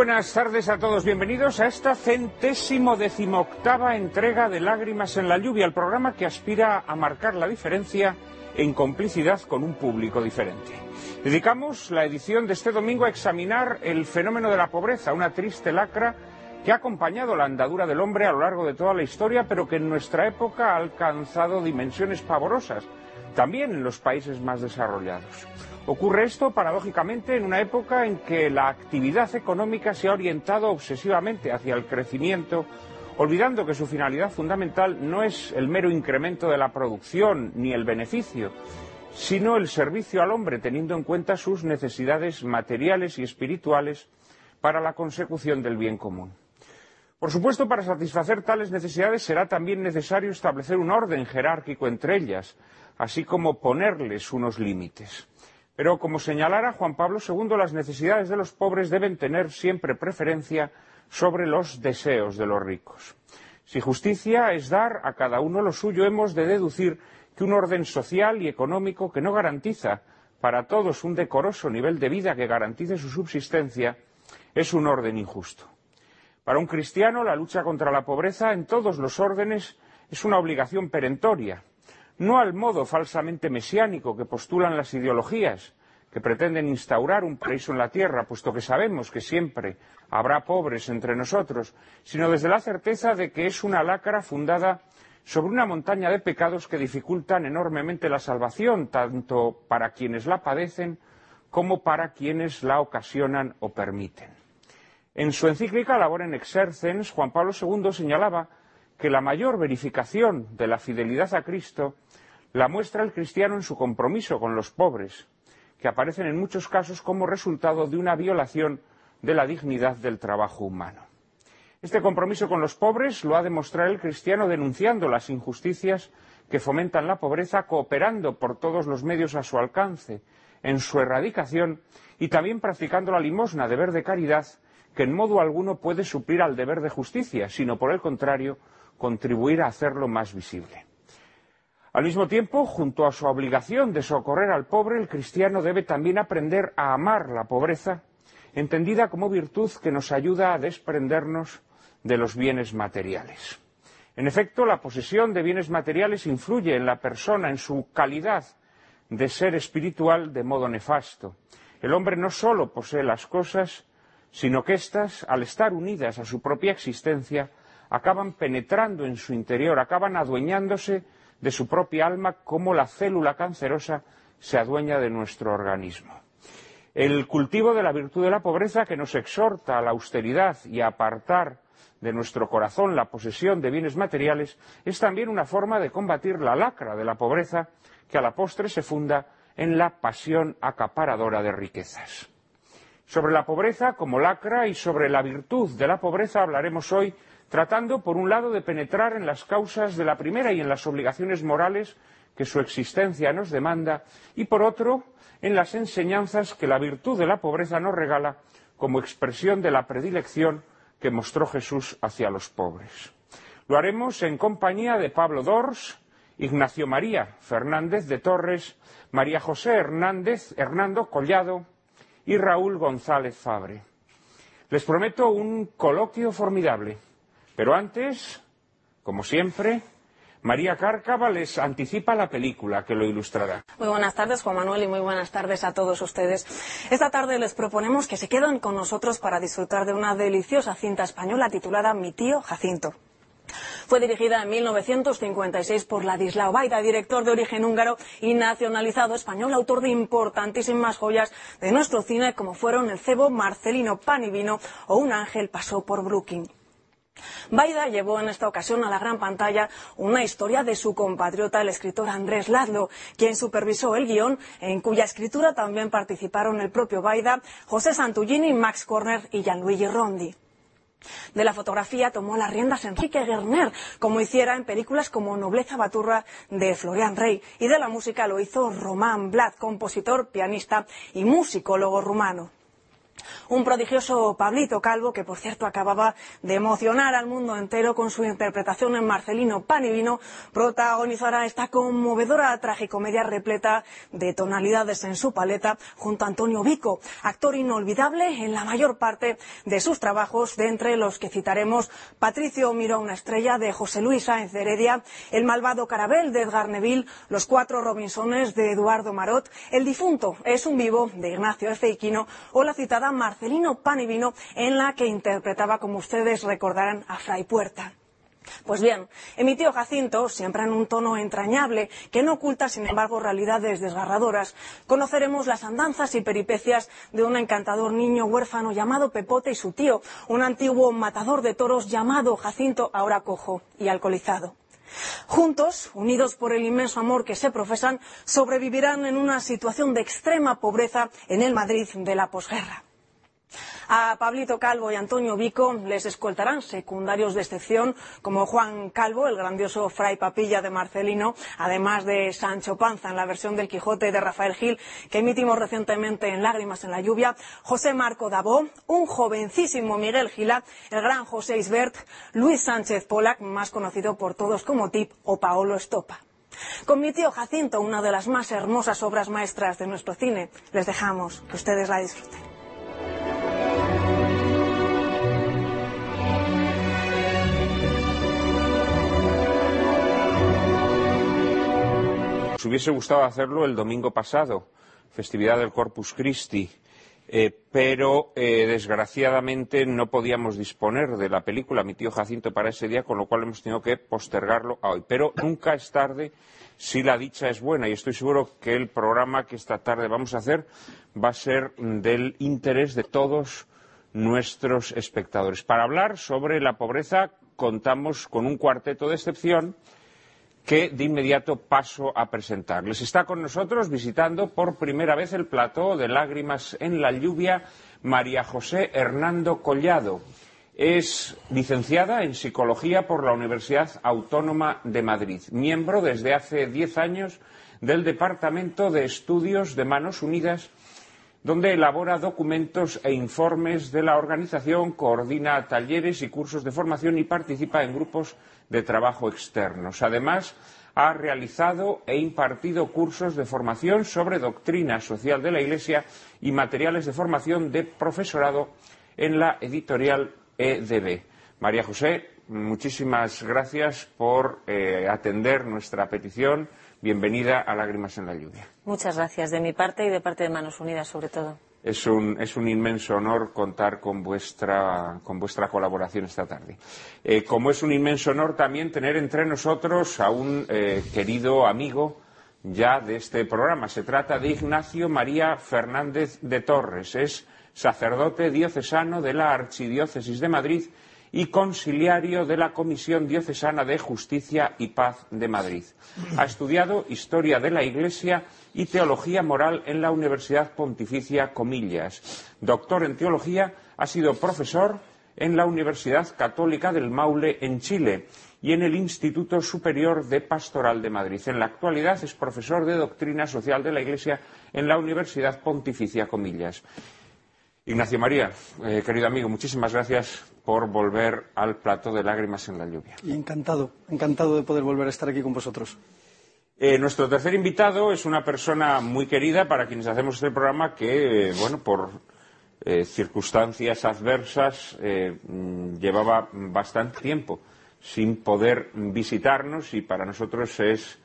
Buenas tardes a todos, bienvenidos a esta centésimo decimoctava entrega de Lágrimas en la Lluvia, el programa que aspira a marcar la diferencia en complicidad con un público diferente. Dedicamos la edición de este domingo a examinar el fenómeno de la pobreza, una triste lacra que ha acompañado la andadura del hombre a lo largo de toda la historia, pero que en nuestra época ha alcanzado dimensiones pavorosas, también en los países más desarrollados. Ocurre esto, paradójicamente, en una época en que la actividad económica se ha orientado obsesivamente hacia el crecimiento, olvidando que su finalidad fundamental no es el mero incremento de la producción ni el beneficio, sino el servicio al hombre, teniendo en cuenta sus necesidades materiales y espirituales para la consecución del bien común. Por supuesto, para satisfacer tales necesidades será también necesario establecer un orden jerárquico entre ellas, así como ponerles unos límites. Pero, como señalara Juan Pablo II, las necesidades de los pobres deben tener siempre preferencia sobre los deseos de los ricos. Si justicia es dar a cada uno lo suyo, hemos de deducir que un orden social y económico que no garantiza para todos un decoroso nivel de vida que garantice su subsistencia es un orden injusto. Para un cristiano, la lucha contra la pobreza en todos los órdenes es una obligación perentoria, no al modo falsamente mesiánico que postulan las ideologías que pretenden instaurar un paraíso en la tierra, puesto que sabemos que siempre habrá pobres entre nosotros, sino desde la certeza de que es una lacra fundada sobre una montaña de pecados que dificultan enormemente la salvación, tanto para quienes la padecen como para quienes la ocasionan o permiten. En su encíclica Labor Exercens, Juan Pablo II señalaba que la mayor verificación de la fidelidad a Cristo la muestra el cristiano en su compromiso con los pobres, que aparecen en muchos casos como resultado de una violación de la dignidad del trabajo humano. Este compromiso con los pobres lo ha demostrado el cristiano denunciando las injusticias que fomentan la pobreza, cooperando por todos los medios a su alcance en su erradicación y también practicando la limosna, deber de caridad, que en modo alguno puede suplir al deber de justicia, sino por el contrario, contribuir a hacerlo más visible. Al mismo tiempo, junto a su obligación de socorrer al pobre, el cristiano debe también aprender a amar la pobreza, entendida como virtud que nos ayuda a desprendernos de los bienes materiales. En efecto, la posesión de bienes materiales influye en la persona, en su calidad de ser espiritual, de modo nefasto. El hombre no sólo posee las cosas, sino que éstas, al estar unidas a su propia existencia, acaban penetrando en su interior, acaban adueñándose de su propia alma como la célula cancerosa se adueña de nuestro organismo. El cultivo de la virtud de la pobreza que nos exhorta a la austeridad y a apartar de nuestro corazón la posesión de bienes materiales es también una forma de combatir la lacra de la pobreza que a la postre se funda en la pasión acaparadora de riquezas. Sobre la pobreza como lacra y sobre la virtud de la pobreza hablaremos hoy tratando, por un lado, de penetrar en las causas de la primera y en las obligaciones morales que su existencia nos demanda, y por otro, en las enseñanzas que la virtud de la pobreza nos regala como expresión de la predilección que mostró Jesús hacia los pobres. Lo haremos en compañía de Pablo Dors, Ignacio María Fernández de Torres, María José Hernández, Hernando Collado y Raúl González Fabre. Les prometo un coloquio formidable pero antes, como siempre, María Cárcava les anticipa la película que lo ilustrará. Muy buenas tardes, Juan Manuel, y muy buenas tardes a todos ustedes. Esta tarde les proponemos que se queden con nosotros para disfrutar de una deliciosa cinta española titulada Mi tío Jacinto. Fue dirigida en 1956 por Ladislao Baida, director de origen húngaro y nacionalizado español, autor de importantísimas joyas de nuestro cine como fueron El cebo, Marcelino Pan y Vino o Un ángel pasó por Brooklyn. Baida llevó en esta ocasión a la gran pantalla una historia de su compatriota, el escritor Andrés Laszlo, quien supervisó el guion, en cuya escritura también participaron el propio Baida, José Santullini, Max Corner y Gianluigi Rondi. De la fotografía tomó las riendas Enrique Gerner, como hiciera en películas como Nobleza Baturra de Florian Rey, y de la música lo hizo Román Blad, compositor, pianista y musicólogo rumano. Un prodigioso Pablito Calvo, que por cierto acababa de emocionar al mundo entero con su interpretación en Marcelino Panivino, protagonizará esta conmovedora tragicomedia repleta de tonalidades en su paleta junto a Antonio Vico, actor inolvidable en la mayor parte de sus trabajos, de entre los que citaremos Patricio Miró, una estrella de José Luis Sáenz Heredia, El malvado Carabel de Edgar Neville, Los cuatro Robinsones de Eduardo Marot, El difunto es un vivo de Ignacio Ezeiquino o la citada Marcelino Panivino, en la que interpretaba, como ustedes recordarán, a Fray Puerta. Pues bien, en mi tío Jacinto, siempre en un tono entrañable, que no oculta, sin embargo, realidades desgarradoras, conoceremos las andanzas y peripecias de un encantador niño huérfano llamado Pepote y su tío, un antiguo matador de toros llamado Jacinto, ahora cojo y alcoholizado. Juntos, unidos por el inmenso amor que se profesan, sobrevivirán en una situación de extrema pobreza en el Madrid de la posguerra. A Pablito Calvo y Antonio Vico les escoltarán secundarios de excepción como Juan Calvo, el grandioso fray papilla de Marcelino, además de Sancho Panza en la versión del Quijote de Rafael Gil que emitimos recientemente en Lágrimas en la lluvia, José Marco Dabó, un jovencísimo Miguel Gila, el gran José Isbert, Luis Sánchez Polac, más conocido por todos como Tip, o Paolo Estopa. Con mi tío Jacinto, una de las más hermosas obras maestras de nuestro cine, les dejamos que ustedes la disfruten. Nos hubiese gustado hacerlo el domingo pasado, festividad del Corpus Christi, eh, pero eh, desgraciadamente no podíamos disponer de la película Mi tío Jacinto para ese día, con lo cual hemos tenido que postergarlo a hoy. Pero nunca es tarde si la dicha es buena y estoy seguro que el programa que esta tarde vamos a hacer va a ser del interés de todos nuestros espectadores. Para hablar sobre la pobreza contamos con un cuarteto de excepción que de inmediato paso a presentarles. Está con nosotros visitando por primera vez el plató de Lágrimas en la Lluvia María José Hernando Collado. Es licenciada en Psicología por la Universidad Autónoma de Madrid, miembro desde hace diez años del Departamento de Estudios de Manos Unidas, donde elabora documentos e informes de la organización, coordina talleres y cursos de formación y participa en grupos de trabajo externos. Además, ha realizado e impartido cursos de formación sobre doctrina social de la Iglesia y materiales de formación de profesorado en la editorial EDB. María José, muchísimas gracias por eh, atender nuestra petición. Bienvenida a Lágrimas en la Lluvia. Muchas gracias de mi parte y de parte de Manos Unidas, sobre todo. Es un, inmenso honor contar con vuestra, colaboración esta tarde. Eh, como es un inmenso honor también tener entre nosotros a un eh, querido amigo ya de este programa. Se trata de Ignacio María Fernández de Torres. Es sacerdote diocesano de la Archidiócesis de Madrid y conciliario de la Comisión Diocesana de Justicia y Paz de Madrid. Ha estudiado Historia de la Iglesia y Teología Moral en la Universidad Pontificia Comillas. Doctor en Teología, ha sido profesor en la Universidad Católica del Maule en Chile y en el Instituto Superior de Pastoral de Madrid. En la actualidad es profesor de Doctrina Social de la Iglesia en la Universidad Pontificia Comillas. Ignacio María, eh, querido amigo, muchísimas gracias por volver al plato de lágrimas en la lluvia. Y encantado, encantado de poder volver a estar aquí con vosotros. Eh, nuestro tercer invitado es una persona muy querida para quienes hacemos este programa que, eh, bueno, por circunstancias adversas mm, llevaba bastante tiempo sin poder visitarnos y para nosotros es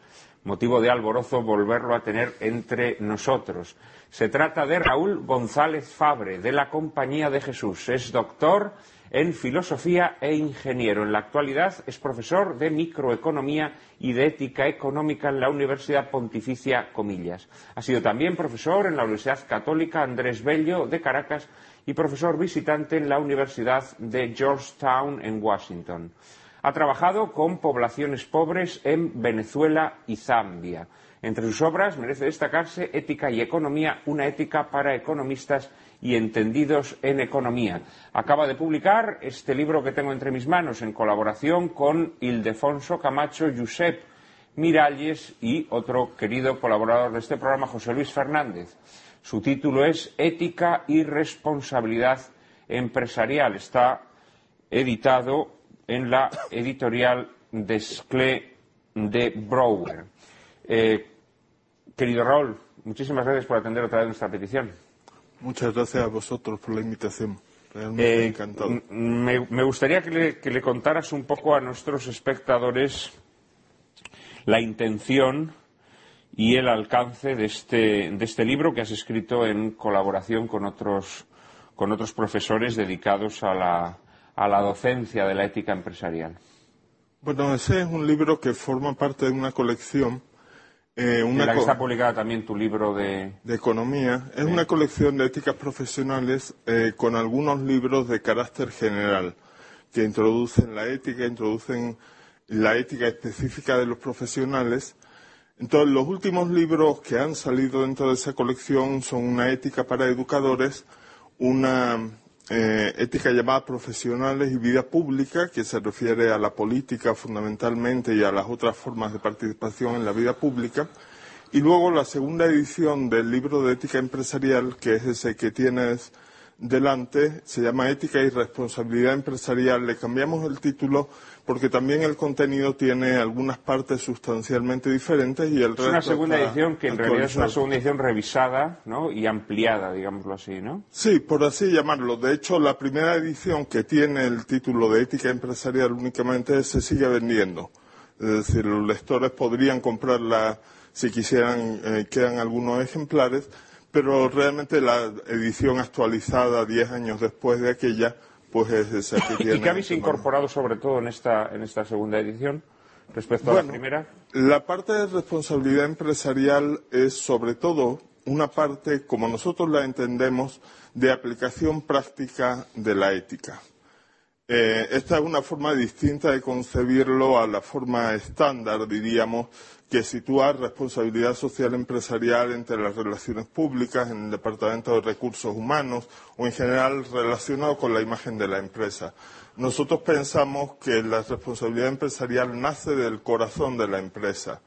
motivo de alborozo volverlo a tener entre nosotros. Se trata de Raúl González Fabre, de la Compañía de Jesús. Es doctor en filosofía e ingeniero. En la actualidad es profesor de microeconomía y de ética económica en la Universidad Pontificia Comillas. Ha sido también profesor en la Universidad Católica Andrés Bello de Caracas y profesor visitante en la Universidad de Georgetown en Washington. Ha trabajado con poblaciones pobres en Venezuela y Zambia. Entre sus obras merece destacarse Ética y Economía, una ética para economistas y entendidos en economía. Acaba de publicar este libro que tengo entre mis manos en colaboración con Ildefonso Camacho Josep Miralles y otro querido colaborador de este programa, José Luis Fernández. Su título es Ética y responsabilidad empresarial. Está editado en la editorial Desclé de Brouwer. Eh, querido Raúl, muchísimas gracias por atender otra vez nuestra petición. Muchas gracias a vosotros por la invitación. Realmente Eh, encantado. me, me gustaría que le, que le contaras un poco a nuestros espectadores la intención y el alcance de este, de este libro que has escrito en colaboración con otros, con otros profesores dedicados a la, a la docencia de la ética empresarial. Bueno, ese es un libro que forma parte de una colección, eh, En una la que está publicada también tu libro de... de economía. Es una colección de éticas profesionales eh, con algunos libros de carácter general que introducen la ética, introducen la ética específica de los profesionales. Entonces, los últimos libros que han salido dentro de esa colección son una ética para educadores, una eh, ética llamada profesionales y vida pública, que se refiere a la política fundamentalmente y a las otras formas de participación en la vida pública. Y luego la segunda edición del libro de ética empresarial, que es ese que tienes delante, se llama Ética y Responsabilidad Empresarial. Le cambiamos el título porque también el contenido tiene algunas partes sustancialmente diferentes y el Es una segunda edición que en realidad es una segunda edición revisada ¿no? y ampliada, digámoslo así, ¿no? Sí, por así llamarlo. De hecho, la primera edición que tiene el título de Ética Empresarial únicamente se sigue vendiendo. Es decir, los lectores podrían comprarla si quisieran, eh, quedan algunos ejemplares, pero realmente la edición actualizada diez años después de aquella, pues es esa que tiene. ¿Y qué habéis incorporado sobre todo en esta, en esta segunda edición respecto a la primera? La parte de responsabilidad empresarial es sobre todo una parte, como nosotros la entendemos, de aplicación práctica de la ética. Eh, esta es una forma distinta de concebirlo a la forma estándar, diríamos, que sitúa responsabilidad social empresarial entre las relaciones públicas, en el Departamento de Recursos Humanos o en general relacionado con la imagen de la empresa. Nosotros pensamos que la responsabilidad empresarial nace del corazón de la empresa.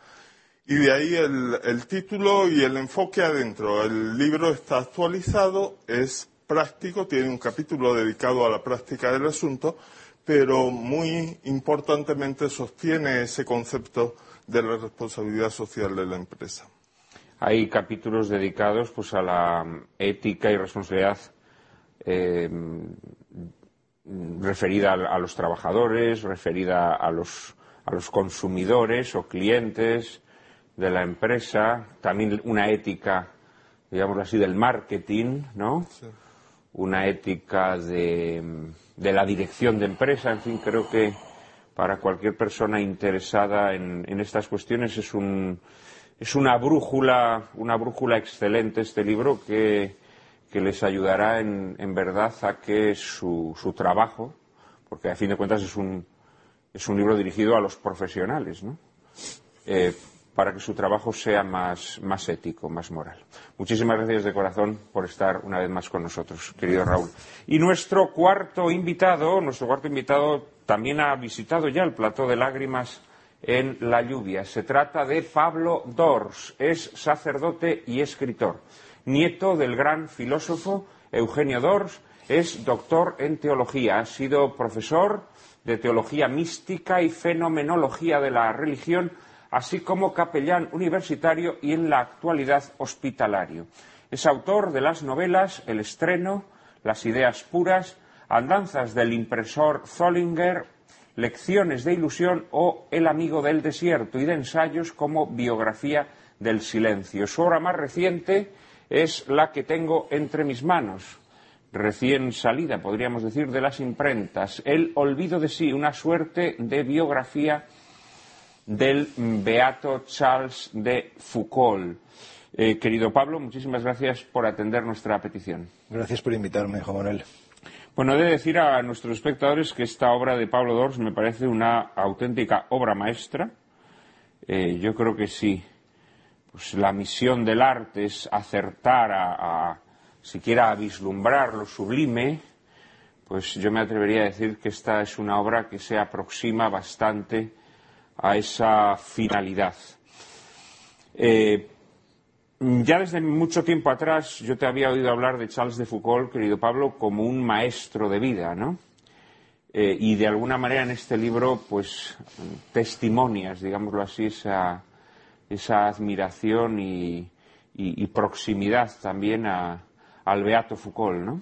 Y de ahí el, el título y el enfoque adentro. El libro está actualizado, es práctico, tiene un capítulo dedicado a la práctica del asunto, pero muy importantemente sostiene ese concepto de la responsabilidad social de la empresa. Hay capítulos dedicados pues, a la ética y responsabilidad eh, referida a, los trabajadores, referida a los, a los consumidores o clientes de la empresa, también una ética, digámoslo así, del marketing, ¿no? Una ética de, la dirección de empresa, en fin, creo que para cualquier persona interesada en, estas cuestiones es un, es una brújula, una brújula excelente este libro que, que les ayudará en, en verdad a que su, su trabajo, porque a fin de cuentas es un, es un libro dirigido a los profesionales, ¿no? Eh, para que su trabajo sea más, más ético, más moral. Muchísimas gracias de corazón por estar una vez más con nosotros, querido Raúl. Y nuestro cuarto invitado, nuestro cuarto invitado también ha visitado ya el plató de lágrimas en la lluvia. Se trata de Pablo Dors, es sacerdote y escritor, nieto del gran filósofo Eugenio Dors, es doctor en teología, ha sido profesor de teología mística y fenomenología de la religión, así como capellán universitario y en la actualidad hospitalario. Es autor de las novelas El estreno, Las ideas puras, Andanzas del impresor Zollinger, Lecciones de ilusión o El amigo del desierto y de ensayos como Biografía del silencio. Su obra más reciente es la que tengo entre mis manos, recién salida, podríamos decir, de las imprentas, El olvido de sí, una suerte de biografía del beato Charles de Foucault. Eh, querido Pablo, muchísimas gracias por atender nuestra petición. Gracias por invitarme, Juan Manuel. Bueno, he de decir a nuestros espectadores que esta obra de Pablo Dors me parece una auténtica obra maestra. Eh, yo creo que sí. Pues la misión del arte es acertar a, a siquiera a vislumbrar lo sublime, pues yo me atrevería a decir que esta es una obra que se aproxima bastante a esa finalidad. Eh, Ya desde mucho tiempo atrás yo te había oído hablar de Charles de Foucault, querido Pablo, como un maestro de vida, ¿no? Eh, y de alguna manera en este libro, pues, testimonias, digámoslo así, esa, admiración y, y, proximidad también al Beato Foucault, ¿no?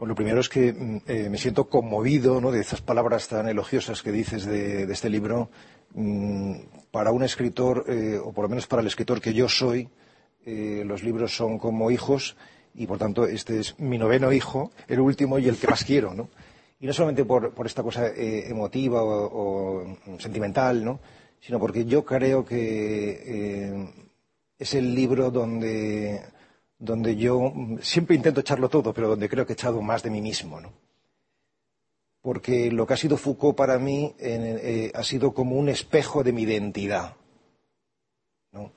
Bueno, lo primero es que mm, eh, me siento conmovido ¿no? de esas palabras tan elogiosas que dices de, este libro. Mm, para un escritor, eh, o por lo menos para el escritor que yo soy, los libros son como hijos y por tanto este es mi noveno hijo, el último y el que más quiero, ¿no? Y no solamente por, esta cosa eh, emotiva o, sentimental, ¿no? Sino porque yo creo que eh, es el libro donde, donde yo siempre intento echarlo todo, pero donde creo que he echado más de mí mismo, ¿no? Porque lo que ha sido Foucault para mí eh, ha sido como un espejo de mi identidad. ¿no?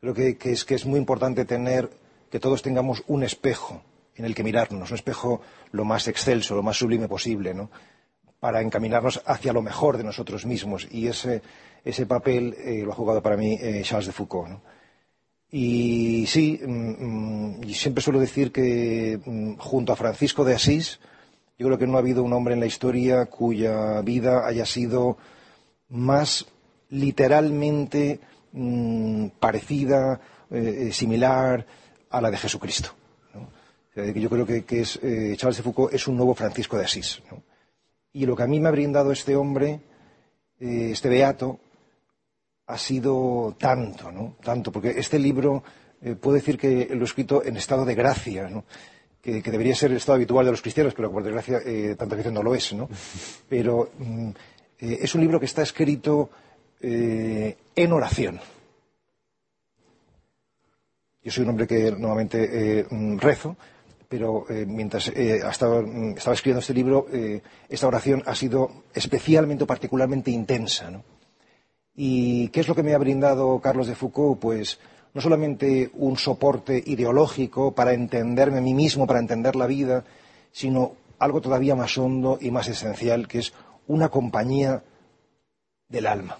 Creo que, es, que es muy importante tener que todos tengamos un espejo en el que mirarnos, un espejo lo más excelso, lo más sublime posible, ¿no? para encaminarnos hacia lo mejor de nosotros mismos. Y ese, ese papel eh, lo ha jugado para mí eh, Charles de Foucault. ¿no? Y sí, mm, mm, siempre suelo decir que mm, junto a Francisco de Asís, yo creo que no ha habido un hombre en la historia cuya vida haya sido más literalmente parecida, eh, similar, a la de Jesucristo. yo creo que, es, eh, Charles de Foucault es un nuevo Francisco de Asís. Y lo que a mí me ha brindado este hombre, eh, este beato, ha sido tanto, ¿no? Tanto, porque este libro eh, puedo decir que lo he escrito en estado de gracia, que, debería ser el estado habitual de los cristianos, pero por desgracia tantas veces no lo es, ¿no? Pero mm, es un libro que está escrito en oración. Yo soy un hombre que normalmente eh, mm, rezo, pero eh, mientras eh, mm, estaba, escribiendo este libro, esta oración ha sido especialmente o particularmente intensa. ¿Y qué es lo que me ha brindado Carlos de Foucault? Pues no solamente un soporte ideológico para entenderme a mí mismo, para entender la vida, sino algo todavía más hondo y más esencial, que es una compañía del alma.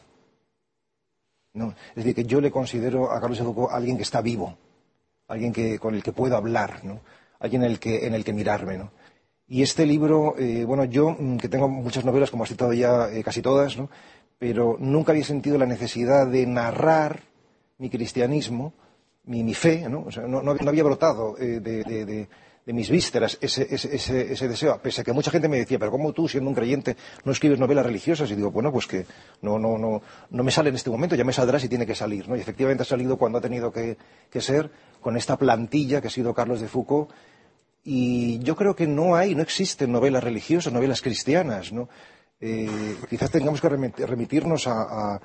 Es decir, que yo le considero a Carlos de Foucault alguien que está vivo, alguien que, con el que puedo hablar, ¿no? alguien en el que, en el que mirarme. ¿no? Y este libro, eh, bueno, yo mm, que tengo muchas novelas, como has citado ya eh, casi todas, ¿no? Pero nunca había sentido la necesidad de narrar mi cristianismo, mi, fe, ¿no? O sea, no, no, había brotado eh, de, mis vísceras ese, deseo, pese a que mucha gente me decía, pero ¿cómo tú, siendo un creyente, no escribes novelas religiosas? Y digo, bueno, pues que no, no, no, no me sale en este momento, ya me saldrá si tiene que salir, ¿no? Y efectivamente ha salido cuando ha tenido que, ser, con esta plantilla que ha sido Carlos de Foucault, y yo creo que no hay, no existen novelas religiosas, novelas cristianas, ¿no? Eh, quizás tengamos que remitirnos a,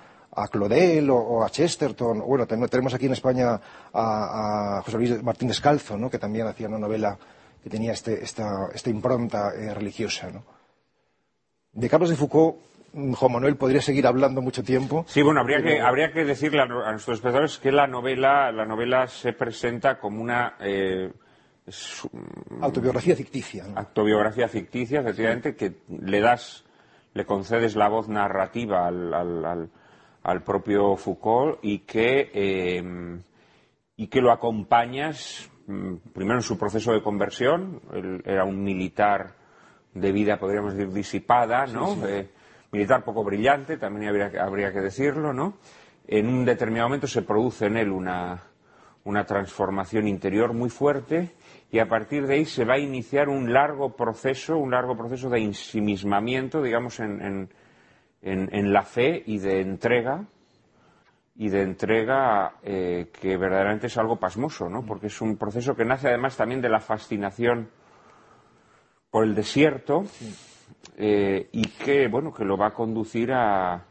Claudel o, a Chesterton. Bueno, tenemos aquí en España a, José Luis Martín Descalzo, ¿no? que también hacía una novela que tenía este, esta, impronta eh, religiosa. ¿no? De Carlos de Foucault, Juan Manuel podría seguir hablando mucho tiempo. Sí, bueno, habría, que, habría que decirle a, nuestros espectadores que la novela, la novela se presenta como una... Eh, autobiografía ficticia. Autobiografía ficticia, efectivamente, que le das, le concedes la voz narrativa al, al, propio Foucault y que, eh, y que lo acompañas Mm, primero en su proceso de conversión, él era un militar de vida, podríamos decir, disipada, ¿no? Eh, militar poco brillante, también habría, habría, que decirlo, ¿no? En un determinado momento se produce en él una, una transformación interior muy fuerte y a partir de ahí se va a iniciar un largo proceso, un largo proceso de ensimismamiento, digamos, en, en, en la fe y de entrega y de entrega eh, que verdaderamente es algo pasmoso, ¿no? Porque es un proceso que nace además también de la fascinación por el desierto eh, y que, bueno, que lo va a conducir a,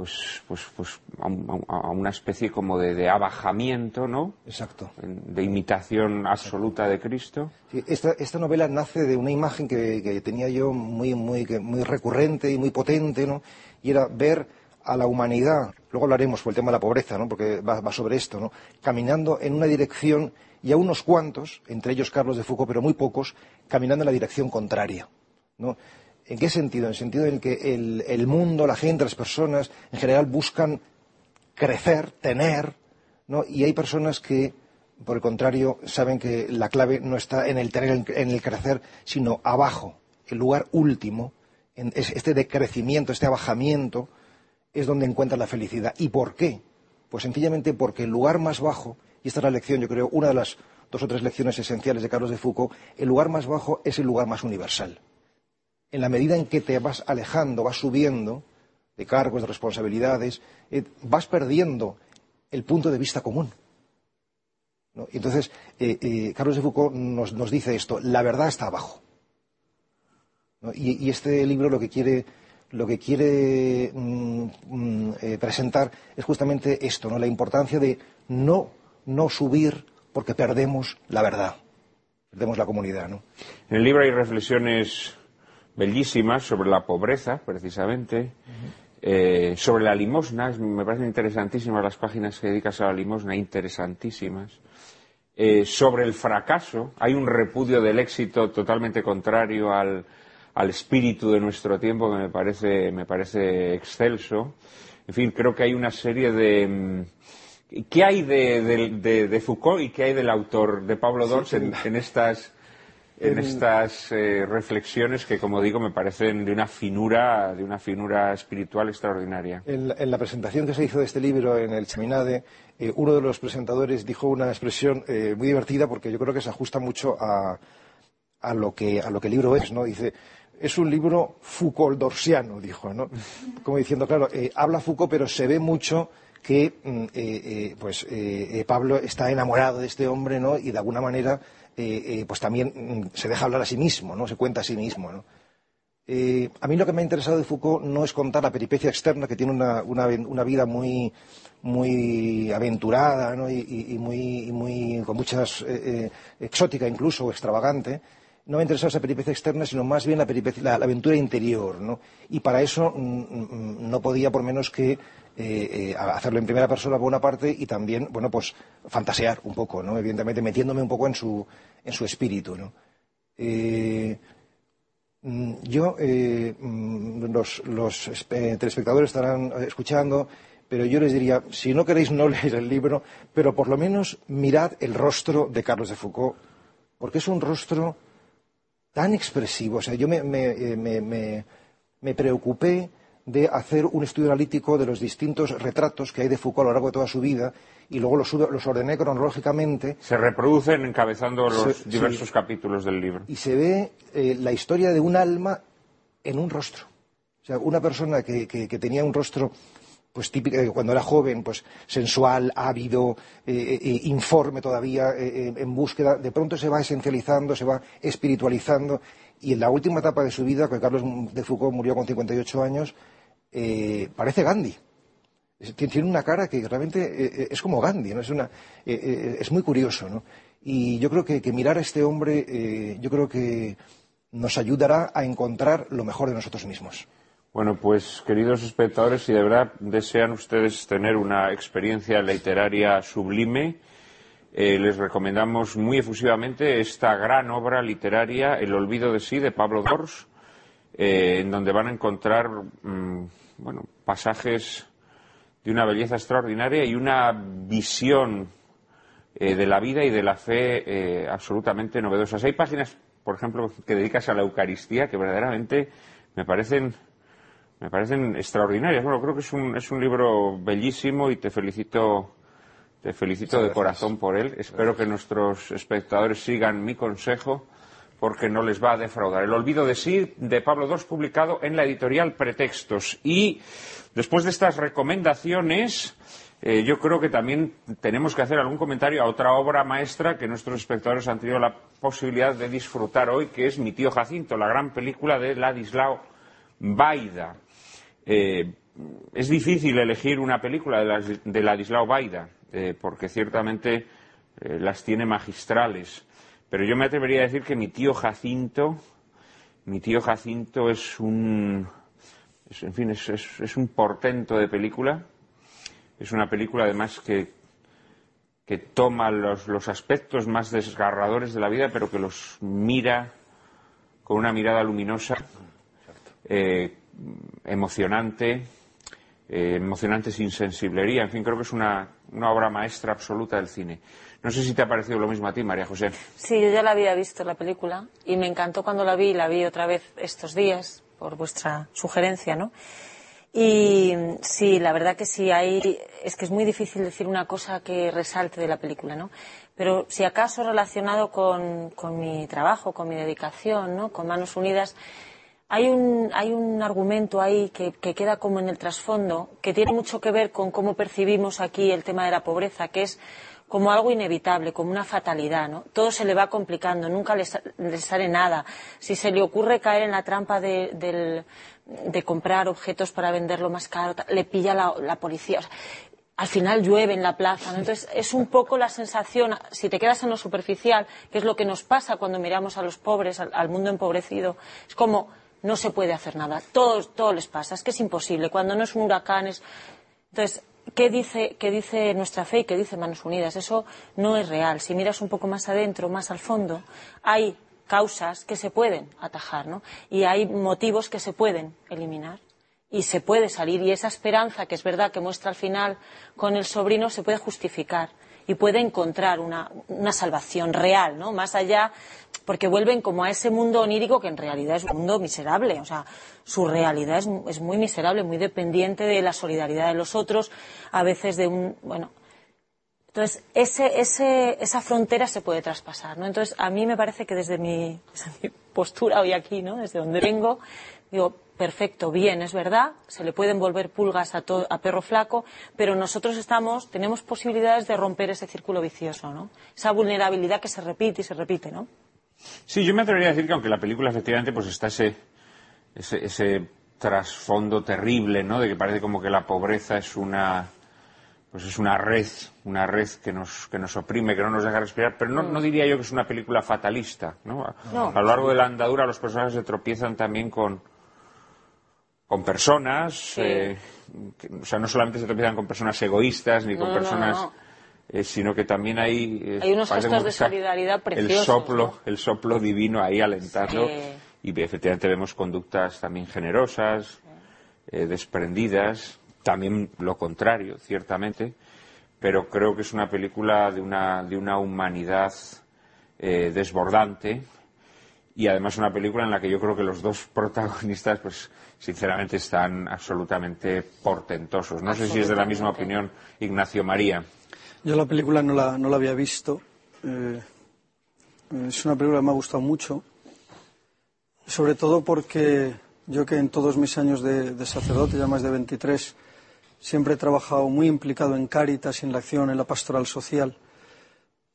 pues, pues, pues a, una especie como de, abajamiento, ¿no? Exacto. De imitación absoluta de Cristo. esta, esta, novela nace de una imagen que, que tenía yo muy, muy, muy recurrente y muy potente, ¿no? Y era ver a la humanidad, luego hablaremos por el tema de la pobreza, ¿no? porque va, sobre esto, ¿no? caminando en una dirección y a unos cuantos, entre ellos Carlos de Foucault, pero muy pocos, caminando en la dirección contraria. ¿no? ¿En qué sentido? En el sentido en que el, mundo, la gente, las personas, en general buscan crecer, tener, ¿no? Y hay personas que, por el contrario, saben que la clave no está en el tener, en el crecer, sino abajo, el lugar último, en este decrecimiento, este abajamiento, es donde encuentra la felicidad. ¿Y por qué? Pues sencillamente porque el lugar más bajo, y esta es la lección, yo creo, una de las dos o tres lecciones esenciales de Carlos de Foucault, el lugar más bajo es el lugar más universal. En la medida en que te vas alejando, vas subiendo de cargos, de responsabilidades, eh, vas perdiendo el punto de vista común. entonces, eh, eh, Carlos de Foucault nos, dice esto, la verdad está abajo. Y, este libro lo que quiere, mm, mm, presentar es justamente esto, ¿no? la importancia de no, no subir porque perdemos la verdad, perdemos la comunidad. En el libro hay reflexiones bellísimas sobre la pobreza, precisamente, eh, sobre la limosna, me parecen interesantísimas las páginas que dedicas a la limosna, interesantísimas. Eh, sobre el fracaso, hay un repudio del éxito totalmente contrario al, espíritu de nuestro tiempo que me parece, me parece excelso. En fin, creo que hay una serie de, mm, ¿Qué hay de, Foucault y qué hay del autor, de Pablo Dors, en, estas, en estas eh, reflexiones que, como digo, me parecen de una finura, de una finura espiritual extraordinaria? En la, presentación que se hizo de este libro en el Chaminade, eh, uno de los presentadores dijo una expresión eh, muy divertida porque yo creo que se ajusta mucho a, a, lo, que, a lo que el libro es, ¿no? Dice, es un libro Foucault-dorsiano, dijo, ¿no? Como diciendo, claro, habla Foucault, pero se ve mucho que mm, eh, eh, pues eh, Pablo está enamorado de este hombre, ¿no? Y de alguna manera, pues también mm, se deja hablar a sí mismo, ¿no? Se cuenta a sí mismo, ¿no? a mí lo que me ha interesado de Foucault no es contar la peripecia externa, que tiene una, vida muy, muy aventurada ¿no? y, muy, muy, con muchas exótica incluso extravagante, no me ha interesado esa peripecia externa, sino más bien la, la, aventura interior, ¿no? Y para eso mm, no podía por menos que eh, eh, hacerlo en primera persona por una parte y también, bueno, pues fantasear un poco, ¿no? Evidentemente metiéndome un poco en su, en su espíritu, ¿no? Eh, mm, yo, mm, los, los telespectadores estarán escuchando, pero yo les diría, si no queréis no leer el libro, pero por lo menos mirad el rostro de Carlos de Foucault, porque es un rostro tan expresivo. O sea, yo me, me, me preocupé de hacer un estudio analítico de los distintos retratos que hay de Foucault a lo largo de toda su vida y luego los, ordené cronológicamente. Se reproducen encabezando los diversos capítulos del libro. Y se ve eh, la historia de un alma en un rostro. O sea, una persona que, tenía un rostro pues típico eh, cuando era joven, pues sensual, ávido, eh, informe todavía, en búsqueda, de pronto se va esencializando, se va espiritualizando y en la última etapa de su vida, que Carlos de Foucault murió con 58 años, eh, parece Gandhi. Tiene una cara que realmente eh, eh, es como Gandhi, ¿no? Es, una, es muy curioso, ¿no? Y yo creo que, mirar a este hombre, yo creo que nos ayudará a encontrar lo mejor de nosotros mismos. Bueno, pues queridos espectadores, si de verdad desean ustedes tener una experiencia literaria sublime, les recomendamos muy efusivamente esta gran obra literaria, El olvido de sí, de Pablo Dors, en donde van a encontrar mm, bueno, pasajes de una belleza extraordinaria y una visión eh, de la vida y de la fe eh, absolutamente novedosas. Hay páginas, por ejemplo, que dedicas a la Eucaristía que verdaderamente me parecen me parecen extraordinarias. Bueno, creo que es un, es un libro bellísimo y te felicito te felicito de corazón por él. Espero que nuestros espectadores sigan mi consejo porque no les va a defraudar. El olvido de sí de Pablo II, publicado en la editorial Pretextos. Y después de estas recomendaciones, eh, yo creo que también tenemos que hacer algún comentario a otra obra maestra que nuestros espectadores han tenido la posibilidad de disfrutar hoy, que es Mi tío Jacinto, la gran película de Ladislao Baida. Eh, es difícil elegir una película de, Ladislao Baida, eh, porque ciertamente las tiene magistrales. Pero yo me atrevería a decir que mi tío Jacinto, mi tío Jacinto es un, en fin, es, un portento de película. Es una película además que, que toma los, aspectos más desgarradores de la vida, pero que los mira con una mirada luminosa, eh, emocionante, eh, emocionante sin sensiblería. En fin, creo que es una, una obra maestra absoluta del cine. No sé si te ha parecido lo mismo a ti, María José. Sí, yo ya la había visto la película y me encantó cuando la vi, la vi otra vez estos días por vuestra sugerencia, ¿no? Y sí, la verdad que sí, hay, es que es muy difícil decir una cosa que resalte de la película, ¿no? Pero si acaso relacionado con, mi trabajo, con mi dedicación, ¿no? Con Manos Unidas, hay un, hay un argumento ahí que queda como en el trasfondo, que tiene mucho que ver con cómo percibimos aquí el tema de la pobreza, que es como algo inevitable, como una fatalidad, ¿no? Todo se le va complicando, nunca le, le sale nada. Si se le ocurre caer en la trampa de, del- de comprar objetos para venderlo más caro, le pilla la, la policía. Al final llueve en la plaza, ¿no? Entonces es un poco la sensación, si te quedas en lo superficial, que es lo que nos pasa cuando miramos a los pobres, al, al mundo empobrecido, es como no se puede hacer nada, todo, todo les pasa, es que es imposible, cuando no es un huracán es... Entonces, ¿qué dice, dice nuestra fe y qué dice Manos Unidas? Eso no es real. Si miras un poco más adentro, más al fondo, hay causas que se pueden atajar, ¿no? Y hay motivos que se pueden eliminar. Y se puede salir. Y esa esperanza, que es verdad que muestra al final con el sobrino, se puede justificar. Y puede encontrar una, una salvación real, ¿no? Más allá, porque vuelven como a ese mundo onírico que en realidad es un mundo miserable. O sea, su realidad es, es muy miserable, muy dependiente de la solidaridad de los otros, a veces de un, bueno, entonces, ese, ese, esa frontera se puede traspasar, ¿no? Entonces, a mí me parece que desde mi, desde mi postura hoy aquí, ¿no? Desde donde vengo, digo, perfecto, bien, es verdad, se le pueden volver pulgas a, to- a perro flaco, pero nosotros estamos, tenemos posibilidades de romper ese círculo vicioso, ¿no? Esa vulnerabilidad que se repite y se repite, ¿no? Sí, yo me atrevería a decir que aunque la película efectivamente pues está ese, ese, ese trasfondo terrible, ¿no? De que parece como que la pobreza es una pues es una red, una red que nos, que nos oprime, que no nos deja respirar, pero no, no diría yo que es una película fatalista, ¿no? A, No. a lo largo de la andadura los personajes se tropiezan también con, con personas, eh, que- o sea, no solamente se tropiezan con personas egoístas ni con No, no, personas, no. eh, sino que también hay... eh, Hay unos gestos de solidaridad El preciosos, soplo, ¿no? el soplo divino ahí alentando Sí. y efectivamente vemos conductas también generosas, eh, desprendidas, también lo contrario, ciertamente, pero creo que es una película de una, de una humanidad eh, desbordante y además una película en la que yo creo que los dos protagonistas, pues sinceramente están absolutamente portentosos. No sé si es de la misma opinión Ignacio María. Yo la película no la, no la había visto. Eh, es una película que me ha gustado mucho. Sobre todo porque yo que en todos mis años de, de sacerdote, ya más de 23, siempre he trabajado muy implicado en Cáritas en la acción, en la pastoral social.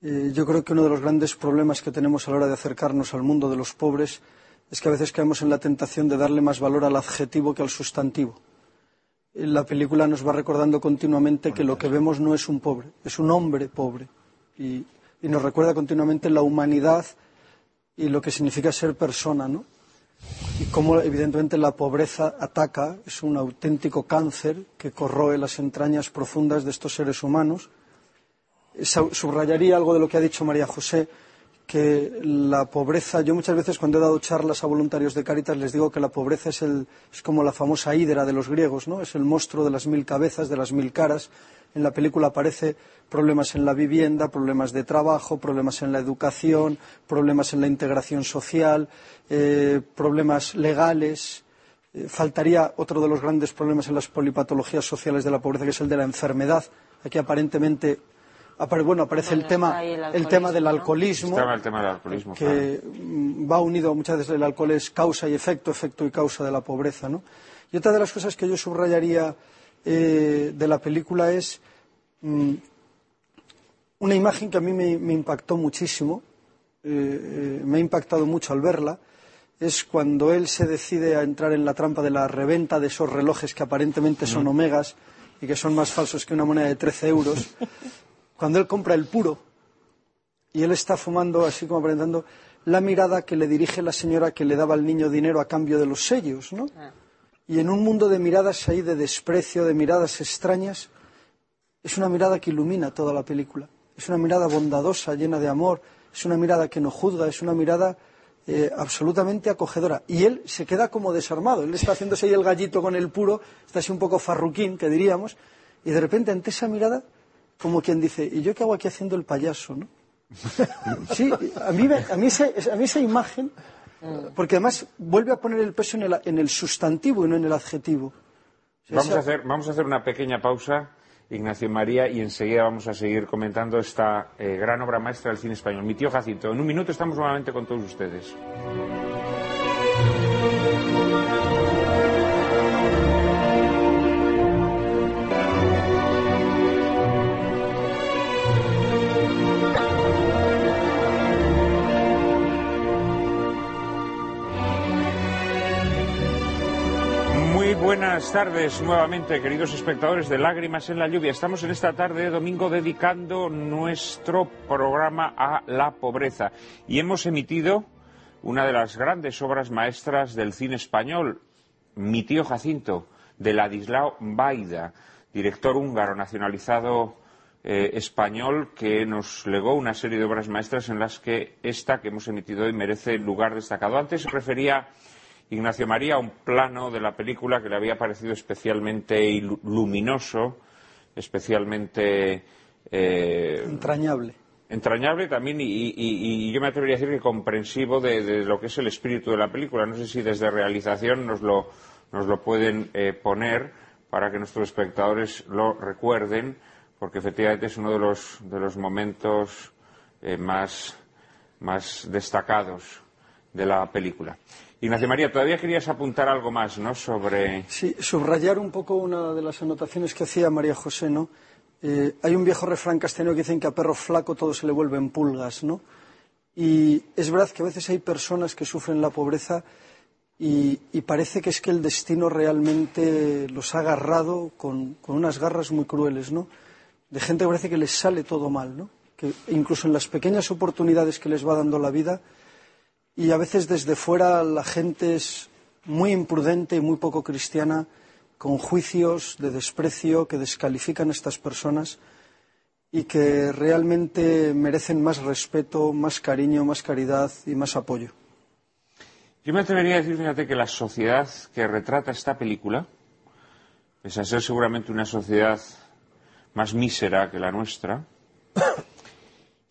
Eh, yo creo que uno de los grandes problemas que tenemos a la hora de acercarnos al mundo de los pobres es que a veces caemos en la tentación de darle más valor al adjetivo que al sustantivo. Eh, La película nos va recordando continuamente que lo que vemos no es un pobre, es un hombre pobre. Y, y nos recuerda continuamente la humanidad y lo que significa ser persona, ¿no? Y cómo, evidentemente, la pobreza ataca, es un auténtico cáncer que corroe las entrañas profundas de estos seres humanos. Subrayaría algo de lo que ha dicho María José, que la pobreza, yo muchas veces cuando he dado charlas a voluntarios de Cáritas les digo que la pobreza es, el, es como la famosa hidra de los griegos, ¿no? Es el monstruo de las mil cabezas, de las mil caras. En la película aparece problemas en la vivienda, problemas de trabajo, problemas en la educación, problemas en la integración social, eh, problemas legales. Eh, faltaría otro de los grandes problemas en las polipatologías sociales de la pobreza, que es el de la enfermedad. Aquí aparentemente apare- bueno, aparece el tema, el el tema del alcoholismo, el tema del alcoholismo. que va unido muchas veces el alcohol es causa y efecto, efecto y causa de la pobreza, ¿no? Y otra de las cosas que yo subrayaría eh, de la película es mm, una imagen que a mí me, me impactó muchísimo, eh, eh, me ha impactado mucho al verla, es cuando él se decide a entrar en la trampa de la reventa de esos relojes que aparentemente son omegas y que son más falsos que una moneda de 13 euros, cuando él compra el puro y él está fumando, así como aparentando, la mirada que le dirige la señora que le daba al niño dinero a cambio de los sellos, ¿no? Y en un mundo de miradas ahí de desprecio, de miradas extrañas, es una mirada que ilumina toda la película. Es una mirada bondadosa, llena de amor, es una mirada que no juzga, es una mirada eh, absolutamente acogedora. Y él se queda como desarmado. Él está haciéndose ahí el gallito con el puro, está así un poco farruquín, que diríamos, y de repente ante esa mirada, como quien dice, ¿y yo qué hago aquí haciendo el payaso? ¿no? Sí, a mí, a mí, esa, a mí esa imagen, porque además vuelve a poner el peso en el, en el sustantivo y no en el adjetivo. O sea, Vamos esa- a, hacer, vamos a hacer una pequeña pausa, Ignacio María, y enseguida vamos a seguir comentando esta eh, gran obra maestra del cine español. Mi tío Jacinto, en un minuto estamos nuevamente con todos ustedes. Buenas tardes nuevamente, queridos espectadores de Lágrimas en la Lluvia. Estamos en esta tarde de domingo dedicando nuestro programa a la pobreza y hemos emitido una de las grandes obras maestras del cine español, Mi tío Jacinto, de Ladislao Baida, director húngaro nacionalizado eh, español que nos legó una serie de obras maestras en las que esta que hemos emitido hoy merece lugar destacado. Antes se refería Ignacio María un plano de la película que le había parecido especialmente luminoso, especialmente eh, entrañable. entrañable también y, y- y- y yo me atrevería a decir que comprensivo de, de lo que es el espíritu de la película. No sé si desde realización nos lo, nos lo pueden eh, poner para que nuestros espectadores lo recuerden, porque efectivamente es uno de los, de los momentos eh, más, más destacados de la película. Ignacio María, todavía querías apuntar algo más, ¿no? Sobre. Sí, subrayar un poco una de las anotaciones que hacía María José, ¿no? Eh, hay un viejo refrán castellano que dicen que a perro flaco todo se le vuelven pulgas, ¿no? Y es verdad que a veces hay personas que sufren la pobreza y, parece que es que el destino realmente los ha agarrado con, con unas garras muy crueles, ¿no? De gente que parece que les sale todo mal, ¿no? Que incluso en las pequeñas oportunidades que les va dando la vida, y a veces desde fuera la gente es muy imprudente y muy poco cristiana, con juicios de desprecio que descalifican a estas personas y que realmente merecen más respeto, más cariño, más caridad y más apoyo. Yo me atrevería a decir, fíjate, que la sociedad que retrata esta película, pese a ser seguramente una sociedad más mísera que la nuestra,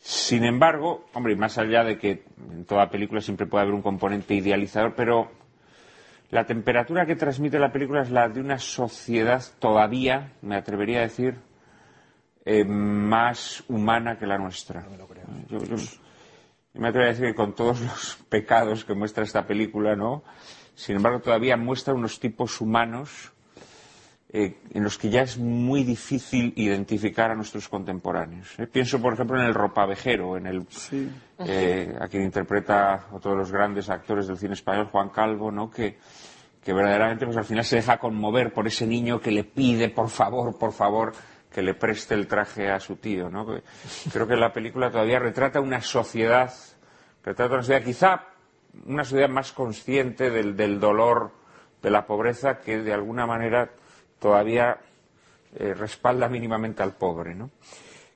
sin embargo, hombre, y más allá de que en toda película siempre puede haber un componente idealizador, pero la temperatura que transmite la película es la de una sociedad todavía, me atrevería a decir, eh, más humana que la nuestra. Yo- yo- yo me atrevo a decir que con todos los pecados que muestra esta película, ¿no? Sin embargo, todavía muestra unos tipos humanos eh, en los que ya es muy difícil identificar a nuestros contemporáneos. ¿eh? Pienso, por ejemplo, en el ropavejero, en el, Sí. eh, a quien interpreta otro de los grandes actores del cine español, Juan Calvo, ¿no? Que, que verdaderamente pues al final se deja conmover por ese niño que le pide, por favor, por favor, que le preste el traje a su tío, ¿no? Creo que la película todavía retrata una sociedad, retrata una sociedad quizá una sociedad más consciente del, del dolor de la pobreza que de alguna manera todavía eh, respalda mínimamente al pobre, ¿no?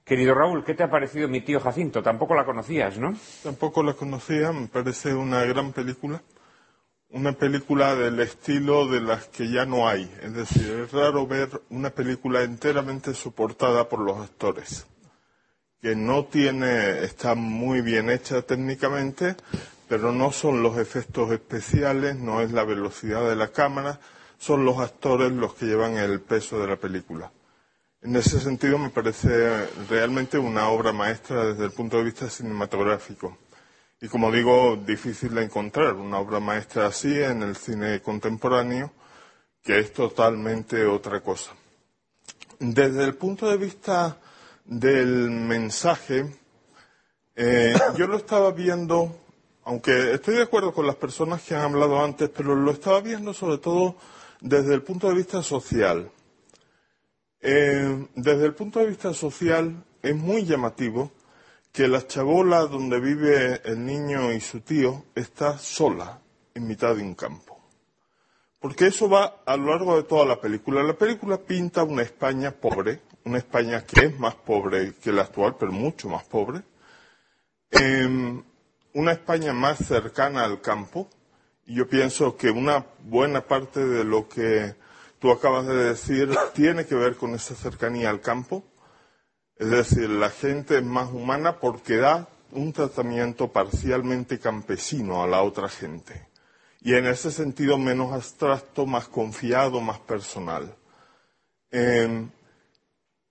Querido Raúl, ¿qué te ha parecido mi tío Jacinto? Tampoco la conocías, ¿no? Tampoco la conocía, me parece una gran película. Una película del estilo de las que ya no hay. Es decir, es raro ver una película enteramente soportada por los actores. Que no tiene, está muy bien hecha técnicamente, pero no son los efectos especiales, no es la velocidad de la cámara, son los actores los que llevan el peso de la película. En ese sentido me parece realmente una obra maestra desde el punto de vista cinematográfico. Y como digo, difícil de encontrar una obra maestra así en el cine contemporáneo, que es totalmente otra cosa. Desde el punto de vista del mensaje, eh, yo lo estaba viendo, aunque estoy de acuerdo con las personas que han hablado antes, pero lo estaba viendo sobre todo desde el punto de vista social. Eh, desde el punto de vista social es muy llamativo que la chabola donde vive el niño y su tío está sola en mitad de un campo. Porque eso va a lo largo de toda la película. La película pinta una España pobre, una España que es más pobre que la actual, pero mucho más pobre, eh, una España más cercana al campo. Yo pienso que una buena parte de lo que tú acabas de decir tiene que ver con esa cercanía al campo. Es decir, la gente es más humana porque da un tratamiento parcialmente campesino a la otra gente. Y en ese sentido menos abstracto, más confiado, más personal. Em,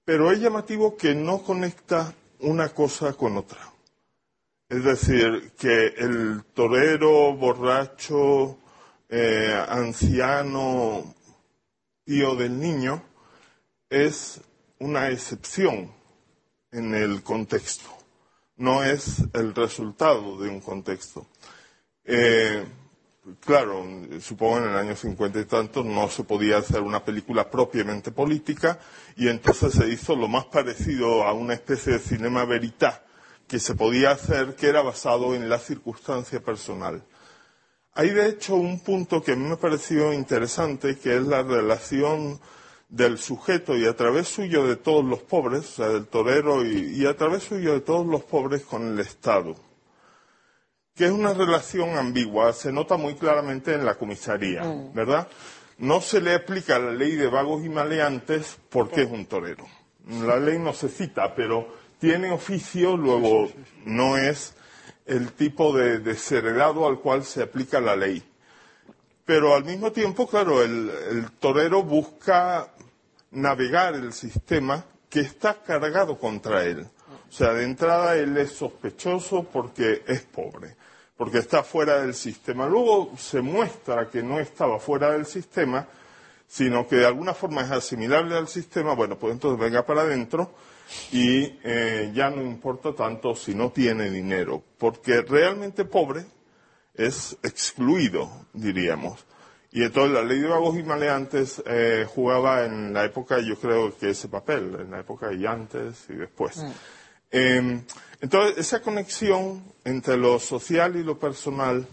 pero es llamativo que no conecta una cosa con otra. Es decir, que el torero, borracho, eh, anciano, tío del niño, es una excepción en el contexto, no es el resultado de un contexto. Eh, claro, supongo en el año cincuenta y tantos no se podía hacer una película propiamente política y entonces se hizo lo más parecido a una especie de cinema verità que se podía hacer que era basado en la circunstancia personal. Hay de hecho un punto que a mí me pareció interesante que es la relación del sujeto y a través suyo de todos los pobres, o sea, del torero y, a través suyo de todos los pobres con el Estado, que es una relación ambigua, se nota muy claramente en la comisaría, mm. ¿verdad? No se le aplica la ley de vagos y maleantes porque es un torero. La ley no se cita, pero tiene oficio, luego no es el tipo de desheredado al cual se aplica la ley. Pero al mismo tiempo, claro, el torero busca navegar el sistema que está cargado contra él. O sea, de entrada él es sospechoso porque es pobre, porque está fuera del sistema. Luego se muestra que no estaba fuera del sistema, sino que de alguna forma es asimilable al sistema. Bueno, pues entonces venga para adentro y eh, ya no importa tanto si no tiene dinero, porque realmente pobre es excluido, diríamos. Y entonces la ley de vagos y maleantes eh, jugaba en la época, yo creo que ese papel, en la época y antes y después. Mm. Em, entonces, esa conexión entre lo social y lo personal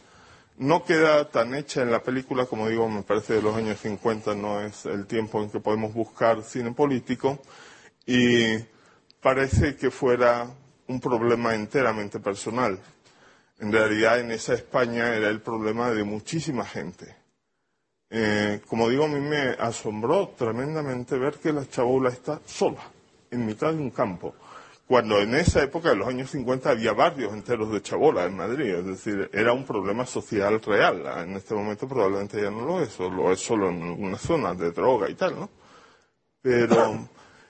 no queda tan hecha en la película, como digo, me parece de los años 50 no es el tiempo en que podemos buscar cine político, y parece que fuera un problema enteramente personal. En realidad, en esa España era el problema de muchísima gente eh, como digo, a mí me asombró tremendamente ver que la chabola está sola, en mitad de un campo. Cuando en esa época, en los años 50, había barrios enteros de chabola en Madrid. Es decir, era un problema social real. En este momento probablemente ya no lo es, o lo es solo en algunas zonas de droga y tal, ¿no? Pero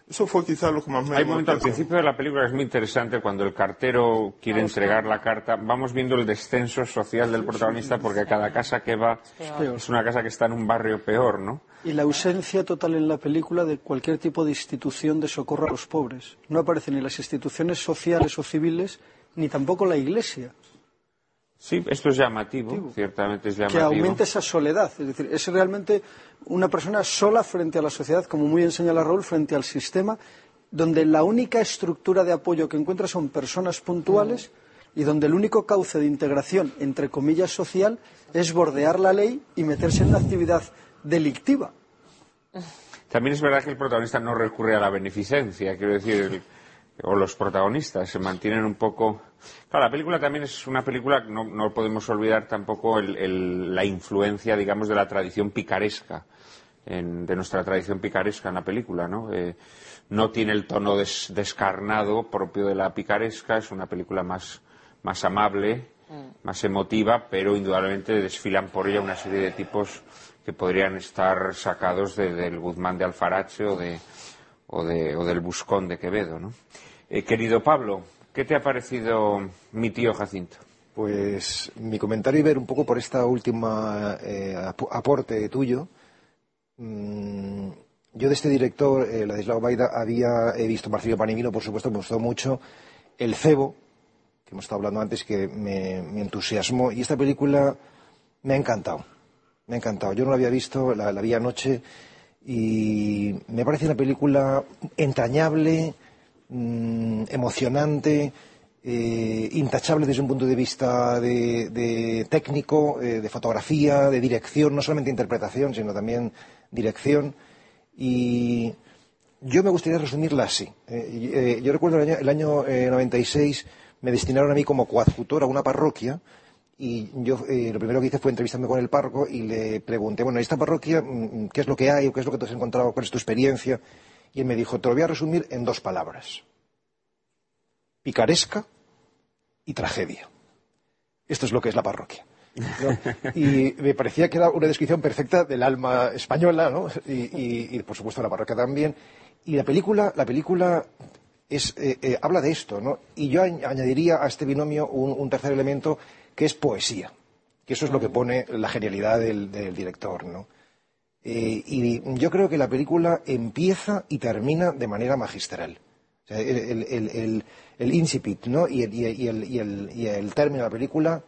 eso fue quizás lo que más me... Hay un momento al principio de la película que es muy interesante cuando el cartero quiere entregar la carta. Vamos viendo el descenso social del protagonista porque cada casa que va es una casa que está en un barrio peor, ¿no? Y la ausencia total en la película de cualquier tipo de institución de socorro a los pobres. No aparecen ni las instituciones sociales o civiles ni tampoco la Iglesia. Sí, esto es llamativo, ciertamente es llamativo. Que aumente esa soledad, es decir, es realmente una persona sola frente a la sociedad, como muy enseña la Raúl, frente al sistema, donde la única estructura de apoyo que encuentra son personas puntuales y donde el único cauce de integración, entre comillas, social, es bordear la ley y meterse en una actividad delictiva. También es verdad que el protagonista no recurre a la beneficencia, quiero decir, o los protagonistas se mantienen un poco. Claro, la película también es una película, no, no podemos olvidar tampoco la influencia, digamos, de la tradición picaresca, de nuestra tradición picaresca en la película, ¿no? Eh, no tiene el tono descarnado propio de la picaresca, es una película más, más amable, mm. más emotiva, pero indudablemente desfilan por ella una serie de tipos que podrían estar sacados del Guzmán de Alfarache o de o, del Buscón de Quevedo. ¿no? Eh, querido Pablo, ¿qué te ha parecido mi tío Jacinto? Pues mi comentario y ver un poco por esta última eh, aporte tuyo. Mm, yo de este director, eh, Ladislao Baida, había he visto Marcelo Panimino, por supuesto, me gustó mucho. El Cebo, que hemos estado hablando antes, que me, me, entusiasmó. Y esta película me ha encantado. Me ha encantado. Yo no la había visto, la, la vi anoche y me parece una película entrañable, mm, emocionante, eh, intachable desde un punto de vista de, técnico, eh, de fotografía, de dirección, no solamente interpretación, sino también dirección. Y yo me gustaría resumirla así. Eh, yo recuerdo el año, el año 96 me destinaron a mí como coadjutor a una parroquia y yo lo primero que hice fue entrevistarme con el párroco y le pregunté, bueno, en esta parroquia, mm, ¿qué es lo que hay? ¿Qué es lo que te has encontrado? ¿Cuál es tu experiencia? Y él me dijo, te lo voy a resumir en dos palabras. Picaresca y tragedia. Esto es lo que es la parroquia. Y me parecía que era una descripción perfecta del alma española, ¿no? Y, por supuesto la parroquia también. Y la película, la película es, eh, eh, habla de esto, ¿no? Y yo añadiría a este binomio un, tercer elemento que es poesía, que eso es lo que pone la genialidad del, director, ¿no? Eh, y yo creo que la película empieza y termina de manera magistral. el, incipit ¿no? y, el, término de la película,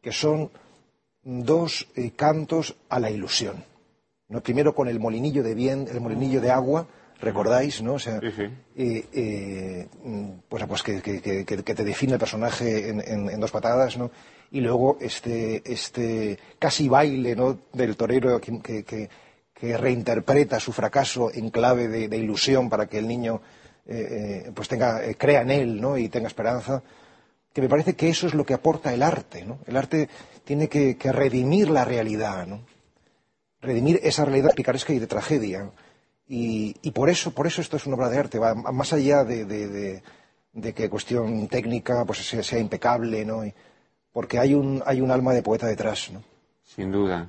que son dos eh, cantos a la ilusión. ¿no? Primero con el molinillo de bien, el molinillo de agua, recordáis, ¿no? O sea, eh, eh, pues, pues que, te define el personaje en, dos patadas, ¿no? Y luego este, este casi baile, ¿no? Del torero que, reinterpreta su fracaso en clave de, ilusión para que el niño pues tenga, crea en él, ¿no? Y tenga esperanza. Que me parece que eso es lo que aporta el arte, ¿no? El arte tiene que, redimir la realidad, ¿no? redimir esa realidad picaresca y de tragedia. Y, por eso, por eso esto es una obra de arte, va más allá de, que cuestión técnica pues sea, impecable, ¿no? porque hay un, hay un alma de poeta detrás, ¿no? Sin duda.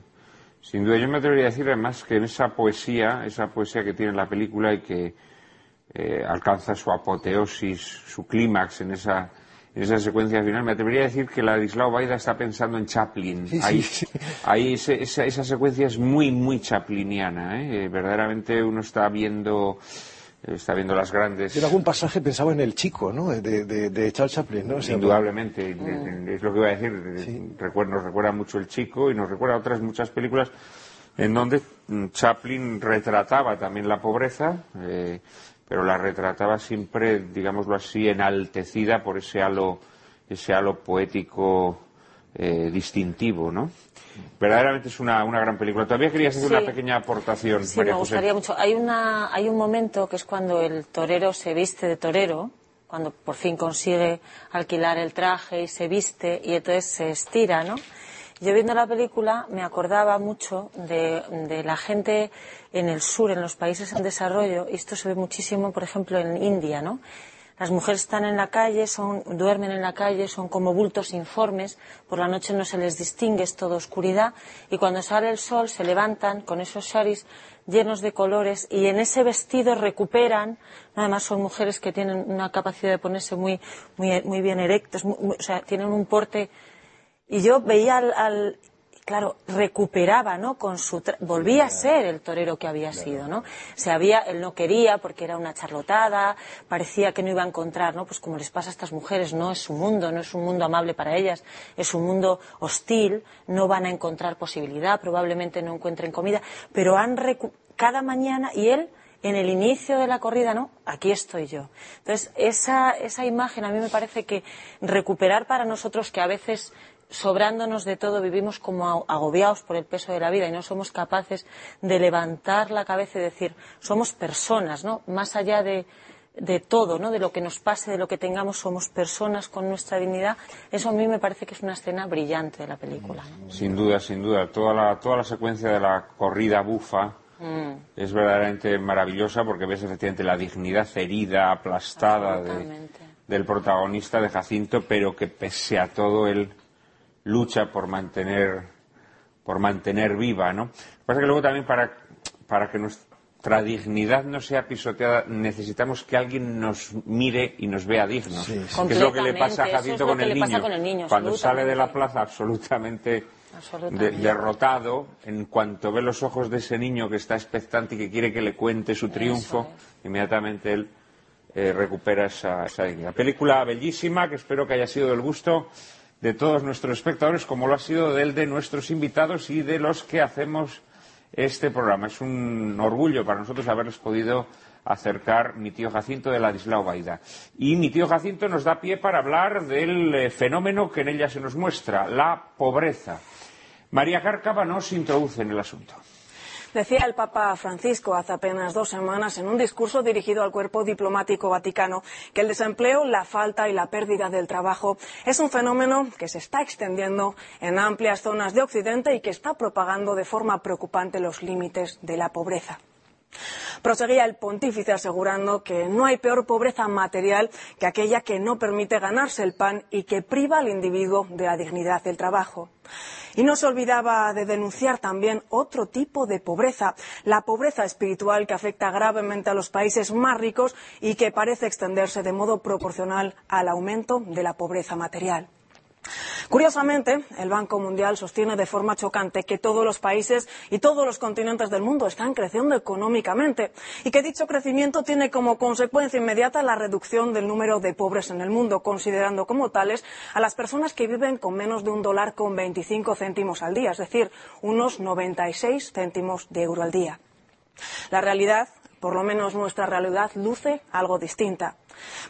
Sin duda, yo me atrevería a decir además que en esa poesía, esa poesía que tiene la película y que eh, alcanza su apoteosis, su clímax en esa en esa secuencia final. Me atrevería a decir que la Ladislao Baida está pensando en Chaplin. ahí, esa, secuencia es muy, muy chapliniana. ¿eh? Verdaderamente uno está viendo está viendo las grandes. En algún pasaje pensaba en el chico, ¿no? De, Charles Chaplin, ¿no? Indudablemente, es lo que iba a decir. nos recuerda mucho el chico y nos recuerda otras muchas películas en donde Chaplin retrataba también la pobreza. Eh, pero la retrataba siempre, digámoslo así, enaltecida por ese halo, ese halo poético eh, distintivo, ¿no? Verdaderamente es una, gran película. Todavía querías hacer una pequeña aportación, sí, me gustaría mucho. Hay, una, hay un momento que es cuando el torero se viste de torero, cuando por fin consigue alquilar el traje y se viste y entonces se estira, ¿no? Yo viendo la película me acordaba mucho de, la gente en el sur, en los países en desarrollo, y esto se ve muchísimo, por ejemplo, en India, ¿no? Las mujeres están en la calle, son, duermen en la calle, son como bultos informes, por la noche no se les distingue, es todo oscuridad, y cuando sale el sol se levantan con esos sharis llenos de colores y en ese vestido recuperan, además son mujeres que tienen una capacidad de ponerse muy, muy, muy bien erectas, o sea, tienen un porte y yo veía al, claro, recuperaba, ¿no? Con su volvía a ser el torero que había sido, ¿no? Se había, él no quería porque era una charlotada, parecía que no iba a encontrar, ¿no? Pues como les pasa a estas mujeres, no es su mundo, no es un mundo amable para ellas, es un mundo hostil, no van a encontrar posibilidad, probablemente no encuentren comida, pero han cada mañana y él en el inicio de la corrida, no, aquí estoy yo. Entonces, esa, esa imagen a mí me parece que recuperar para nosotros que a veces sobrándonos de todo, vivimos como agobiados por el peso de la vida y no somos capaces de levantar la cabeza y decir, somos personas, ¿no? Más allá de, todo, ¿no? De lo que nos pase, de lo que tengamos, somos personas con nuestra dignidad. Eso a mí me parece que es una escena brillante de la película. Sin duda, sin duda. Toda la, toda la secuencia de la corrida bufa mm. es verdaderamente maravillosa porque ves efectivamente la dignidad herida, aplastada del protagonista de Jacinto, pero que pese a todo él lucha por mantener, por mantener viva, ¿no? Lo que pasa es que luego también para, para que nuestra dignidad no sea pisoteada, necesitamos que alguien nos mire y nos vea dignos. Que es lo que le pasa a Jacinto con, el niño. Cuando sale de la plaza absolutamente, derrotado, en cuanto ve los ojos de ese niño que está expectante y que quiere que le cuente su triunfo, inmediatamente él eh, recupera esa, esa dignidad. Película bellísima que espero que haya sido del gusto de todos nuestros espectadores, como lo ha sido del de nuestros invitados y de los que hacemos este programa. Es un orgullo para nosotros haberles podido acercar mi tío Jacinto de Ladislao Baida. Y mi tío Jacinto nos da pie para hablar del eh, fenómeno que en ella se nos muestra, la pobreza. María Cárcava nos introduce en el asunto. Decía el Papa Francisco hace apenas dos semanas en un discurso dirigido al cuerpo diplomático vaticano que el desempleo, la falta y la pérdida del trabajo es un fenómeno que se está extendiendo en amplias zonas de Occidente y que está propagando de forma preocupante los límites de la pobreza. Proseguía el pontífice asegurando que no hay peor pobreza material que aquella que no permite ganarse el pan y que priva al individuo de la dignidad del trabajo. Y no se olvidaba de denunciar también otro tipo de pobreza, la pobreza espiritual que afecta gravemente a los países más ricos y que parece extenderse de modo proporcional al aumento de la pobreza material. Curiosamente, el Banco Mundial sostiene de forma chocante que todos los países y todos los continentes del mundo están creciendo económicamente y que dicho crecimiento tiene como consecuencia inmediata la reducción del número de pobres en el mundo, considerando como tales a las personas que viven con menos de un dólar con 25 céntimos al día, es decir, unos 96 céntimos de euro al día. La realidad por lo menos nuestra realidad luce algo distinta.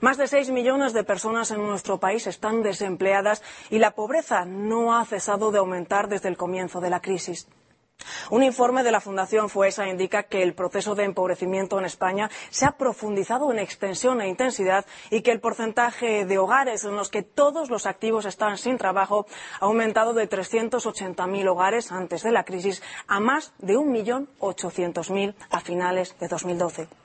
Más de seis millones de personas en nuestro país están desempleadas y la pobreza no ha cesado de aumentar desde el comienzo de la crisis. Un informe de la Fundación FUESA indica que el proceso de empobrecimiento en España se ha profundizado en extensión e intensidad y que el porcentaje de hogares en los que todos los activos están sin trabajo ha aumentado de 380.000 hogares antes de la crisis a más de 1.800.000 a finales de 2012.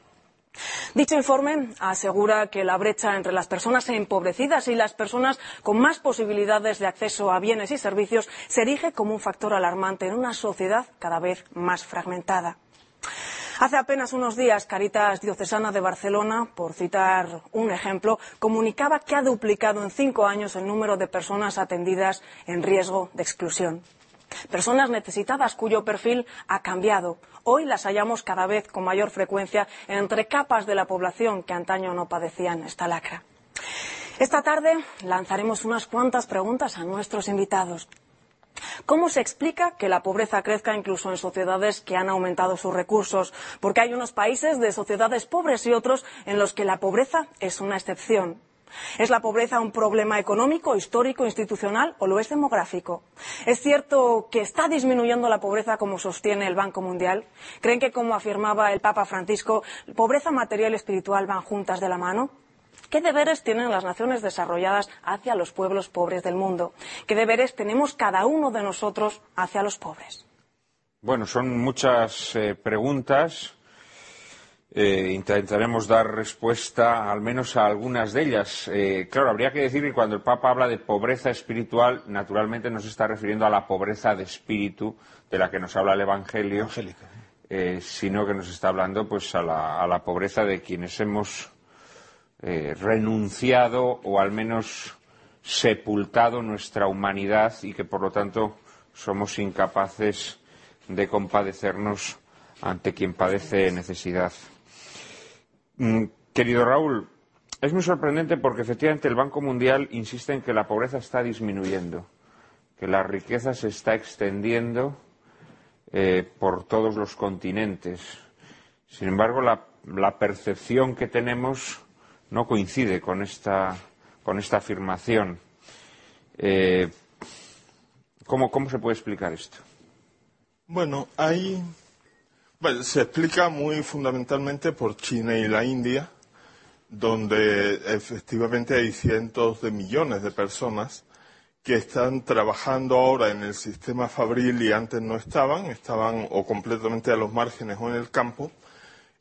Dicho informe asegura que la brecha entre las personas empobrecidas y las personas con más posibilidades de acceso a bienes y servicios se erige como un factor alarmante en una sociedad cada vez más fragmentada. Hace apenas unos días, Caritas Diocesana de Barcelona, por citar un ejemplo, comunicaba que ha duplicado en cinco años el número de personas atendidas en riesgo de exclusión. Personas necesitadas cuyo perfil ha cambiado. Hoy las hallamos cada vez con mayor frecuencia entre capas de la población que antaño no padecían esta lacra. Esta tarde lanzaremos unas cuantas preguntas a nuestros invitados. ¿Cómo se explica que la pobreza crezca incluso en sociedades que han aumentado sus recursos? Porque hay unos países de sociedades pobres y otros en los que la pobreza es una excepción. ¿Es la pobreza un problema económico, histórico, institucional o lo es demográfico? ¿Es cierto que está disminuyendo la pobreza como sostiene el Banco Mundial? ¿Creen que, como afirmaba el Papa Francisco, pobreza material y espiritual van juntas de la mano? ¿Qué deberes tienen las naciones desarrolladas hacia los pueblos pobres del mundo? ¿Qué deberes tenemos cada uno de nosotros hacia los pobres? Bueno, son muchas eh, preguntas eh, intentaremos dar respuesta al menos a algunas de ellas. Eh, claro, habría que decir que cuando el Papa habla de pobreza espiritual, naturalmente no se está refiriendo a la pobreza de espíritu de la que nos habla el Evangelio, eh, sino que nos está hablando pues a la, a la pobreza de quienes hemos renunciado o al menos sepultado nuestra humanidad y que por lo tanto somos incapaces de compadecernos ante quien padece necesidad. Mm, querido Raúl, es muy sorprendente porque efectivamente el Banco Mundial insiste en que la pobreza está disminuyendo, que la riqueza se está extendiendo eh, por todos los continentes. Sin embargo, la, percepción que tenemos no coincide con esta, afirmación. Eh, ¿cómo, ¿Cómo se puede explicar esto? Bueno, hay bueno, se explica muy fundamentalmente por China y la India, donde efectivamente hay cientos de millones de personas que están trabajando ahora en el sistema fabril y antes no estaban, estaban o completamente a los márgenes o en el campo,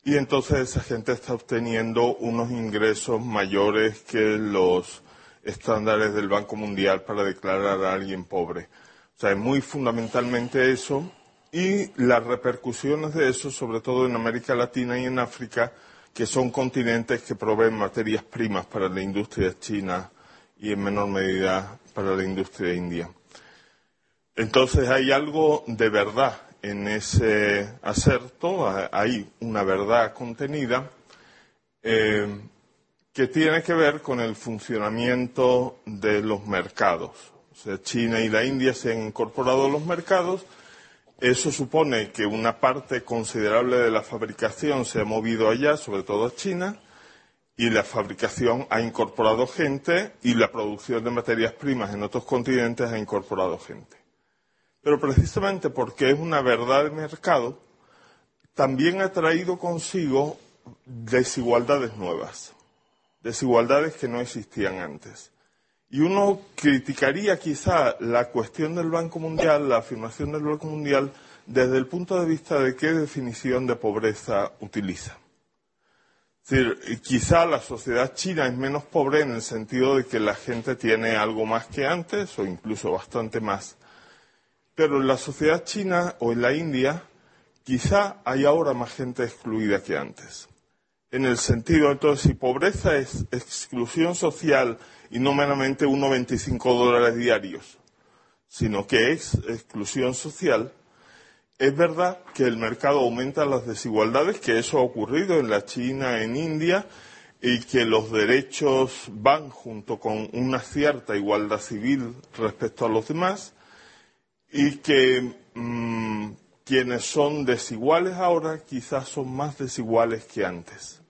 y entonces esa gente está obteniendo unos ingresos mayores que los estándares del Banco Mundial para declarar a alguien pobre. O sea, es muy fundamentalmente eso y las repercusiones de eso, sobre todo en América Latina y en África, que son continentes que proveen materias primas para la industria china y en menor medida para la industria india. Entonces hay algo de verdad en ese acerto, hay una verdad contenida eh, que tiene que ver con el funcionamiento de los mercados. O sea, China y la India se han incorporado a los mercados eso supone que una parte considerable de la fabricación se ha movido allá, sobre todo a China, y la fabricación ha incorporado gente y la producción de materias primas en otros continentes ha incorporado gente. Pero precisamente porque es una verdad de mercado, también ha traído consigo desigualdades nuevas, desigualdades que no existían antes. Y uno criticaría quizá la cuestión del Banco Mundial, la afirmación del Banco Mundial, desde el punto de vista de qué definición de pobreza utiliza. Es decir, quizá la sociedad china es menos pobre en el sentido de que la gente tiene algo más que antes o incluso bastante más. Pero en la sociedad china o en la India quizá hay ahora más gente excluida que antes. En el sentido, entonces, si pobreza es exclusión social y no meramente 1,25 dólares diarios, sino que es exclusión social, es verdad que el mercado aumenta las desigualdades, que eso ha ocurrido en la China, en India, y que los derechos van junto con una cierta igualdad civil respecto a los demás, y que mm, quienes son desiguales ahora quizás son más desiguales que antes.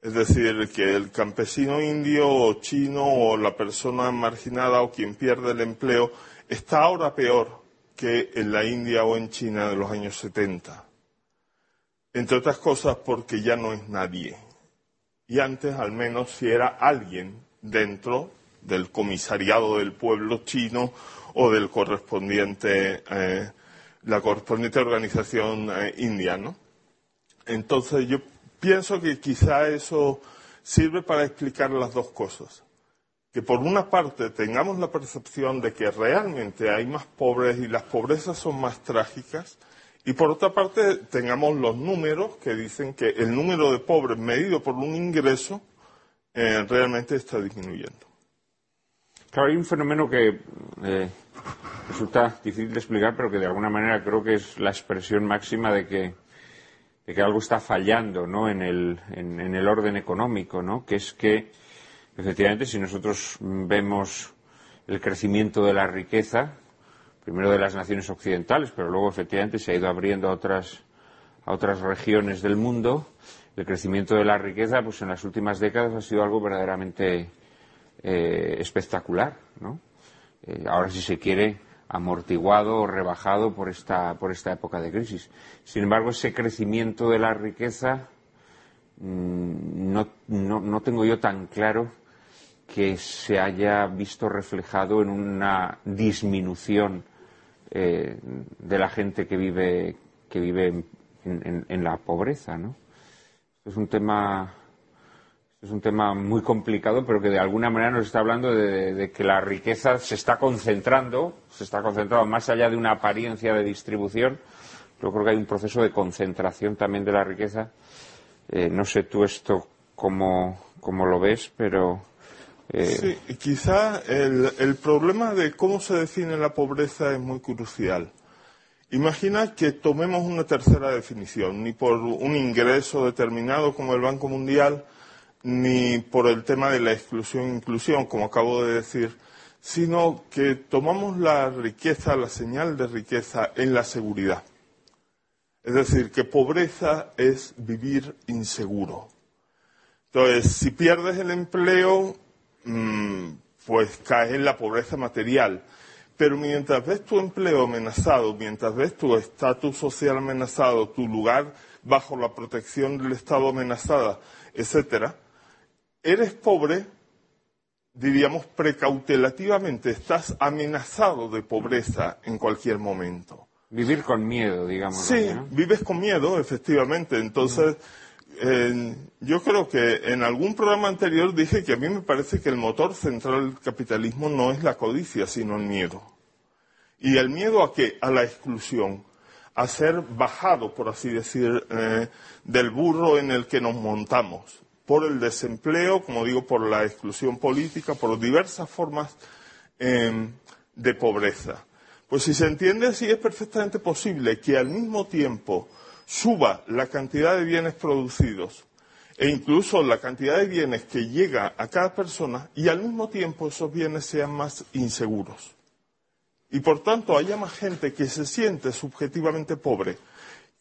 Es decir, que el campesino indio o chino o la persona marginada o quien pierde el empleo está ahora peor que en la India o en China de los años 70. Entre otras cosas porque ya no es nadie. Y antes al menos si era alguien dentro del comisariado del pueblo chino o del correspondiente, eh, la correspondiente organización eh, india, ¿no? Entonces yo pienso que quizá eso sirve para explicar las dos cosas. Que por una parte tengamos la percepción de que realmente hay más pobres y las pobrezas son más trágicas, y por otra parte tengamos los números que dicen que el número de pobres medido por un ingreso eh, realmente está disminuyendo. Claro, hay un fenómeno que eh, resulta difícil de explicar, pero que de alguna manera creo que es la expresión máxima de que de que algo está fallando ¿no? en, el, en, el orden económico, ¿no? que es que, efectivamente, si nosotros vemos el crecimiento de la riqueza, primero de las naciones occidentales, pero luego, efectivamente, se ha ido abriendo a otras, a otras regiones del mundo, el crecimiento de la riqueza, pues en las últimas décadas ha sido algo verdaderamente eh, espectacular, ¿no? Eh, ahora, si se quiere, amortiguado o rebajado por esta, por esta época de crisis. Sin embargo, ese crecimiento de la riqueza mm, no, no, tengo yo tan claro que se haya visto reflejado en una disminución eh, de la gente que vive, que vive en, en la pobreza. ¿no? Es un tema es un tema muy complicado, pero que de alguna manera nos está hablando de, que la riqueza se está concentrando, se está concentrando más allá de una apariencia de distribución. Yo creo que hay un proceso de concentración también de la riqueza. Eh, no sé tú esto cómo, lo ves, pero. Eh, sí, quizá el, el problema de cómo se define la pobreza es muy crucial. Imagina que tomemos una tercera definición, ni por un ingreso determinado como el Banco Mundial, ni por el tema de la exclusión e inclusión, como acabo de decir, sino que tomamos la riqueza, la señal de riqueza en la seguridad. Es decir, que pobreza es vivir inseguro. Entonces, si pierdes el empleo, mm, pues caes en la pobreza material. Pero mientras ves tu empleo amenazado, mientras ves tu estatus social amenazado, tu lugar bajo la protección del Estado amenazada, etcétera, eres pobre, diríamos precautelativamente, estás amenazado de pobreza en cualquier momento. Vivir con miedo, digamos. Sí, vives con miedo, efectivamente. Entonces, yo creo que en algún programa anterior dije que a mí me parece que el motor central del capitalismo no es la codicia, sino el miedo. ¿Y el miedo a qué? A la exclusión, a ser bajado, por así decir, eh, del burro en el que nos montamos por el desempleo, como digo, por la exclusión política, por diversas formas em, de pobreza. Pues si se entiende así, es perfectamente posible que al mismo tiempo suba la cantidad de bienes producidos e incluso la cantidad de bienes que llega a cada persona y al mismo tiempo esos bienes sean más inseguros. Y por tanto haya más gente que se siente subjetivamente pobre,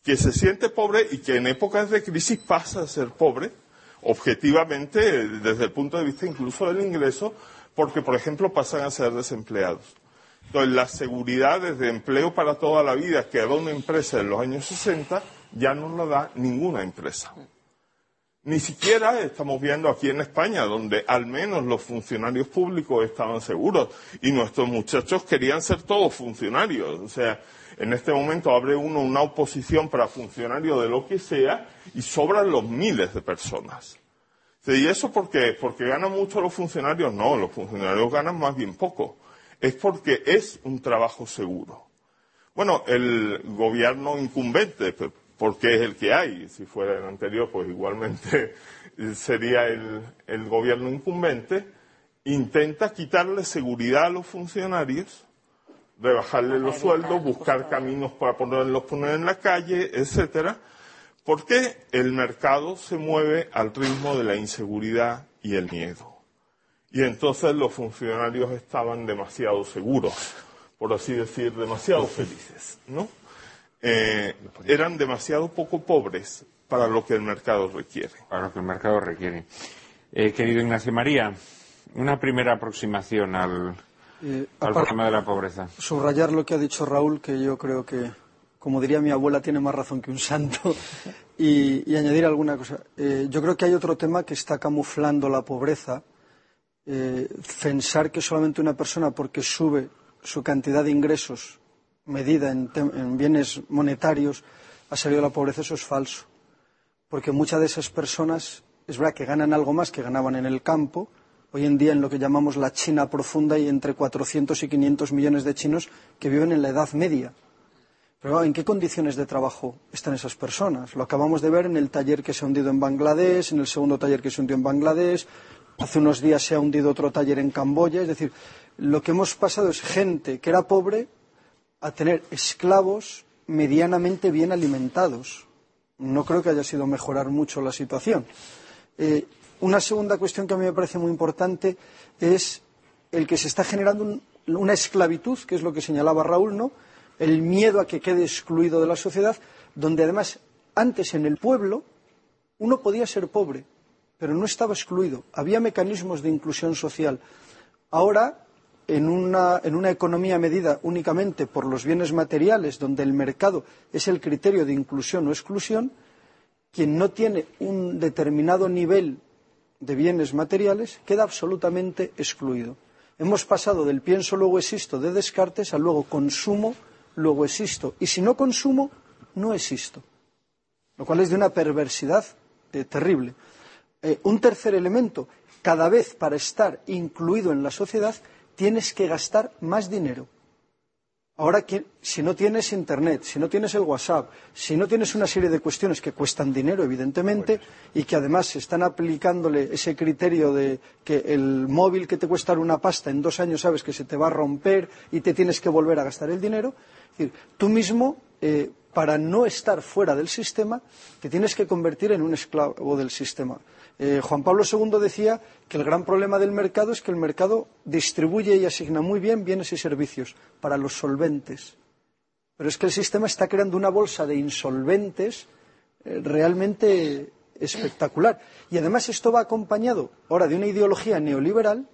que se siente pobre y que en épocas de crisis pasa a ser pobre, objetivamente desde el punto de vista incluso del ingreso, porque, por ejemplo, pasan a ser desempleados. Entonces, las seguridades de empleo para toda la vida que era una empresa en los años 60 ya no la da ninguna empresa. Ni siquiera estamos viendo aquí en España, donde al menos los funcionarios públicos estaban seguros y nuestros muchachos querían ser todos funcionarios. O sea, en este momento abre uno una oposición para funcionario de lo que sea y sobran los miles de personas. ¿Y eso por qué? ¿Porque ganan mucho los funcionarios? No, los funcionarios ganan más bien poco. Es porque es un trabajo seguro. Bueno, el gobierno incumbente, porque es el que hay. Si fuera el anterior, pues igualmente sería el, el gobierno incumbente. Intenta quitarle seguridad a los funcionarios, rebajarle los sueldos, buscar caminos para ponerlos poner en la calle, etcétera, porque el mercado se mueve al ritmo de la inseguridad y el miedo. Y entonces los funcionarios estaban demasiado seguros, por así decir, demasiado felices, ¿no? Eh, eran demasiado poco pobres para lo que el mercado requiere. Para lo que el mercado requiere. Eh, querido Ignacio María, una primera aproximación al, Eh, al problema de la pobreza. subrayar lo que ha dicho Raúl, que yo creo que, como diría mi abuela, tiene más razón que un santo, y, y añadir alguna cosa. Eh, yo creo que hay otro tema que está camuflando la pobreza. Eh, pensar que solamente una persona, porque sube su cantidad de ingresos medida en, en bienes monetarios, ha salido de la pobreza, eso es falso. Porque muchas de esas personas, es verdad que ganan algo más que ganaban en el campo, Hoy en día, en lo que llamamos la China profunda, hay entre 400 y 500 millones de chinos que viven en la Edad Media. Pero ¿en qué condiciones de trabajo están esas personas? Lo acabamos de ver en el taller que se ha hundido en Bangladesh, en el segundo taller que se hundió en Bangladesh, hace unos días se ha hundido otro taller en Camboya. Es decir, lo que hemos pasado es gente que era pobre a tener esclavos medianamente bien alimentados. No creo que haya sido mejorar mucho la situación. Eh, una segunda cuestión que a mí me parece muy importante es el que se está generando un- una esclavitud, que es lo que señalaba Raúl, ¿no? El miedo a que quede excluido de la sociedad, donde además antes en el pueblo uno podía ser pobre, pero no estaba excluido. Había mecanismos de inclusión social. Ahora, en una economía medida únicamente por los bienes materiales, donde el mercado es el criterio de inclusión o exclusión, quien no tiene un determinado nivel de bienes materiales queda absolutamente excluido. Hemos pasado del pienso luego existo de Descartes a luego consumo luego existo. Y si no consumo, no existo. Lo cual es de una perversidad eh, terrible. Eh, un tercer elemento, cada vez para estar incluido en la sociedad tienes que gastar más dinero. Ahora, si no tienes Internet, si no tienes el WhatsApp, si no tienes una serie de cuestiones que cuestan dinero, evidentemente, y que además se están aplicándole ese criterio de que el móvil que te cuesta una pasta en dos años sabes que se te va a romper y te tienes que volver a gastar el dinero, es decir, tú mismo, eh, para no estar fuera del sistema, te tienes que convertir en un esclavo del sistema. Eh, Juan Pablo II decía que el gran problema del mercado es que el mercado distribuye y asigna muy bien bienes y servicios para los solventes. Pero es que el sistema está creando una bolsa de insolventes eh, realmente espectacular. Y además esto va acompañado ahora de una ideología neoliberal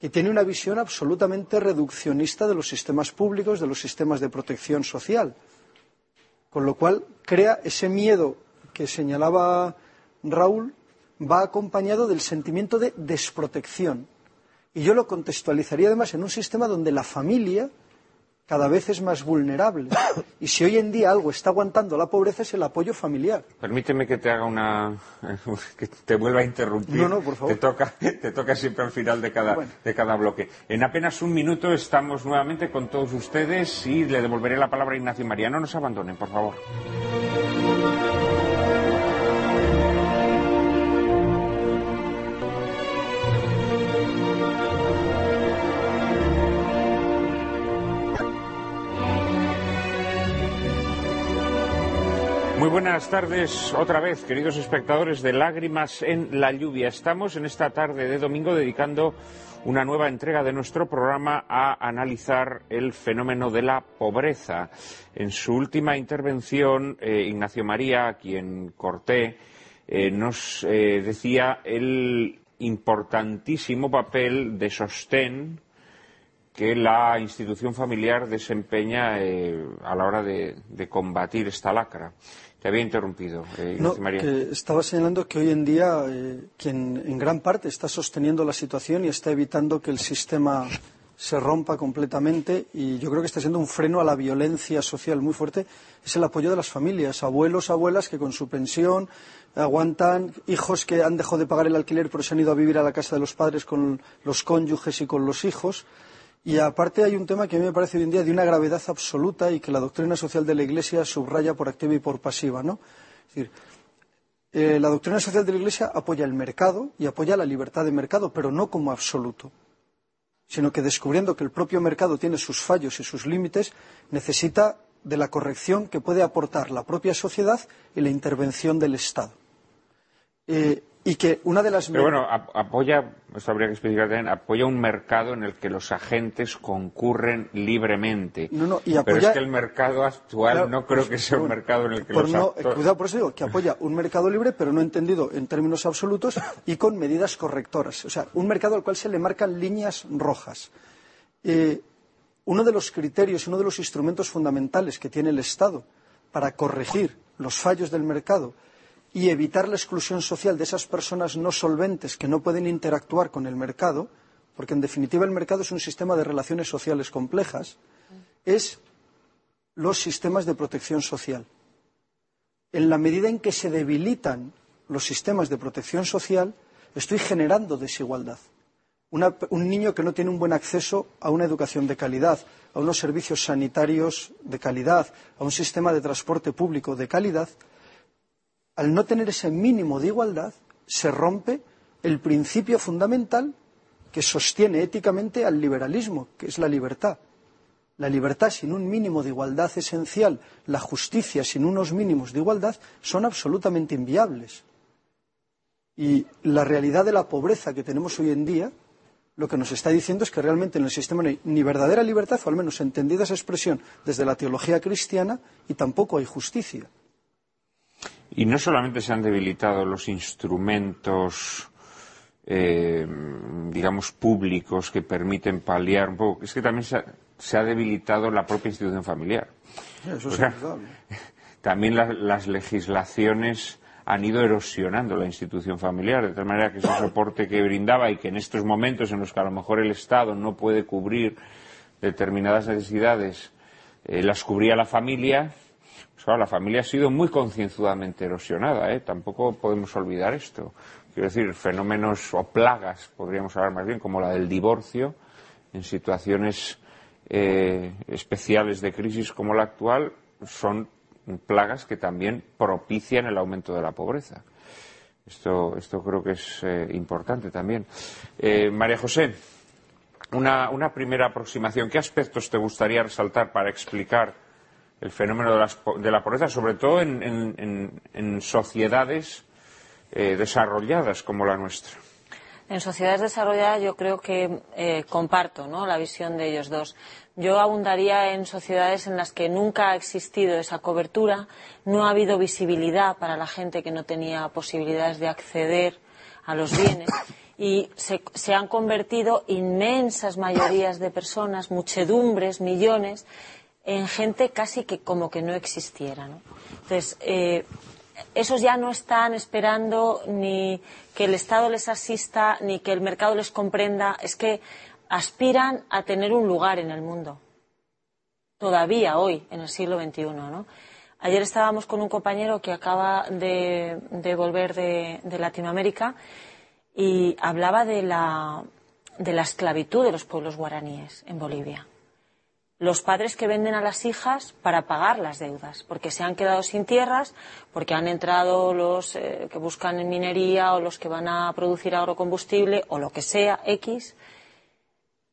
que tiene una visión absolutamente reduccionista de los sistemas públicos, de los sistemas de protección social. Con lo cual crea ese miedo que señalaba Raúl, va acompañado del sentimiento de desprotección. Y yo lo contextualizaría además en un sistema donde la familia cada vez es más vulnerable. Y si hoy en día algo está aguantando la pobreza es el apoyo familiar. Permíteme que te haga una. que te vuelva a interrumpir. No, no, por favor. Te toca, te toca siempre al final de cada, Bueno. de cada bloque. En apenas un minuto estamos nuevamente con todos ustedes y le devolveré la palabra a Ignacio María. No nos abandonen, por favor. Buenas tardes otra vez, queridos espectadores de Lágrimas en la Lluvia. Estamos en esta tarde de domingo dedicando una nueva entrega de nuestro programa a analizar el fenómeno de la pobreza. En su última intervención, eh, Ignacio María, a quien corté, eh, nos eh, decía el importantísimo papel de sostén que la institución familiar desempeña a la hora de, combatir esta lacra. Te había interrumpido, eh, no, Que estaba señalando que hoy en día eh, quien en gran parte está sosteniendo la situación y está evitando que el sistema se rompa completamente y yo creo que está siendo un freno a la violencia social muy fuerte es el apoyo de las familias, abuelos, abuelas que con su pensión aguantan, hijos que han dejado de pagar el alquiler pero se han ido a vivir a la casa de los padres con los cónyuges y con los hijos. Y aparte hay un tema que a mí me parece hoy en día de una gravedad absoluta y que la doctrina social de la Iglesia subraya por activa y por pasiva, ¿no? Es decir, eh, la doctrina social de la Iglesia apoya el mercado y apoya la libertad de mercado, pero no como absoluto sino que descubriendo que el propio mercado tiene sus fallos y sus límites, necesita de la corrección que puede aportar la propia sociedad y la intervención del Estado. Eh, y que una de las. Pero bueno, apoya, esto habría que explicar también, apoya un mercado en el que los agentes concurren libremente. No, no, y apoya, Pero es que el mercado actual no creo que sea un mercado en el que los no, Cuidado, por eso digo que apoya un mercado libre, pero no entendido en términos absolutos y con medidas correctoras. O sea, un mercado al cual se le marcan líneas rojas. Eh, uno de los criterios, uno de los instrumentos fundamentales que tiene el Estado para corregir los fallos del mercado y evitar la exclusión social de esas personas no solventes que no pueden interactuar con el mercado, porque en definitiva el mercado es un sistema de relaciones sociales complejas, es los sistemas de protección social. En la medida en que se debilitan los sistemas de protección social, estoy generando desigualdad. un niño que no tiene un buen acceso a una educación de calidad, a unos servicios sanitarios de calidad, a un sistema de transporte público de calidad, al no tener ese mínimo de igualdad, se rompe el principio fundamental que sostiene éticamente al liberalismo, que es la libertad. La libertad sin un mínimo de igualdad esencial, la justicia sin unos mínimos de igualdad, son absolutamente inviables. Y la realidad de la pobreza que tenemos hoy en día, lo que nos está diciendo es que realmente en el sistema no hay ni verdadera libertad, o al menos entendida esa expresión desde la teología cristiana, y tampoco hay justicia. Y no solamente se han debilitado los instrumentos, eh, digamos, públicos que permiten paliar un poco, es que también se ha, debilitado la propia institución familiar. Eso es también las legislaciones han ido erosionando la institución familiar, de tal manera que ese soporte que brindaba y que en estos momentos en los que a lo mejor el Estado no puede cubrir determinadas necesidades, eh, las cubría la familia, pues la familia ha sido muy concienzudamente erosionada, ¿eh? tampoco podemos olvidar esto. Quiero decir, fenómenos o plagas, podríamos hablar más bien, como la del divorcio, en situaciones eh, especiales de crisis como la actual, son plagas que también propician el aumento de la pobreza. Esto, esto creo que es eh, importante también. María José, una, una primera aproximación. ¿Qué aspectos te gustaría resaltar para explicar el fenómeno de, la pobreza, sobre todo en, sociedades eh, desarrolladas como la nuestra. En sociedades desarrolladas yo creo que eh, comparto la visión de ellos dos. Yo abundaría en sociedades en las que nunca ha existido esa cobertura, no ha habido visibilidad para la gente que no tenía posibilidades de acceder a los bienes y se, se, han convertido inmensas mayorías de personas, muchedumbres, millones, en gente casi que como que no existiera. Entonces, eh, esos ya no están esperando ni que el Estado les asista, ni que el mercado les comprenda, es que aspiran a tener un lugar en el mundo. Todavía hoy, en el siglo XXI. Ayer estábamos con un compañero que acaba de, volver de, Latinoamérica y hablaba de la, de la esclavitud de los pueblos guaraníes en Bolivia los padres que venden a las hijas para pagar las deudas, porque se han quedado sin tierras, porque han entrado los eh, que buscan en minería o los que van a producir agrocombustible o lo que sea, X,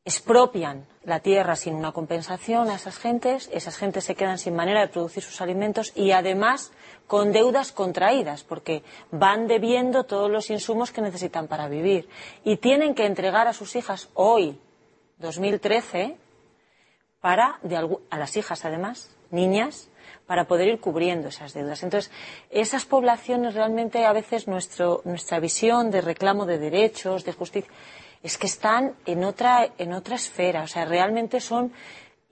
expropian la tierra sin una compensación a esas gentes, esas gentes se quedan sin manera de producir sus alimentos y además con deudas contraídas, porque van debiendo todos los insumos que necesitan para vivir. Y tienen que entregar a sus hijas hoy, 2013, para, a las hijas además, niñas, para poder ir cubriendo esas deudas. Entonces, esas poblaciones realmente a veces nuestra visión de reclamo de derechos, de justicia, es que están en otra, en otra esfera, o sea, realmente son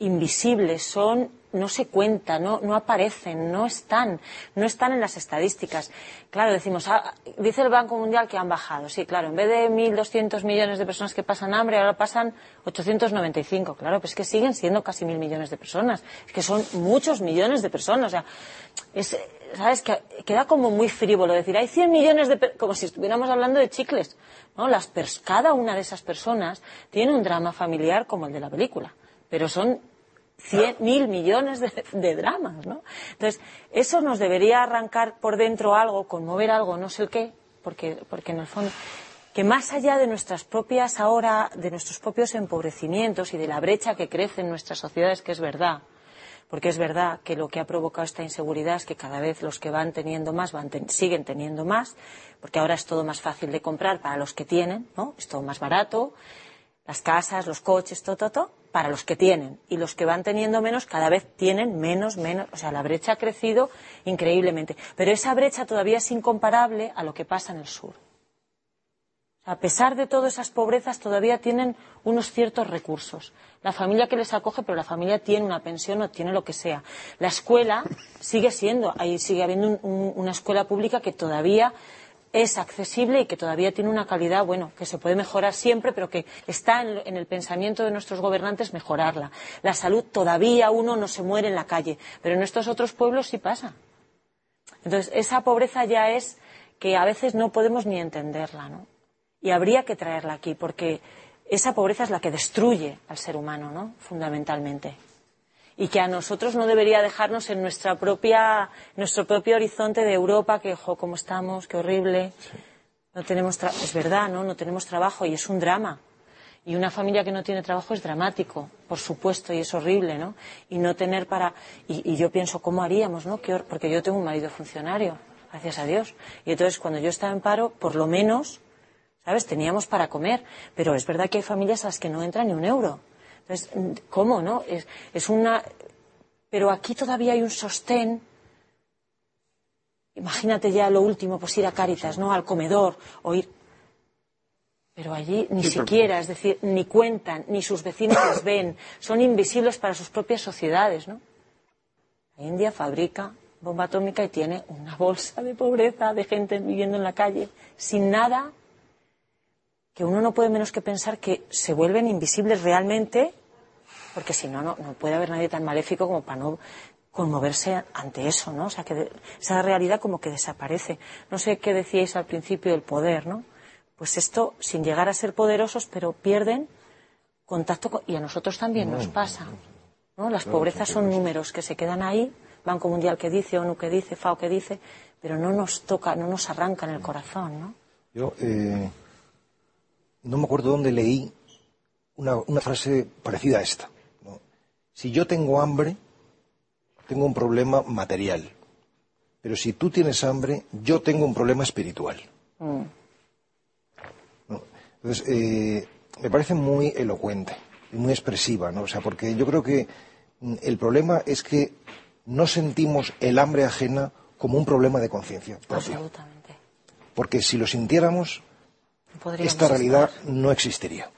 invisibles, son no se cuentan, no, no aparecen, no están, no están en las estadísticas. Claro, decimos, ah, dice el Banco Mundial que han bajado. Sí, claro, en vez de 1.200 millones de personas que pasan hambre, ahora pasan 895. Claro, pues es que siguen siendo casi mil millones de personas. Es que son muchos millones de personas. O sea, es, ¿sabes? Que queda como muy frívolo decir, hay 100 millones de como si estuviéramos hablando de chicles. ¿no? Las cada una de esas personas tiene un drama familiar como el de la película. Pero son cien, mil millones de, dramas, ¿no? Entonces, eso nos debería arrancar por dentro algo, conmover algo, no sé el qué, porque, porque en el fondo, que más allá de nuestras propias ahora, de nuestros propios empobrecimientos y de la brecha que crece en nuestras sociedades, que es verdad, porque es verdad que lo que ha provocado esta inseguridad es que cada vez los que van teniendo más van siguen teniendo más, porque ahora es todo más fácil de comprar para los que tienen, ¿no? Es todo más barato, las casas, los coches, todo, todo, todo, para los que tienen. Y los que van teniendo menos, cada vez tienen menos, menos. O sea, la brecha ha crecido increíblemente. Pero esa brecha todavía es incomparable a lo que pasa en el sur. A pesar de todas esas pobrezas, todavía tienen unos ciertos recursos. La familia que les acoge, pero la familia tiene una pensión o tiene lo que sea. La escuela sigue siendo, ahí sigue habiendo una escuela pública que todavía es accesible y que todavía tiene una calidad, bueno, que se puede mejorar siempre, pero que está en, el pensamiento de nuestros gobernantes mejorarla. La salud todavía uno no se muere en la calle, pero en estos otros pueblos sí pasa. Entonces, esa pobreza ya es que a veces no podemos ni entenderla, ¿no? Y habría que traerla aquí, porque esa pobreza es la que destruye al ser humano, ¿no? Fundamentalmente y que a nosotros no debería dejarnos en nuestra propia, nuestro propio horizonte de Europa, que, ojo, cómo estamos, qué horrible. No tenemos es verdad, ¿no? No tenemos trabajo y es un drama. Y una familia que no tiene trabajo es dramático, por supuesto, y es horrible, ¿no? Y no tener para. Y, yo pienso, ¿cómo haríamos, no? Porque yo tengo un marido funcionario, gracias a Dios. Y entonces, cuando yo estaba en paro, por lo menos, ¿sabes? Teníamos para comer. Pero es verdad que hay familias a las que no entra ni un euro. Entonces, ¿cómo, no? Es, una... Pero aquí todavía hay un sostén. Imagínate ya lo último, pues ir a Cáritas, ¿no? Al comedor o ir... Pero allí ni siquiera, es decir, ni cuentan, ni sus vecinos las ven, son invisibles para sus propias sociedades, ¿no? La India fabrica bomba atómica y tiene una bolsa de pobreza de gente viviendo en la calle, sin nada que uno no puede menos que pensar que se vuelven invisibles realmente, porque si no, no, puede haber nadie tan maléfico como para no conmoverse ante eso, ¿no? O sea, que esa realidad como que desaparece. No sé qué decíais al principio del poder, ¿no? Pues esto, sin llegar a ser poderosos, pero pierden contacto con... Y a nosotros también nos pasa, ¿no? Las pobrezas son números que se quedan ahí, Banco Mundial que dice, ONU que dice, FAO que dice, pero no nos toca, no nos arranca en el corazón, ¿no? Yo, eh, no me acuerdo dónde leí una, frase parecida a esta. Si yo tengo hambre, tengo un problema material. Pero si tú tienes hambre, yo tengo un problema espiritual. Mm. Entonces, eh, me parece muy elocuente y muy expresiva, ¿no? O sea, porque yo creo que mm, el problema es que no sentimos el hambre ajena como un problema de conciencia Absolutamente. Porque si lo sintiéramos, esta realidad no existiría.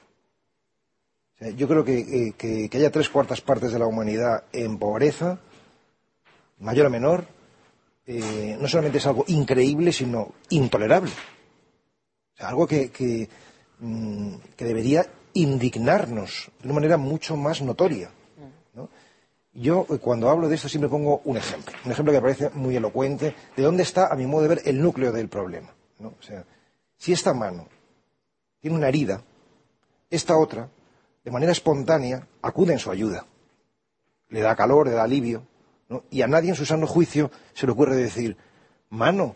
yo creo que, que, haya tres cuartas partes de la humanidad en pobreza, mayor o menor, eh, no solamente es algo increíble, sino intolerable. algo que, mm, que, debería indignarnos de una manera mucho más notoria. Yo, eh, cuando hablo de esto, siempre pongo un ejemplo. Un ejemplo que me parece muy elocuente de dónde está, a mi modo de ver, el núcleo del problema. O sea, si esta mano tiene una herida, esta otra, de manera espontánea, acude en su ayuda. Le da calor, le da alivio, y a nadie en su sano juicio se le ocurre decir, mano,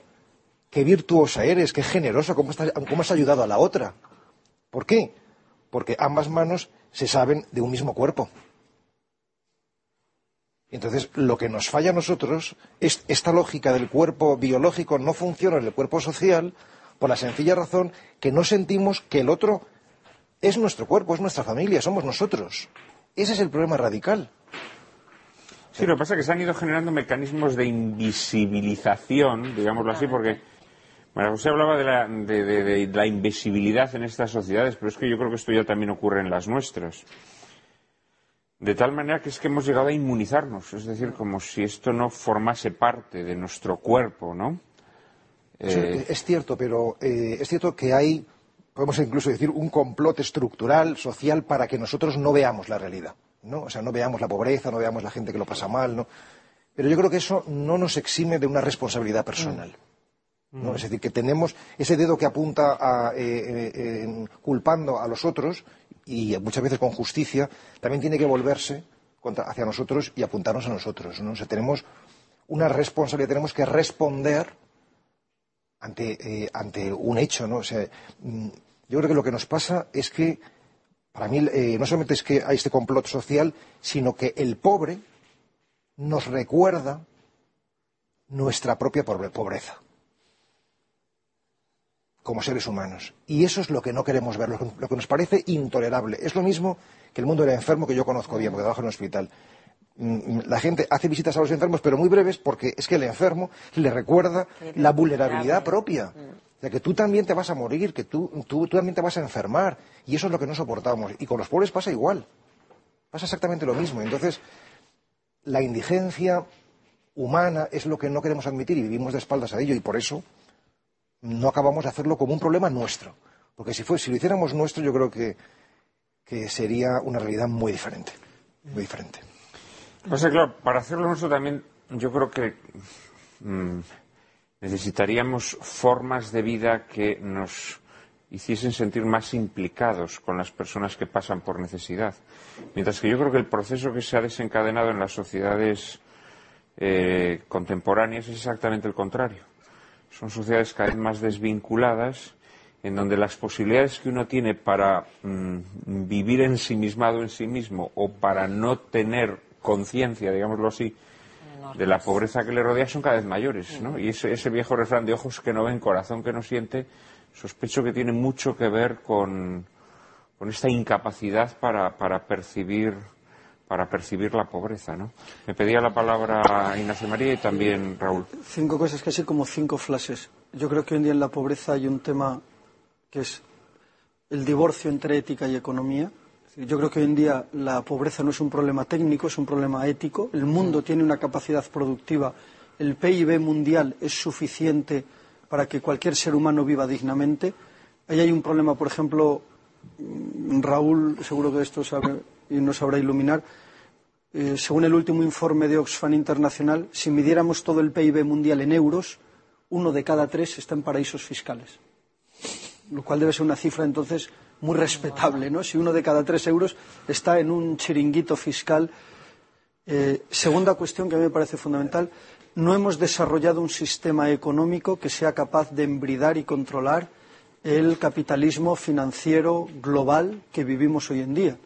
qué virtuosa eres, qué generosa, cómo, cómo has ayudado a la otra. ¿Por qué? Porque ambas manos se saben de un mismo cuerpo. Entonces, lo que nos falla a nosotros es esta lógica del cuerpo biológico no funciona en el cuerpo social por la sencilla razón que no sentimos que el otro es nuestro cuerpo, es nuestra familia, somos nosotros. Ese es el problema radical. Sí, lo que pasa es que se han ido generando mecanismos de invisibilización, digámoslo así, porque María José hablaba de la, de, de- de la invisibilidad en estas sociedades, pero es que yo creo que esto ya también ocurre en las nuestras. De tal manera que es que hemos llegado a inmunizarnos, es decir, como si esto no formase parte de nuestro cuerpo, ¿no? Eh, es cierto, pero eh, es cierto que hay, podemos incluso decir, un complot estructural, social, para que nosotros no veamos la realidad. ¿no? O sea, no veamos la pobreza, no veamos la gente que lo pasa mal. ¿no? Pero yo creo que eso no nos exime de una responsabilidad personal. ¿no? Es decir, que tenemos ese dedo que apunta a, eh, eh, eh, culpando a los otros, y muchas veces con justicia, también tiene que volverse contra- hacia nosotros y apuntarnos a nosotros. ¿no? O sea, tenemos una responsabilidad, tenemos que responder ante, eh, ante un hecho, ¿no? O sea, mm, yo creo que lo que nos pasa es que, para mí, eh, no solamente es que hay este complot social, sino que el pobre nos recuerda nuestra propia pobre- pobreza como seres humanos. Y eso es lo que no queremos ver, lo que nos parece intolerable. Es lo mismo que el mundo del enfermo que yo conozco bien, porque trabajo en un hospital. Mm, La gente hace visitas a los enfermos, pero muy breves, porque es que el enfermo le recuerda la vulnerabilidad propia. O sea, que tú también te vas a morir, que tú, tú, tú también te vas a enfermar. Y eso es lo que no soportamos. Y con los pobres pasa igual. Pasa exactamente lo mismo. Entonces, la indigencia humana es lo que no queremos admitir y vivimos de espaldas a ello. Y por eso no acabamos de hacerlo como un problema nuestro. Porque si, fue, si lo hiciéramos nuestro, yo creo que, que sería una realidad muy diferente. Muy diferente. Claro, para hacerlo nuestro también, yo creo que mm, necesitaríamos formas de vida que nos hiciesen sentir más implicados con las personas que pasan por necesidad. Mientras que yo creo que el proceso que se ha desencadenado en las sociedades eh, contemporáneas es exactamente el contrario. Son sociedades cada vez más desvinculadas, en donde las posibilidades que uno tiene para mm, vivir ensimismado en sí mismo o para no tener conciencia, digámoslo así, de la pobreza que le rodea son cada vez mayores, ¿no? Y ese, ese viejo refrán de ojos que no ven, corazón que no siente, sospecho que tiene mucho que ver con, con esta incapacidad para, para percibir para percibir la pobreza, ¿no? Me pedía la palabra Ignacio María y también Raúl. Cinco cosas, casi como cinco flashes. Yo creo que hoy en día en la pobreza hay un tema que es el divorcio entre ética y economía. Yo creo que hoy en día la pobreza no es un problema técnico, es un problema ético. El mundo tiene una capacidad productiva. El PIB mundial es suficiente para que cualquier ser humano viva dignamente. Ahí hay un problema, por ejemplo, mm, Raúl, seguro que esto sabe y nos sabrá iluminar. Eh, según el último informe de Oxfam Internacional, si midiéramos todo el PIB mundial en euros, uno de cada tres está en paraísos fiscales. Lo cual debe ser una cifra entonces muy respetable, ¿no? Si uno de cada tres euros está en un chiringuito fiscal. Eh, segunda cuestión que a mí me parece fundamental, no hemos desarrollado un sistema económico que sea capaz de embridar y controlar el capitalismo financiero global que vivimos hoy en día.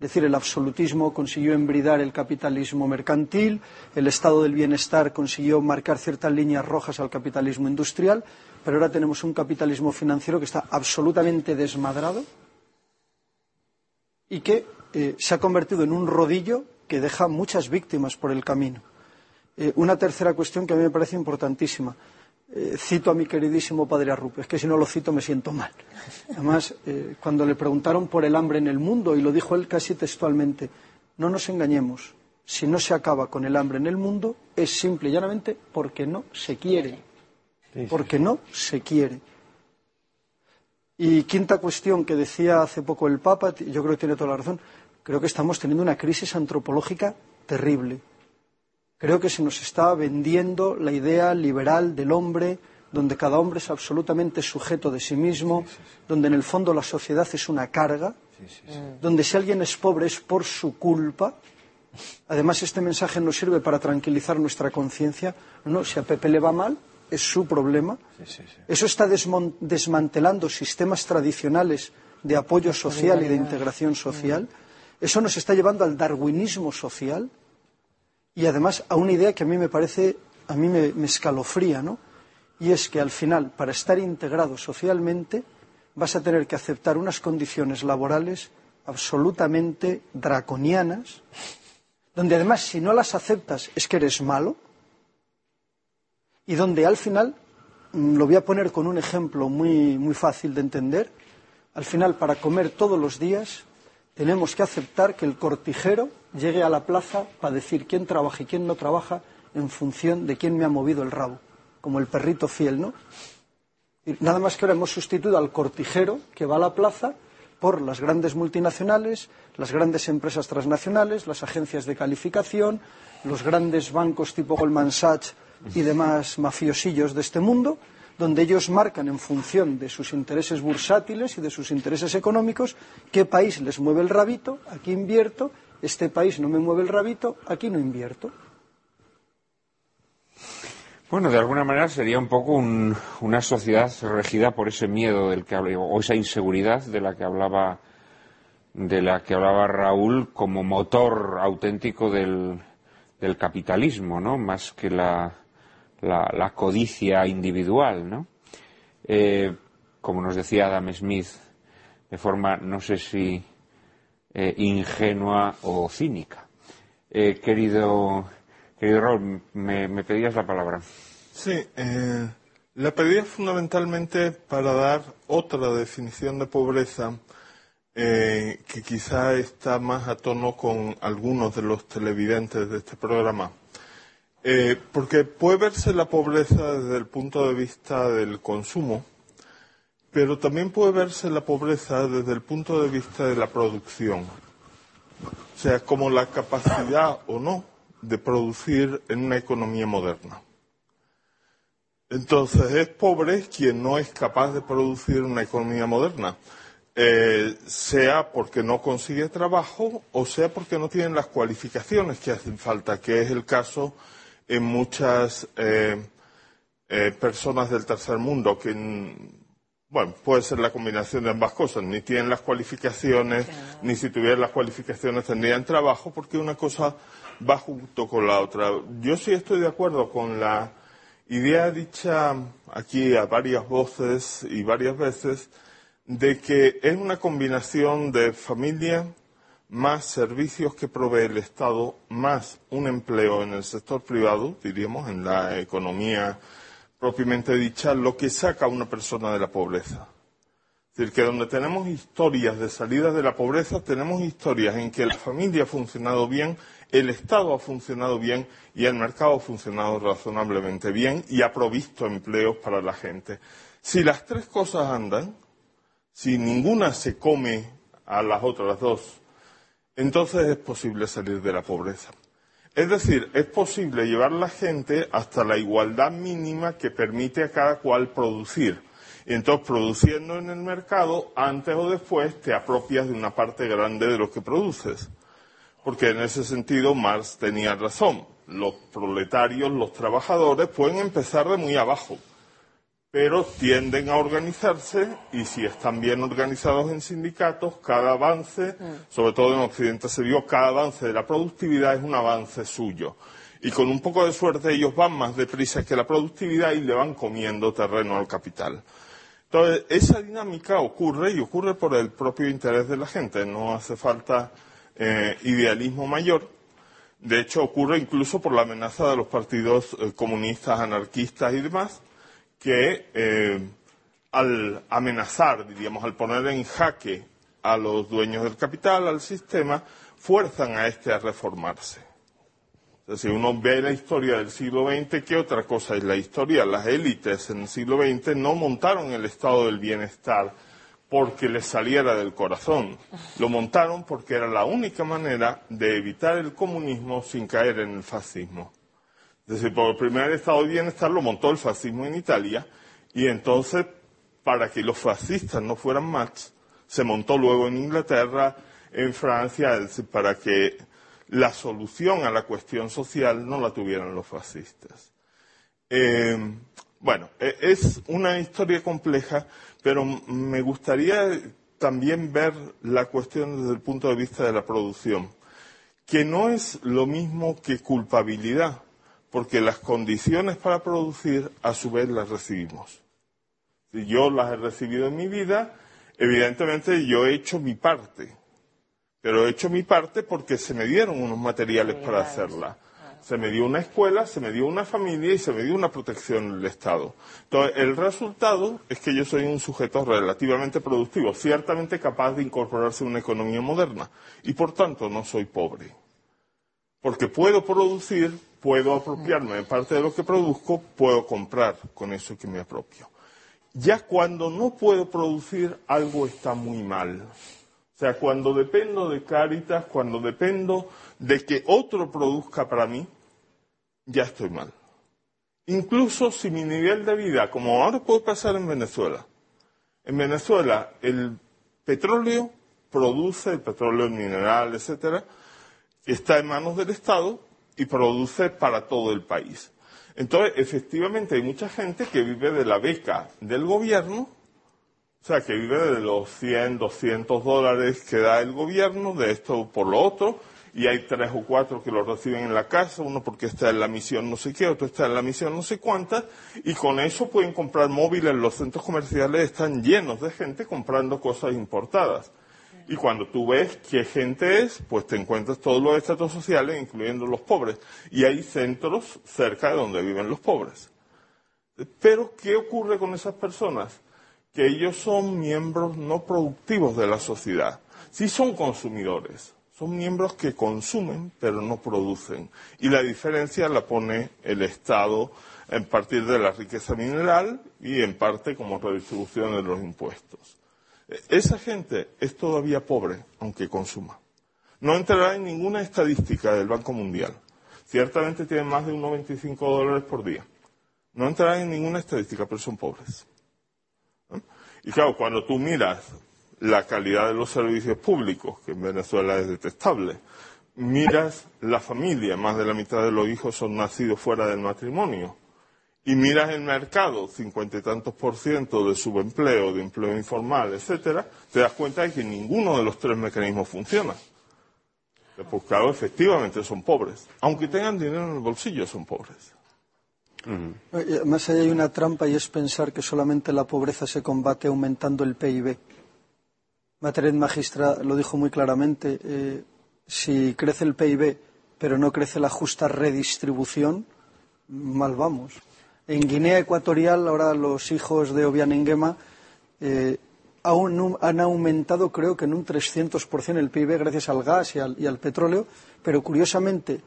Es decir, el absolutismo consiguió embridar el capitalismo mercantil, el estado del bienestar consiguió marcar ciertas líneas rojas al capitalismo industrial, pero ahora tenemos un capitalismo financiero que está absolutamente desmadrado y que eh, se ha convertido en un rodillo que deja muchas víctimas por el camino. Eh, una tercera cuestión que a mí me parece importantísima. Eh, cito a mi queridísimo padre Arrupe, es que si no lo cito me siento mal. Además, cuando le preguntaron por el hambre en el mundo, y lo dijo él casi textualmente, no nos engañemos, si no se acaba con el hambre en el mundo, es simple y llanamente porque no se quiere. Porque no se quiere. Y quinta cuestión que decía hace poco el Papa, yo creo que tiene toda la razón, creo que estamos teniendo una crisis antropológica terrible. Creo que se nos está vendiendo la idea liberal del hombre, donde cada hombre es absolutamente sujeto de sí mismo, donde en el fondo la sociedad es una carga, donde si alguien es pobre es por su culpa. Además, este mensaje nos sirve para tranquilizar nuestra conciencia. No, si a Pepe le va mal, es su problema. Eso está desmantelando sistemas tradicionales de apoyo social y de integración social. Eso nos está llevando al darwinismo social y además a una idea que a mí me parece, a mí me, me escalofría, ¿no? Y es que al final, para estar integrado socialmente, vas a tener que aceptar unas condiciones laborales absolutamente draconianas, donde además si no las aceptas es que eres malo, y donde al final mm, lo voy a poner con un ejemplo muy, muy fácil de entender. Al final, para comer todos los días, tenemos que aceptar que el cortijero llegue a la plaza para decir quién trabaja y quién no trabaja en función de quién me ha movido el rabo, como el perrito fiel, ¿no? Nada más que ahora hemos sustituido al cortijero que va a la plaza por las grandes multinacionales, las grandes empresas transnacionales, las agencias de calificación, los grandes bancos tipo Goldman Sachs y demás mafiosillos de este mundo, donde ellos marcan en función de sus intereses bursátiles y de sus intereses económicos qué país les mueve el rabito, aquí invierto, este país no me mueve el rabito, aquí no invierto. Bueno, de alguna manera sería un poco una sociedad regida por ese miedo del que hablaba, o esa inseguridad de la que hablaba de la que hablaba Raúl como motor auténtico del, capitalismo, ¿no? Más que la, codicia individual, ¿no? Eh, como nos decía Adam Smith, de forma, no sé si eh, ingenua o cínica. Eh, querido Querido Raúl, me, pedías la palabra. Sí, la pedía fundamentalmente para dar otra definición de pobreza que quizá está más a tono con algunos de los televidentes de este programa. Eh, porque puede verse la pobreza desde el punto de vista del consumo, pero también puede verse la pobreza desde el punto de vista de la producción. O sea, como la capacidad o no de producir en una economía moderna. Entonces, es pobre quien no es capaz de producir una economía moderna, eh, sea porque no consigue trabajo o sea porque no tiene las cualificaciones que hacen falta, que es el caso en muchas eh, eh, personas del tercer mundo, que, bueno, puede ser la combinación de ambas cosas, ni tienen las cualificaciones, ni si tuvieran las cualificaciones tendrían trabajo, porque una cosa va junto con la otra. Yo sí estoy de acuerdo con la idea dicha aquí a varias voces y varias veces de que es una combinación de familia más servicios que provee el Estado, más un empleo en el sector privado, diríamos, en la economía propiamente dicha, lo que saca a una persona de la pobreza. Es decir, que donde tenemos historias de salida de la pobreza, tenemos historias en que la familia ha funcionado bien el Estado ha funcionado bien y el mercado ha funcionado razonablemente bien y ha provisto empleos para la gente. Si las tres cosas andan, si ninguna se come a las otras dos, entonces es posible salir de la pobreza. Es decir, es posible llevar la gente hasta la igualdad mínima que permite a cada cual producir. Y entonces, produciendo en el mercado, antes o después te apropias de una parte grande de lo que produces porque en ese sentido Marx tenía razón. Los proletarios, los trabajadores, pueden empezar de muy abajo, pero tienden a organizarse y si están bien organizados en sindicatos, cada avance, mm. sobre todo en Occidente se vio, cada avance de la productividad es un avance suyo. Y con un poco de suerte ellos van más deprisa que la productividad y le van comiendo terreno al capital. Entonces, esa dinámica ocurre y ocurre por el propio interés de la gente. No hace falta eh, idealismo mayor. De hecho, ocurre incluso por la amenaza de los partidos eh, comunistas, anarquistas y demás, que eh, al amenazar, diríamos, al poner en jaque a los dueños del capital, al sistema, fuerzan a este a reformarse. si uno ve la historia del siglo XX, ¿qué otra cosa es la historia? Las élites en el siglo XX no montaron el estado del bienestar porque les saliera del corazón. Lo montaron porque era la única manera de evitar el comunismo sin caer en el fascismo. Es decir, por el primer estado de bienestar lo montó el fascismo en Italia y entonces, para que los fascistas no fueran más, se montó luego en Inglaterra, en Francia, para que la solución a la cuestión social no la tuvieran los fascistas. Eh, bueno, e, es una historia compleja pero me gustaría también ver la cuestión desde el punto de vista de la producción, que no es lo mismo que culpabilidad, porque las condiciones para producir a su vez las recibimos. Si yo las he recibido en mi vida, evidentemente yo he hecho mi parte, pero he hecho mi parte porque se me dieron unos materiales para hacerla. Se me dio una escuela, se me dio una familia y se me dio una protección del Estado. Entonces, el resultado es que yo soy un sujeto relativamente productivo, ciertamente capaz de incorporarse a una economía moderna y por tanto no soy pobre. Porque puedo producir, puedo apropiarme de parte de lo que produzco, puedo comprar con eso que me apropio. Ya cuando no puedo producir, algo está muy mal. O sea, cuando dependo de Cáritas, cuando dependo de que otro produzca para mí, ya estoy mal. Incluso si mi nivel de vida, como ahora puede pasar en Venezuela, en Venezuela el petróleo produce, el petróleo mineral, etcétera, está en manos del Estado y produce para todo el país. Entonces, efectivamente, hay mucha gente que vive de la beca del gobierno o sea, que vive de los 100, 200 dólares que da el gobierno, de esto por lo otro, y hay tres o cuatro que lo reciben en la casa, uno porque está en la misión no sé qué, otro está en la misión no sé cuántas, y con eso pueden comprar móviles, los centros comerciales están llenos de gente comprando cosas importadas. Y cuando tú ves qué gente es, pues te encuentras todos los estratos sociales, incluyendo los pobres. Y hay centros cerca de donde viven los pobres. Pero, ¿qué ocurre con esas personas? que ellos son miembros no productivos de la sociedad. Sí son consumidores, son miembros que consumen pero no producen. Y la diferencia la pone el Estado en partir de la riqueza mineral y en parte como redistribución de los impuestos. Esa gente es todavía pobre, aunque consuma. No entrará en ninguna estadística del Banco Mundial. Ciertamente tienen más de 1,25 dólares por día. No entrarán en ninguna estadística, pero son pobres. Y claro, cuando tú miras la calidad de los servicios públicos, que en Venezuela es detestable, miras la familia, más de la mitad de los hijos son nacidos fuera del matrimonio, y miras el mercado, cincuenta y tantos por ciento de subempleo, de empleo informal, etcétera, te das cuenta de que ninguno de los tres mecanismos funciona. Pues claro, efectivamente son pobres. Aunque tengan dinero en el bolsillo, son pobres. Más allá hay una trampa y es pensar que solamente la pobreza se combate aumentando el PIB. Materet Magistra lo dijo muy claramente. Eh, si crece el PIB pero no crece la justa redistribución, mal vamos. En Guinea Ecuatorial, ahora los hijos de Obiang Nguema eh, han aumentado, creo que en un 300% el PIB gracias al gas y al petróleo, pero curiosamente,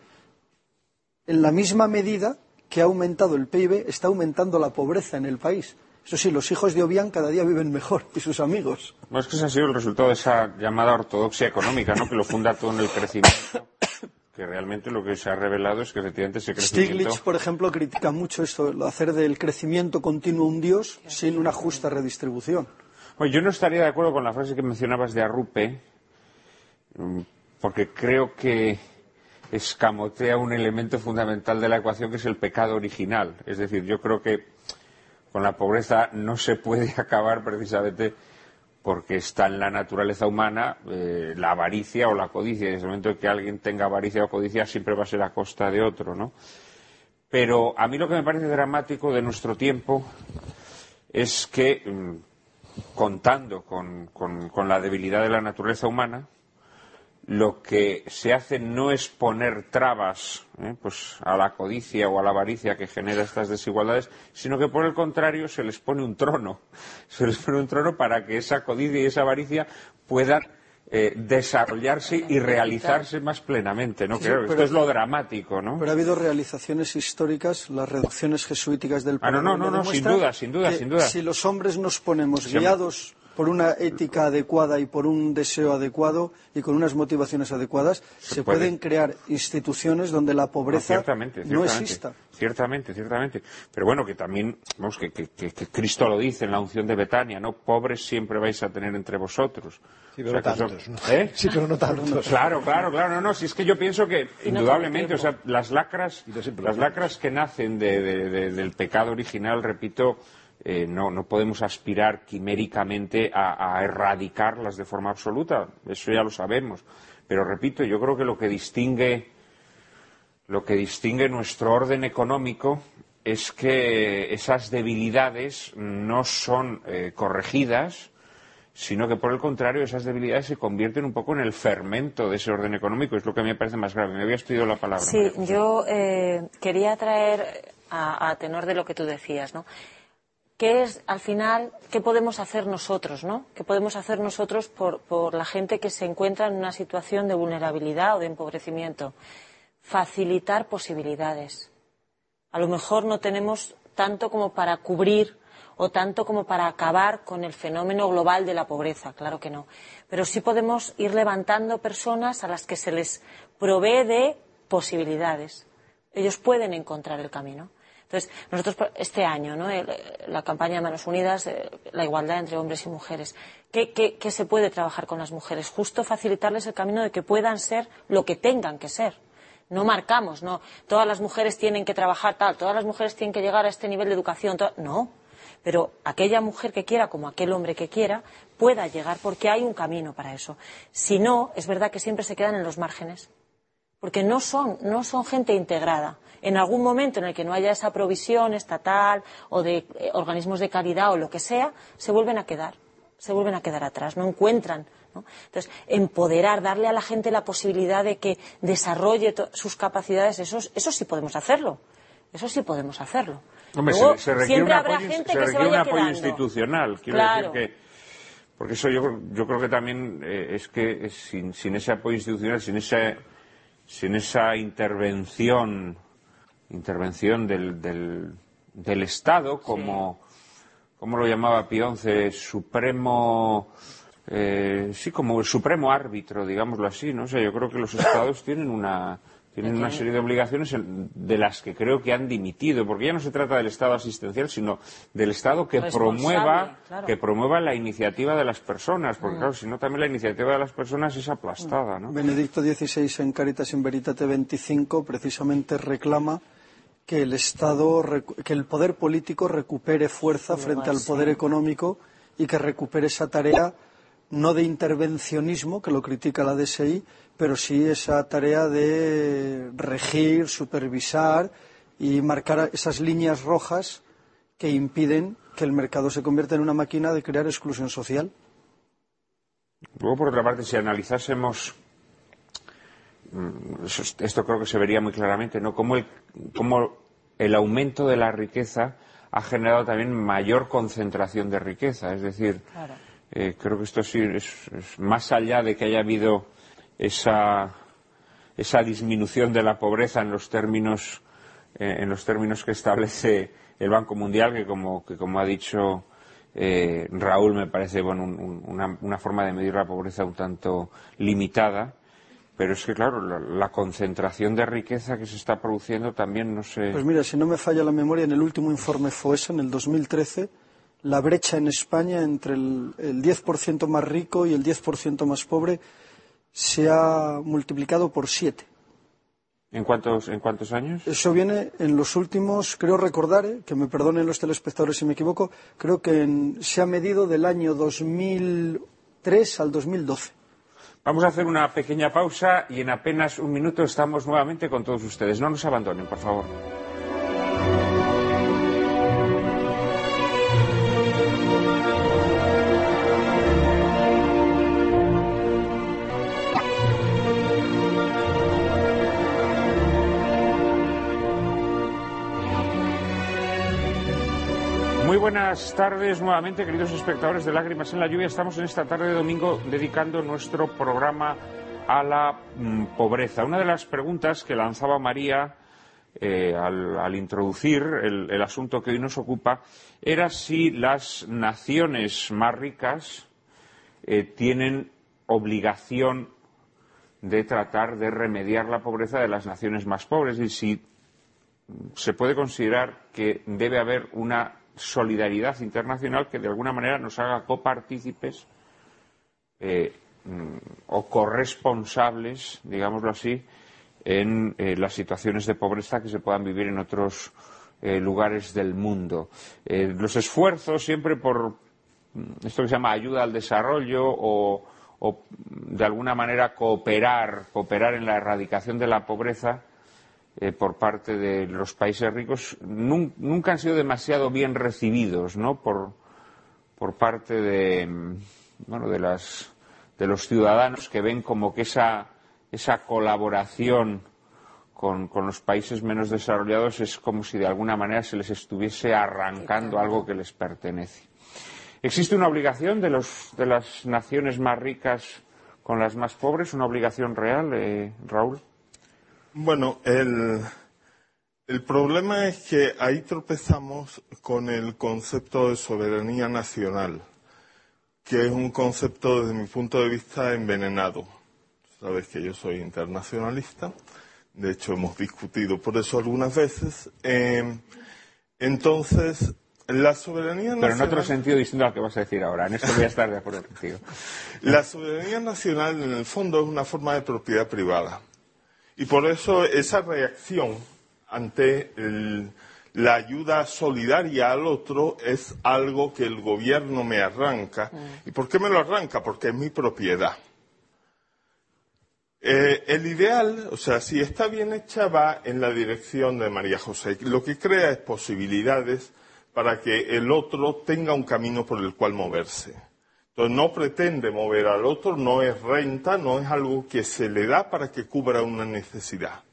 en la misma medida que ha aumentado el PIB, está aumentando la pobreza en el país. Eso sí, los hijos de Obiang cada día viven mejor y sus amigos. Bueno, es que ese ha sido el resultado de esa llamada ortodoxia económica, ¿no? que lo funda todo en el crecimiento. Que realmente lo que se ha revelado es que efectivamente ese crecimiento. Stiglitz, por ejemplo, critica mucho esto, hacer del crecimiento continuo un dios sin una justa redistribución. Bueno, yo no estaría de acuerdo con la frase que mencionabas de Arrupe, mm, porque creo que escamotea un elemento fundamental de la ecuación que es el pecado original. Es decir, yo creo que con la pobreza no se puede acabar precisamente porque está en la naturaleza humana eh, la avaricia o la codicia. En el momento que alguien tenga avaricia o codicia siempre va a ser a costa de otro, ¿no? Pero a mí lo que me parece dramático de nuestro tiempo es que, mm, contando con la debilidad de la naturaleza humana, lo que se hace no es poner trabas ¿eh? pues a la codicia o a la avaricia que genera estas desigualdades, sino que por el contrario se les pone un trono. Se les pone un trono para que esa codicia y esa avaricia puedan eh, desarrollarse y realizarse más plenamente. ¿no? Creo esto es lo dramático. ¿no? Pero ha habido realizaciones históricas, las reducciones jesuíticas del. Ah, no, no, no, sin duda, sin duda, sin duda. Si los hombres nos ponemos guiados por una ética adecuada y por un deseo adecuado y con unas motivaciones adecuadas, se, pueden crear instituciones donde la pobreza no, exista. Ciertamente, ciertamente. Pero bueno, que también, vamos, que, Cristo lo dice en la unción de Betania, ¿no? Pobres siempre vais a tener entre vosotros. Sí, pero, no tantos, ¿Eh? sí, pero no tantos. Claro, claro, claro. No, no, si es que yo pienso que, indudablemente, o sea, las lacras, las lacras que nacen del pecado original, repito, eh, no, podemos aspirar quiméricamente a, erradicarlas de forma absoluta, eso ya lo sabemos. Pero repito, yo creo que lo que distingue, lo que distingue nuestro orden económico es que esas debilidades no son eh, corregidas sino que por el contrario esas debilidades se convierten un poco en el fermento de ese orden económico. Es lo que a mí me parece más grave. Me había estudiado la palabra. Sí, yo eh, quería traer a, a, tenor de lo que tú decías, ¿no? ¿Qué es, al final, qué podemos hacer nosotros, ¿no? ¿Qué podemos hacer nosotros por, por la gente que se encuentra en una situación de vulnerabilidad o de empobrecimiento? Facilitar posibilidades. A lo mejor no tenemos tanto como para cubrir o tanto como para acabar con el fenómeno global de la pobreza, claro que no. Pero sí podemos ir levantando personas a las que se les provee de posibilidades. Ellos pueden encontrar el camino. Entonces, nosotros este año, ¿no? la campaña de Manos Unidas, la igualdad entre hombres y mujeres, ¿qué, ¿qué, qué, se puede trabajar con las mujeres? Justo facilitarles el camino de que puedan ser lo que tengan que ser. No marcamos, no. Todas las mujeres tienen que trabajar tal, todas las mujeres tienen que llegar a este nivel de educación. No. Pero aquella mujer que quiera, como aquel hombre que quiera, pueda llegar porque hay un camino para eso. Si no, es verdad que siempre se quedan en los márgenes. Porque no son, no son gente integrada en algún momento en el que no haya esa provisión estatal o de eh, organismos de calidad o lo que sea, se vuelven a quedar, se vuelven a quedar atrás, no encuentran. ¿no? Entonces, empoderar, darle a la gente la posibilidad de que desarrolle sus capacidades, eso, eso sí podemos hacerlo. Eso sí podemos hacerlo. Hombre, Luego, se, siempre habrá apoyo, gente se que se requiere un vaya apoyo quedando. institucional. Quiero Claro. decir que, porque eso yo, yo creo que también eh, es que sin, sin ese apoyo institucional, sin esa, sin esa intervención, intervención del, del, del Estado como, ¿cómo lo llamaba Pionce? Supremo, eh, sí, como el supremo árbitro, digámoslo así, ¿no? O sea, yo creo que los Estados tienen una, tienen una serie de obligaciones de las que creo que han dimitido, porque ya no se trata del Estado asistencial, sino del Estado que promueva, claro. que promueva la iniciativa de las personas, porque claro, si no también la iniciativa de las personas es aplastada, ¿no? Benedicto XVI en Caritas in Veritate 25 precisamente reclama que el Estado, recu- que el poder político recupere fuerza frente al poder económico y que recupere esa tarea no de intervencionismo, que lo critica la DSI, pero sí esa tarea de regir, supervisar y marcar esas líneas rojas que impiden que el mercado se convierta en una máquina de crear exclusión social. Luego, por otra parte, si analizásemos, mm, esto creo que se vería muy claramente, ¿no? Cómo el, cómo el aumento de la riqueza ha generado también mayor concentración de riqueza. Es decir, Claro. eh, creo que esto sí es, es más allá de que haya habido esa, esa disminución de la pobreza en los términos, eh, en los términos que establece el Banco Mundial, que como, que como ha dicho eh, Raúl, me parece bueno, un- un- una, una forma de medir la pobreza un tanto limitada. Pero es que, claro, la, la concentración de riqueza que se está produciendo también no se. Pues mira, si no me falla la memoria, en el último informe FOESA, en el 2013, la brecha en España entre el, el 10% más rico y el 10% más pobre se ha multiplicado por siete. ¿En cuántos, ¿En cuántos años? Eso viene en los últimos, creo recordar, eh, que me perdonen los telespectadores si me equivoco, creo que en- se ha medido del año 2003 al 2012. Vamos a hacer una pequeña pausa y en apenas un minuto estamos nuevamente con todos ustedes. No nos abandonen, por favor. Buenas tardes nuevamente, queridos espectadores de Lágrimas en la Lluvia. Estamos en esta tarde de domingo dedicando nuestro programa a la mm, pobreza. Una de las preguntas que lanzaba María eh, al, introducir el, el asunto que hoy nos ocupa era si las naciones más ricas eh, tienen obligación de tratar de remediar la pobreza de las naciones más pobres y si se puede considerar que debe haber una solidaridad internacional que de alguna manera nos haga copartícipes eh, mm, o corresponsables, digámoslo así, en eh, las situaciones de pobreza que se puedan vivir en otros eh, lugares del mundo. Los esfuerzos siempre por mm, esto que se llama ayuda al desarrollo o, o, de alguna manera cooperar, cooperar en la erradicación de la pobreza, eh, por parte de los países ricos nun- nunca han sido demasiado bien recibidos ¿no? por, por parte de, bueno, de, las, de los ciudadanos que ven como que esa, esa colaboración con, con, los países menos desarrollados es como si de alguna manera se les estuviese arrancando algo que les pertenece. ¿Existe una obligación de, los, de las naciones más ricas con las más pobres? ¿Una obligación real, eh, Raúl? Bueno, el, el problema es que ahí tropezamos con el concepto de soberanía nacional, que es un concepto desde mi punto de vista envenenado. Sabes que yo soy internacionalista, de hecho hemos discutido por eso algunas veces. Eh, entonces, la soberanía nacional. Pero en otro sentido distinto al que vas a decir ahora. En esto voy a estar de acuerdo contigo. La soberanía nacional, en el fondo, es una forma de propiedad privada. Y por eso esa reacción ante el, la ayuda solidaria al otro es algo que el gobierno me arranca. Mm. ¿Y por qué me lo arranca? Porque es mi propiedad. Eh, el ideal, o sea, si está bien hecha, va en la dirección de María José. Lo que crea es posibilidades para que el otro tenga un camino por el cual moverse. Entonces no pretende mover al otro, no es renta, no es algo que se le da para que cubra una necesidad,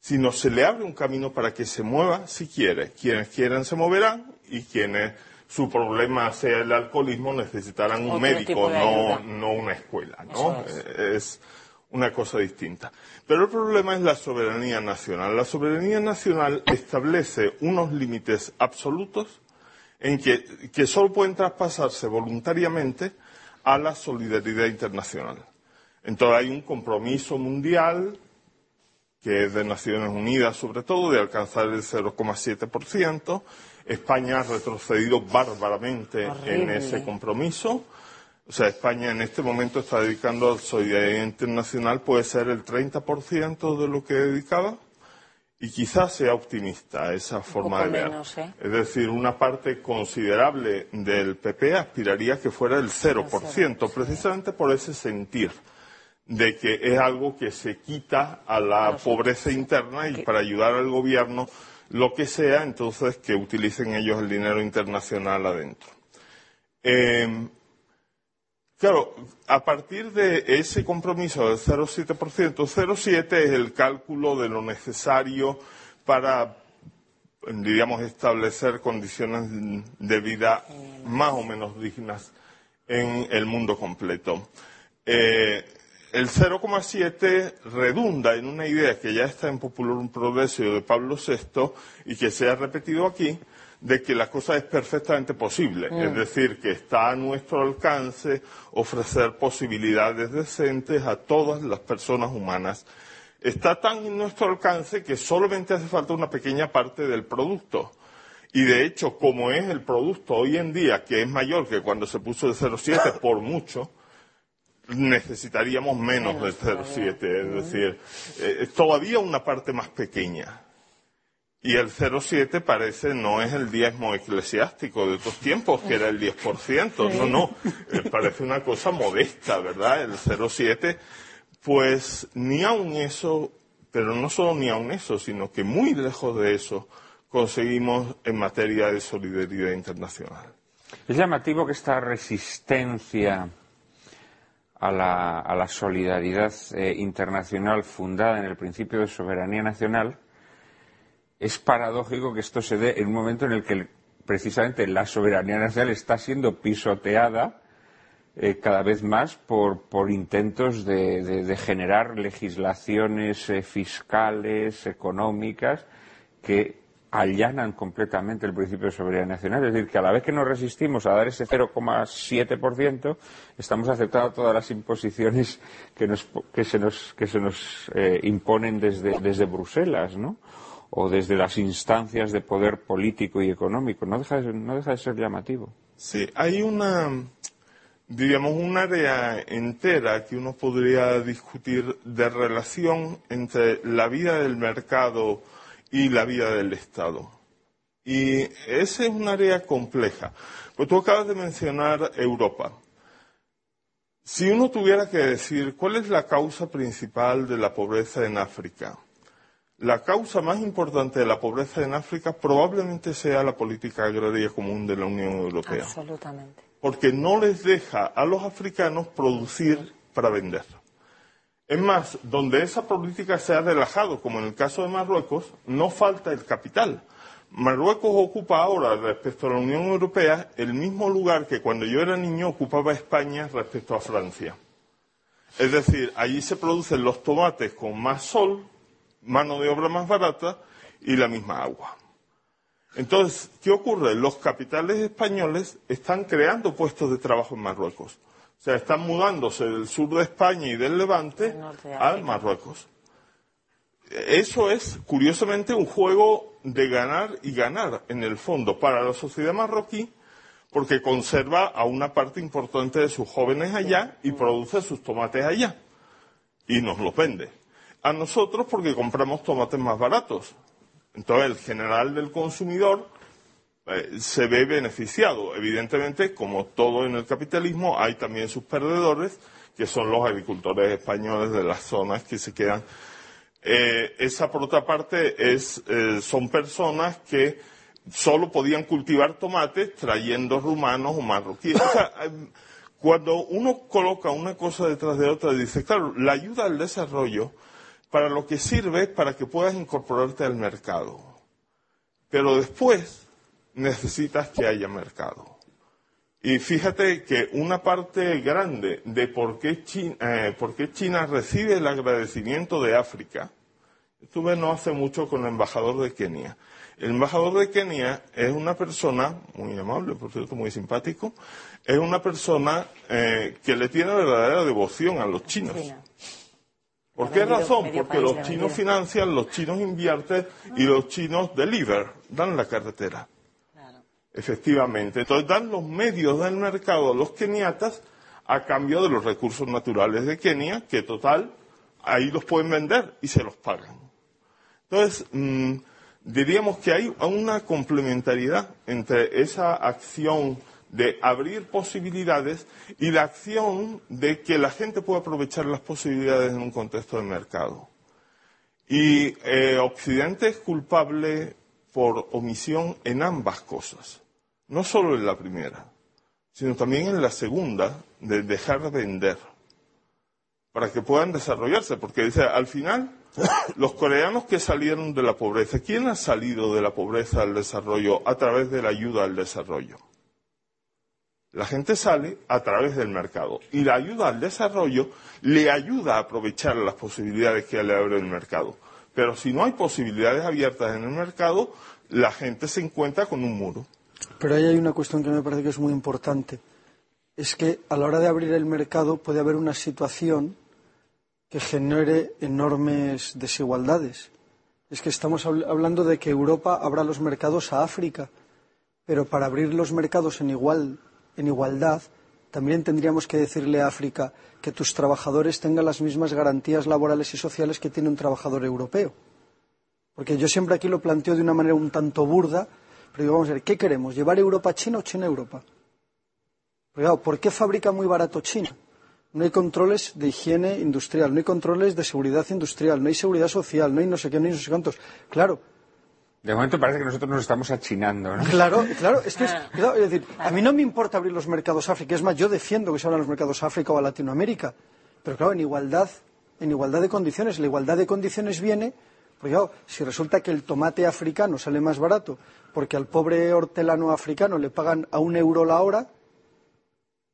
sino se le abre un camino para que se mueva si quiere. Quienes quieran se moverán y quienes su problema sea el alcoholismo necesitarán un médico, no, no, una escuela. ¿no? es una cosa distinta. Pero el problema es la soberanía nacional. La soberanía nacional establece unos límites absolutos en que, que solo pueden traspasarse voluntariamente a la solidaridad internacional. Entonces hay un compromiso mundial que es de Naciones Unidas sobre todo, de alcanzar el 0,7%. España ha retrocedido bárbaramente en ese compromiso. O sea, España en este momento está dedicando a solidaridad internacional, puede ser el 30% de lo que dedicaba, y quizás sea optimista esa forma de ver. ¿eh? Es decir, una parte considerable del PP aspiraría a que fuera el 0%, precisamente por ese sentir de que es algo que se quita a la pobreza interna y para ayudar al gobierno, lo que sea, entonces que utilicen ellos el dinero internacional adentro. Eh, Claro, a partir de ese compromiso del 0,7%, 0,7 es el cálculo de lo necesario para, diríamos, establecer condiciones de vida más o menos dignas en el mundo completo. Eh, el 0,7 redunda en una idea que ya está en Popular Progreso de Pablo VI y que se ha repetido aquí, de que la cosa es perfectamente posible, es mm. decir, que está a nuestro alcance ofrecer posibilidades decentes a todas las personas humanas. Está tan en nuestro alcance que solamente hace falta una pequeña parte del producto. Y de hecho, como es el producto hoy en día, que es mayor que cuando se puso el 0,7 por mucho, necesitaríamos menos del 0,7. Es decir, eh, todavía una parte más pequeña. Y el 0,7 parece no es el diezmo eclesiástico de otros tiempos, que era el 10%. No, no, eh, parece una cosa modesta, ¿verdad? El 0,7, pues ni aun eso, pero no solo ni aun eso, sino que muy lejos de eso conseguimos en materia de solidaridad internacional. Es llamativo que esta resistencia a la, solidaridad eh, internacional fundada en el principio de soberanía nacional es paradójico que esto se dé en un momento en el que precisamente la soberanía nacional está siendo pisoteada eh, cada vez más por, intentos de, generar legislaciones eh, fiscales, económicas, que allanan completamente el principio de soberanía nacional. Es decir, que a la vez que nos resistimos a dar ese 0,7%, estamos aceptando todas las imposiciones que, se nos, eh, imponen desde, desde Bruselas, ¿no? O desde las instancias de poder político y económico. No deja de, ser llamativo. Sí, hay una, diríamos, un área entera que uno podría discutir de relación entre la vida del mercado y la vida del Estado. Y esa es un área compleja. Pues tú acabas de mencionar Europa. Si uno tuviera que decir cuál es la causa principal de la pobreza en África, la causa más importante de la pobreza en África probablemente sea la política agraria común de la Unión Europea. Absolutamente. porque no les deja a los africanos producir para vender. Es más, donde esa política se ha relajado, como en el caso de Marruecos, no falta el capital. Marruecos ocupa ahora, respecto a la Unión Europea, el mismo lugar que cuando yo era niño ocupaba España respecto a Francia. Es decir, allí se producen los tomates con más sol, mano de obra más barata y la misma agua. Entonces, ¿qué ocurre? Los capitales españoles están creando puestos de trabajo en Marruecos. O sea, están mudándose del sur de España y del Levante al Marruecos. Eso es, curiosamente, un juego de ganar y ganar, en el fondo, para la sociedad marroquí, porque conserva a una parte importante de sus jóvenes allá y produce sus tomates allá. Y nos los vende. A nosotros porque compramos tomates más baratos. Entonces, el general del consumidor eh, se ve beneficiado. Evidentemente, como todo en el capitalismo, hay también sus perdedores, que son los agricultores españoles de las zonas que se quedan. Eh, esa, por otra parte, es, eh, son personas que solo podían cultivar tomates trayendo rumanos o marroquíes. O sea, cuando uno coloca una cosa detrás de otra, dice, claro, la ayuda al desarrollo para lo que sirve para que puedas incorporarte al mercado. Pero después necesitas que haya mercado. Y fíjate que una parte grande de por qué China, eh, China recibe el agradecimiento de África, estuve no hace mucho con el embajador de Kenia. El embajador de Kenia es una persona, muy amable, por cierto, muy simpático, es una persona eh, que le tiene verdadera devoción a los chinos. ¿Por qué razón? Porque los chinos financian, los chinos invierten y los chinos deliver, dan la carretera. Efectivamente. Entonces dan los medios del mercado a los keniatas a cambio de los recursos naturales de Kenia, que total, ahí los pueden vender y se los pagan. Entonces, mm, diríamos que hay una complementariedad entre esa acción de abrir posibilidades y la acción de que la gente pueda aprovechar las posibilidades en un contexto de mercado. Y eh, Occidente es culpable por omisión en ambas cosas, no solo en la primera, sino también en la segunda, de dejar de vender, para que puedan desarrollarse, porque dice, al final, los coreanos que salieron de la pobreza, ¿quién ha salido de la pobreza al desarrollo a través de la ayuda al desarrollo? La gente sale a través del mercado y la ayuda al desarrollo le ayuda a aprovechar las posibilidades que le abre el mercado. Pero si no hay posibilidades abiertas en el mercado, la gente se encuentra con un muro. Pero ahí hay una cuestión que me parece que es muy importante. Es que a la hora de abrir el mercado puede haber una situación que genere enormes desigualdades. Es que estamos hablando de que Europa abra los mercados a África, pero para abrir los mercados en igual en igualdad, también tendríamos que decirle a África que tus trabajadores tengan las mismas garantías laborales y sociales que tiene un trabajador europeo. Porque yo siempre aquí lo planteo de una manera un tanto burda, pero digo, vamos a ver, ¿qué queremos? ¿Llevar Europa a China o China a Europa? ¿por qué fabrica muy barato China? No hay controles de higiene industrial, no hay controles de seguridad industrial, no hay seguridad social, no hay no sé qué, no hay no sé cuántos. Claro, de momento parece que nosotros nos estamos achinando, ¿no? Claro, claro. Es, que es, decir, a mí no me importa abrir los mercados a África. Es más, yo defiendo que se abran los mercados a África o a Latinoamérica. Pero claro, en igualdad, en igualdad de condiciones. La igualdad de condiciones viene, porque claro, si resulta que el tomate africano sale más barato porque al pobre hortelano africano le pagan a un euro la hora,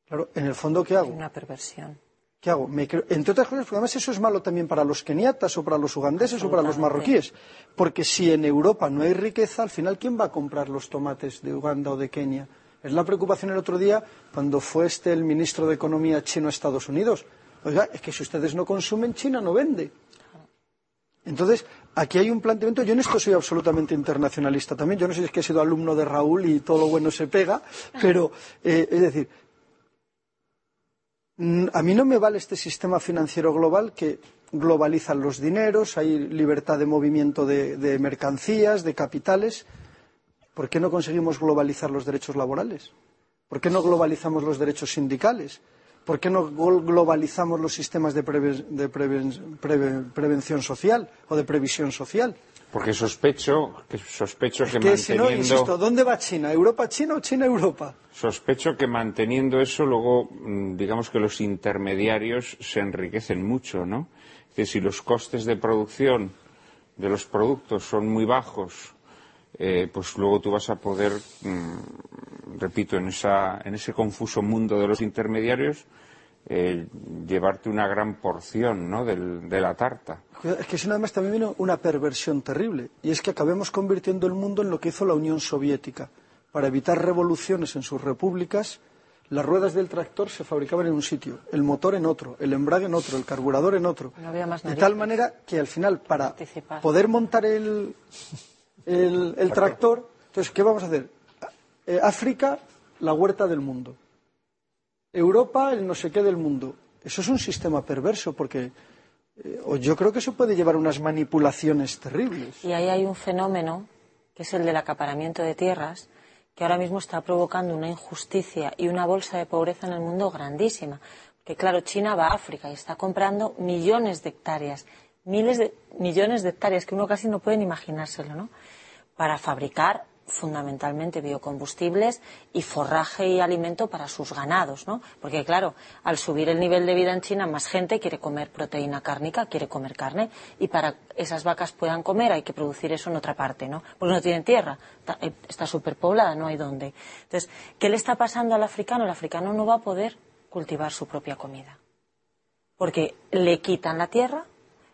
claro, en el fondo, ¿qué hago? Una perversión. ¿Qué hago? Entre otras cosas, porque además eso es malo también para los keniatas o para los ugandeses o para los marroquíes. Porque si en Europa no hay riqueza, al final, ¿quién va a comprar los tomates de Uganda o de Kenia? Es la preocupación el otro día cuando fue este el ministro de Economía chino a Estados Unidos. Oiga, es que si ustedes no consumen, China no vende. Entonces, aquí hay un planteamiento. Yo en esto soy absolutamente internacionalista también. Yo no sé si es que he sido alumno de Raúl y todo lo bueno se pega, pero eh, es decir, a mí no me vale este sistema financiero global que globaliza los dineros, hay libertad de movimiento de, mercancías, de capitales. ¿Por qué no conseguimos globalizar los derechos laborales? ¿Por qué no globalizamos los derechos sindicales? ¿Por qué no globalizamos los sistemas de, prevención social o de previsión social? Porque sospecho que, sospecho que, Que si no, manteniendo... insisto, ¿dónde va China? ¿Europa-China o China-Europa? Sospecho que manteniendo eso, luego, mm, digamos que los intermediarios se enriquecen mucho, ¿no? Es decir, si los costes de producción de los productos son muy bajos, eh, pues luego tú vas a poder, mm, repito, en, esa, en ese confuso mundo de los intermediarios, eh, llevarte una gran porción, ¿no? del- de la tarta. Es que si no, además también viene una perversión terrible, y es que acabemos convirtiendo el mundo en lo que hizo la Unión Soviética. Para evitar revoluciones en sus repúblicas, las ruedas del tractor se fabricaban en un sitio, el motor en otro, el embrague en otro, el carburador en otro. No había más de tal manera que al final, para Participar. poder montar el, el- el tractor, entonces, ¿qué vamos a hacer? Eh, África, la huerta del mundo. Europa, el no sé qué del mundo. Eso es un sistema perverso, porque eh, yo creo que eso puede llevar a unas manipulaciones terribles. Y ahí hay un fenómeno, que es el del acaparamiento de tierras, que ahora mismo está provocando una injusticia y una bolsa de pobreza en el mundo grandísima. Que claro, China va a África y está comprando millones de hectáreas, miles de millones de hectáreas que uno casi no puede imaginárselo, ¿no? Para fabricar fundamentalmente biocombustibles y forraje y alimento para sus ganados, ¿no? Porque claro, al subir el nivel de vida en China, más gente quiere comer proteína cárnica, quiere comer carne y para esas vacas puedan comer hay que producir eso en otra parte, ¿no? Porque no tienen tierra, está- eh, está superpoblada, no hay dónde. Entonces, ¿qué le está pasando al africano? El africano no va a poder cultivar su propia comida porque le quitan la tierra.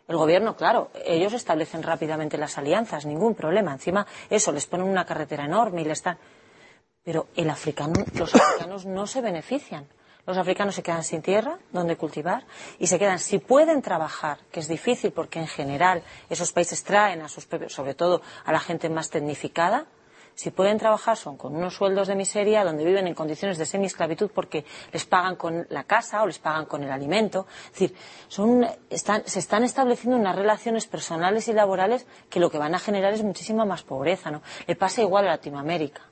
El gobierno, claro, ellos establecen rápidamente las alianzas, ningún problema. Encima, eso, les ponen una carretera enorme y le están. Pero el africano, los africanos no se benefician. Los africanos se quedan sin tierra donde cultivar y se quedan, si pueden trabajar, que es difícil porque en general esos países traen a sus propios, sobre todo a la gente más tecnificada, si pueden trabajar son con unos sueldos de miseria donde viven en condiciones de semi-esclavitud porque les pagan con la casa o les pagan con el alimento. Es decir, son, están- se están estableciendo unas relaciones personales y laborales que lo que van a generar es muchísima más pobreza. ¿no? Le pasa igual a Latinoamérica.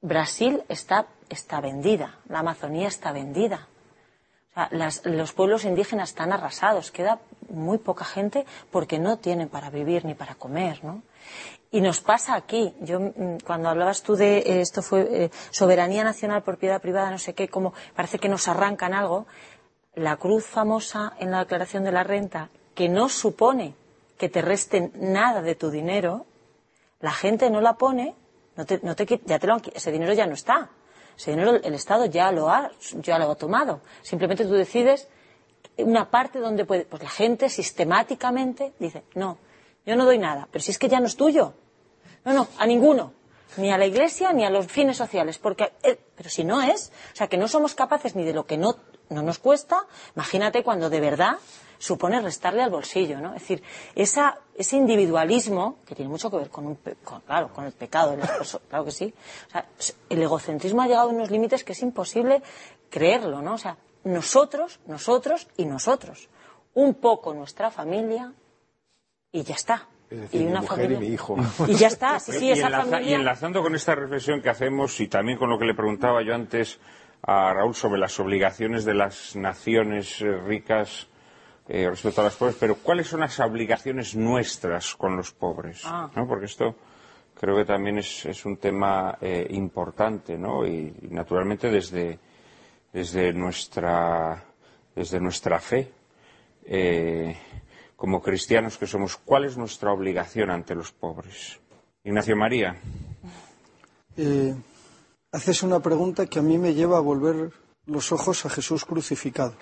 Brasil está, está vendida, la Amazonía está vendida. Los pueblos indígenas están arrasados, queda muy poca gente porque no tienen para vivir ni para comer, ¿no? Y nos pasa aquí. Yo, mm, cuando hablabas tú de eh, esto fue eh, soberanía nacional, propiedad privada, no sé qué, como parece que nos arrancan algo. La cruz famosa en la declaración de la renta, que no supone que te resten nada de tu dinero, la gente no la pone, no te, no ya te lo ese dinero ya no está. Ese dinero el Estado ya lo ha, ya lo ha tomado. Simplemente tú decides una parte donde puede, pues la gente sistemáticamente dice, no, yo no doy nada, pero si es que ya no es tuyo. No, no, a ninguno. Ni a la iglesia ni a los fines sociales. Porque, eh, pero si no es, o sea, que no somos capaces ni de lo que no, no nos cuesta, imagínate cuando de verdad supone restarle al bolsillo, ¿no? Es decir, ese individualismo, que tiene mucho que ver con, un claro, con el pecado de las claro que sí. O sea, el egocentrismo ha llegado a unos límites que es imposible creerlo, ¿no? O sea, nosotros, nosotros y nosotros. Un poco nuestra familia y ya está. Es decir, y mi mujer y mi hijo. y ya está, sí, sí, y, esa enlaza- y familia. enlazando con esta reflexión que hacemos y también con lo que le preguntaba yo antes a Raúl sobre las obligaciones de las naciones eh, ricas eh, respecto a las pobres, pero ¿cuáles son las obligaciones nuestras con los pobres? Ah. ¿no? Porque esto creo que también es, es un tema eh, importante, ¿no? Y, y naturalmente desde, desde nuestra desde nuestra fe eh, como cristianos que somos, ¿cuál es nuestra obligación ante los pobres? Ignacio María. Eh, haces una pregunta que a mí me lleva a volver los ojos a Jesús crucificado.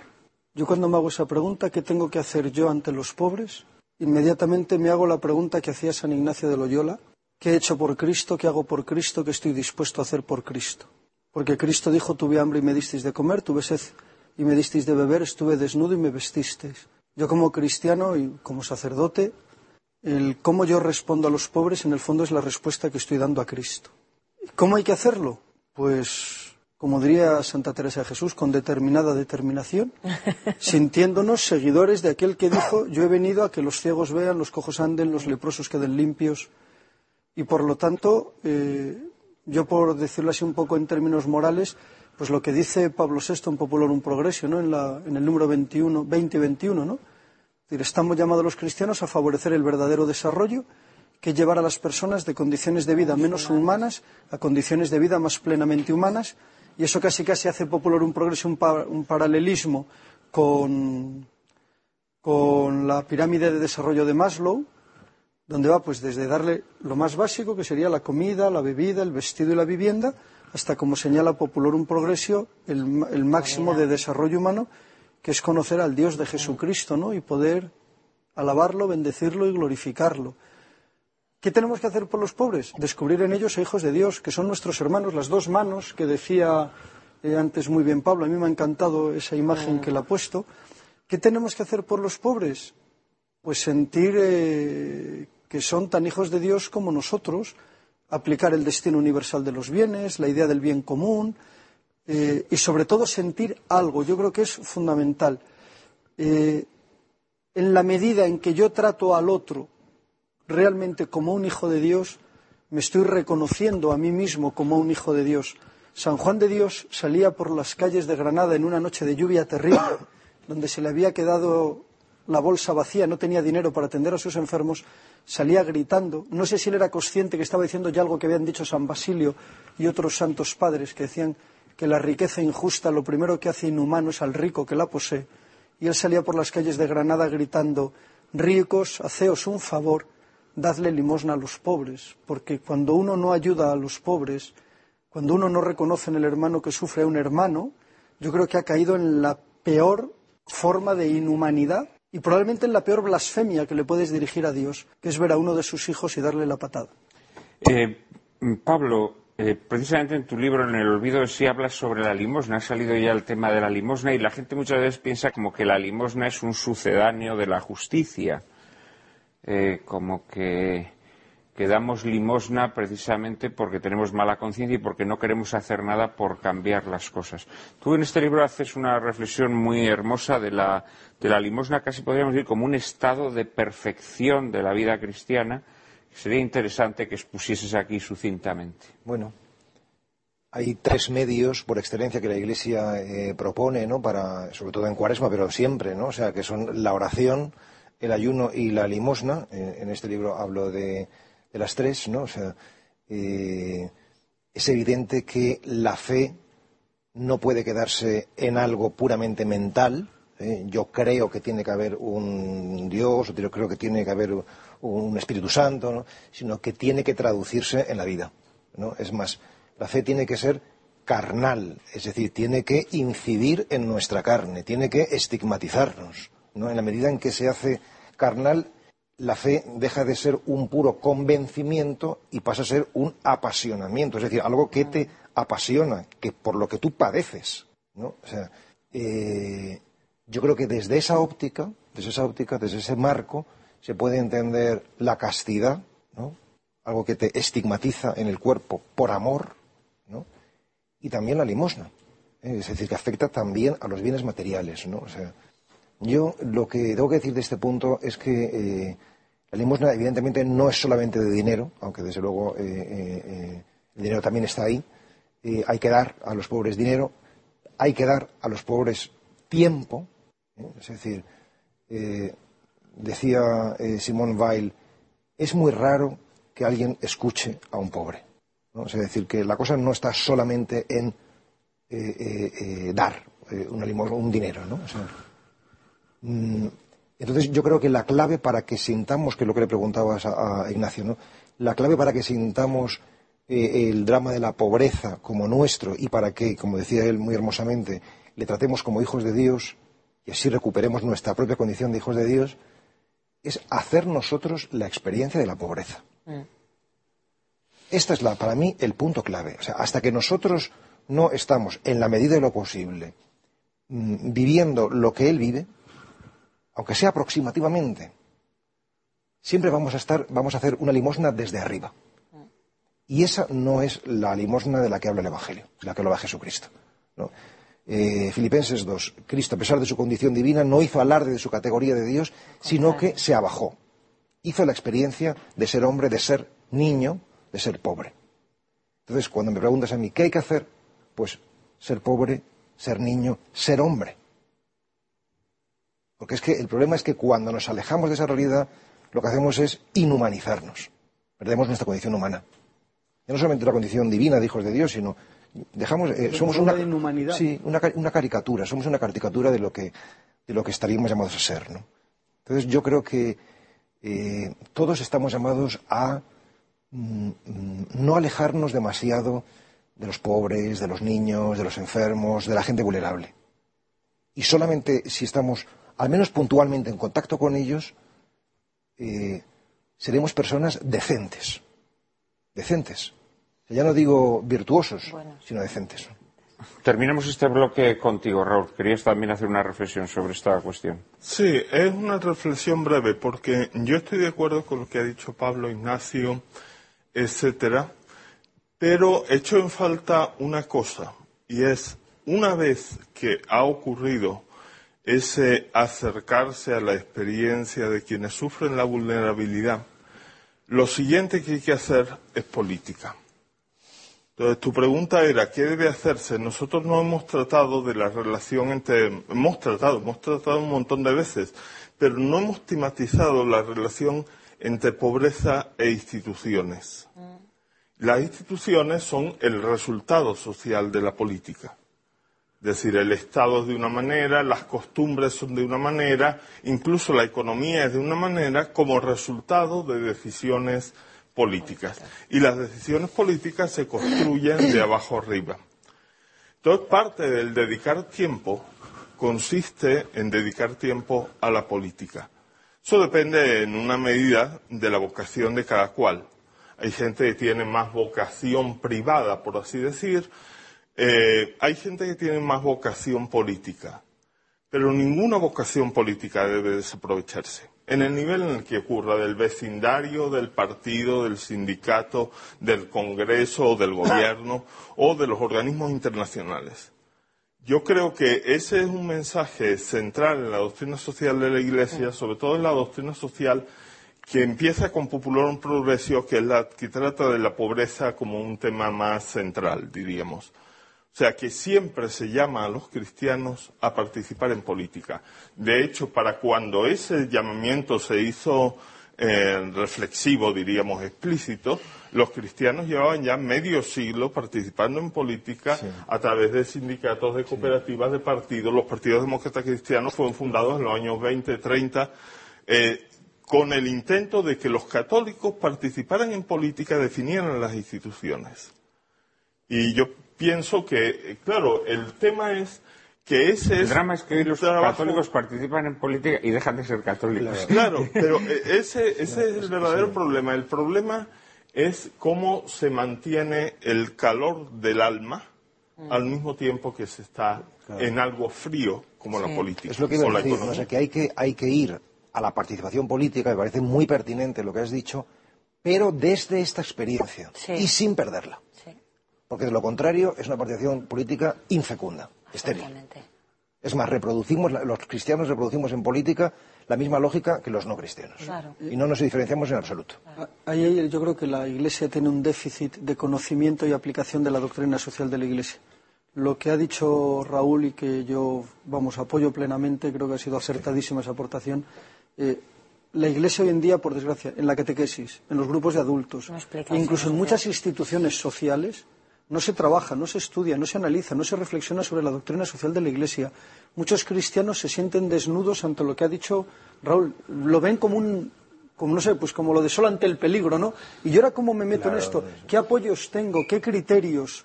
Yo cuando me hago esa pregunta, ¿qué tengo que hacer yo ante los pobres? Inmediatamente me hago la pregunta que hacía San Ignacio de Loyola, ¿qué he hecho por Cristo? ¿Qué hago por Cristo? ¿Qué estoy dispuesto a hacer por Cristo? Porque Cristo dijo, tuve hambre y me disteis de comer, tuve sed y me disteis de beber, estuve desnudo y me vestisteis. Yo como cristiano y como sacerdote, el cómo yo respondo a los pobres en el fondo es la respuesta que estoy dando a Cristo. ¿Cómo hay que hacerlo? Pues, como diría Santa Teresa de Jesús, con determinada determinación, sintiéndonos seguidores de aquel que dijo, yo he venido a que los ciegos vean, los cojos anden, los leprosos queden limpios. Y por lo tanto, eh, yo por decirlo así un poco en términos morales, pues lo que dice Pablo VI en Popular Progresio, ¿no? en, la- en el número 21, 20 y 21, ¿no? Es decir, estamos llamados los cristianos a favorecer el verdadero desarrollo que llevar a las personas de condiciones de vida menos humanas a condiciones de vida más plenamente humanas. Y eso casi casi hace popular un progreso, un, un paralelismo con, con la pirámide de desarrollo de Maslow, donde va pues desde darle lo más básico, que sería la comida, la bebida, el vestido y la vivienda, hasta, como señala Popular un Progresio, el, máximo de desarrollo humano, que es conocer al Dios de Jesucristo, ¿no? Y poder alabarlo, bendecirlo y glorificarlo. ¿Qué tenemos que hacer por los pobres? Descubrir en ellos a hijos de Dios, que son nuestros hermanos, las dos manos que decía eh, antes muy bien Pablo. A mí me ha encantado esa imagen que él ha puesto. ¿Qué tenemos que hacer por los pobres? Pues sentir eh, que son tan hijos de Dios como nosotros, aplicar el destino universal de los bienes, la idea del bien común eh, y sobre todo sentir algo. Yo creo que es fundamental. Eh, en la medida en que yo trato al otro realmente como un hijo de Dios, me estoy reconociendo a mí mismo como un hijo de Dios. San Juan de Dios salía por las calles de Granada en una noche de lluvia terrible, donde se le había quedado la bolsa vacía, no tenía dinero para atender a sus enfermos, salía gritando. No sé si él era consciente que estaba diciendo ya algo que habían dicho San Basilio y otros santos padres, que decían que la riqueza injusta lo primero que hace inhumano es al rico que la posee. Y él salía por las calles de Granada gritando Ricos, haceos un favor, dadle limosna a los pobres, porque cuando uno no ayuda a los pobres, cuando uno no reconoce en el hermano que sufre a un hermano, yo creo que ha caído en la peor forma de inhumanidad y probablemente en la peor blasfemia que le puedes dirigir a Dios, que es ver a uno de sus hijos y darle la patada. Eh, Pablo, eh, precisamente en tu libro, en el olvido sí hablas sobre la limosna. Ha salido ya el tema de la limosna y la gente muchas veces piensa como que la limosna es un sucedáneo de la justicia, eh, como que que damos limosna precisamente porque tenemos mala conciencia y porque no queremos hacer nada por cambiar las cosas. Tú en este libro haces una reflexión muy hermosa de la, de la limosna, casi podríamos decir como un estado de perfección de la vida cristiana. Sería interesante que expusieses aquí sucintamente. Bueno, hay tres medios por excelencia que la Iglesia eh, propone, ¿no? Para, sobre todo en Cuaresma, pero siempre, ¿no? O sea, que son la oración, el ayuno y la limosna. en este libro hablo de de las tres, ¿no? O sea, eh, es evidente que la fe no puede quedarse en algo puramente mental. ¿eh? Yo creo que tiene que haber un Dios, yo creo que tiene que haber un Espíritu Santo, ¿no? sino que tiene que traducirse en la vida. ¿no? Es más, la fe tiene que ser carnal, es decir, tiene que incidir en nuestra carne, tiene que estigmatizarnos. ¿no? En la medida en que se hace carnal, la fe deja de ser un puro convencimiento y pasa a ser un apasionamiento, es decir, algo que te apasiona, que por lo que tú padeces. ¿no? O sea, eh, yo creo que desde esa óptica, desde esa óptica, desde ese marco, se puede entender la castidad, ¿no? algo que te estigmatiza en el cuerpo por amor, ¿no? y también la limosna, ¿eh? es decir, que afecta también a los bienes materiales. ¿no? O sea, yo lo que tengo que decir de este punto es que eh, la limosna, evidentemente, no es solamente de dinero, aunque desde luego eh, eh, eh, el dinero también está ahí. hay que dar a los pobres dinero, hay que dar a los pobres tiempo. Es decir, decía Simón Weil, es muy raro que alguien escuche a un pobre. Es decir, que la cosa no está solamente en dar una limosna, un dinero. ¿no? Mm, entonces yo creo que la clave para que sintamos, que es lo que le preguntabas a, Ignacio, ¿no? la clave para que sintamos eh, el drama de la pobreza como nuestro y para que, como decía él muy hermosamente, le tratemos como hijos de Dios y así recuperemos nuestra propia condición de hijos de Dios, es hacer nosotros la experiencia de la pobreza. Mm. Este es la, para mí el punto clave. O sea, hasta que nosotros no estamos, en la medida de lo posible, mm, viviendo lo que Él vive, aunque sea aproximativamente, siempre vamos a estar, vamos a hacer una limosna desde arriba. Y esa no es la limosna de la que habla el Evangelio, de la que habla Jesucristo. Eh, Filipenses 2. Cristo, a pesar de su condición divina, no hizo alarde de su categoría de Dios, sino que se abajó. Hizo la experiencia de ser hombre, de ser niño, de ser pobre. Entonces, cuando me preguntas a mí, ¿qué hay que hacer? Pues ser pobre, ser niño, ser hombre. Porque es que el problema es que cuando nos alejamos de esa realidad, lo que hacemos es inhumanizarnos. perdemos nuestra condición humana. Ya no solamente la condición divina de hijos de Dios, sino dejamos, eh, somos una, sí, una caricatura, somos una caricatura de lo que, de lo que estaríamos llamados a ser, ¿no? Entonces yo creo que eh, todos estamos llamados a mm, mm, no alejarnos demasiado de los pobres, de los niños, de los enfermos, de la gente vulnerable. Y solamente si estamos, al menos puntualmente, en contacto con ellos, eh, seremos personas decentes. Decentes. Ya no digo virtuosos, Bueno. sino decentes. Terminamos este bloque contigo, Raúl. Querías también hacer una reflexión sobre esta cuestión. Sí, es una reflexión breve porque yo estoy de acuerdo con lo que ha dicho Pablo, Ignacio, etcétera, pero echo en falta una cosa y es una vez que ha ocurrido ese acercarse a la experiencia de quienes sufren la vulnerabilidad, lo siguiente que hay que hacer es política. Entonces, tu pregunta era, ¿qué debe hacerse? Nosotros no hemos tratado de la relación entre... Hemos tratado, hemos tratado un montón de veces, pero no hemos tematizado la relación entre pobreza e instituciones. Las instituciones son el resultado social de la política. Es decir, el Estado es de una manera, las costumbres son de una manera, incluso la economía es de una manera como resultado de decisiones políticas. Y las decisiones políticas se construyen de abajo arriba. Entonces, parte del dedicar tiempo consiste en dedicar tiempo a la política. Eso depende en una medida de la vocación de cada cual. Hay gente que tiene más vocación privada, por así decir. Eh, hay gente que tiene más vocación política. Pero ninguna vocación política debe desaprovecharse. En el nivel en el que ocurra, del vecindario, del partido, del sindicato, del Congreso o del gobierno o de los organismos internacionales. Yo creo que ese es un mensaje central en la doctrina social de la Iglesia, sobre todo en la doctrina social que empieza con Popular Progresio, que es la que trata de la pobreza como un tema más central, diríamos. O sea, que siempre se llama a los cristianos a participar en política. De hecho, para cuando ese llamamiento se hizo eh, reflexivo, diríamos explícito, los cristianos llevaban ya medio siglo participando en política a través de sindicatos, de cooperativas, de partidos. Los partidos demócratas cristianos fueron fundados en los años 20, 30, eh, con el intento de que los católicos participaran en política, definieran las instituciones. Y yo pienso que, eh, claro, el tema es que ese El es drama es que hoy los trabajo- católicos participan en política y dejan de ser católicos. Claro, pero eh, ese, ese es el verdadero problema. El problema es cómo se mantiene el calor del alma al mismo tiempo que se está en algo frío como la política Es lo que iba o a la decir, o sea, que hay, que hay que ir a la participación política, me parece muy pertinente lo que has dicho, pero desde esta experiencia Sí. y sin perderla. Porque de lo contrario es una participación política infecunda, estéril. Es más, reproducimos, los cristianos reproducimos en política la misma lógica que los no cristianos. Claro. Y no nos diferenciamos en absoluto. Ahí yo creo que la Iglesia tiene un déficit de conocimiento y aplicación de la doctrina social de la Iglesia. Lo que ha dicho Raúl y que yo, vamos, apoyo plenamente, creo que ha sido acertadísima esa aportación. eh, la Iglesia hoy en día, por desgracia, en la catequesis, en los grupos de adultos, No explicaciones, incluso en muchas instituciones sociales, no se trabaja, no se estudia, no se analiza, no se reflexiona sobre la doctrina social de la Iglesia. Muchos cristianos se sienten desnudos ante lo que ha dicho Raúl. Lo ven como un, como no sé, pues como lo de sol ante el peligro, ¿no? Y yo ahora cómo me meto en esto, qué apoyos tengo, qué criterios.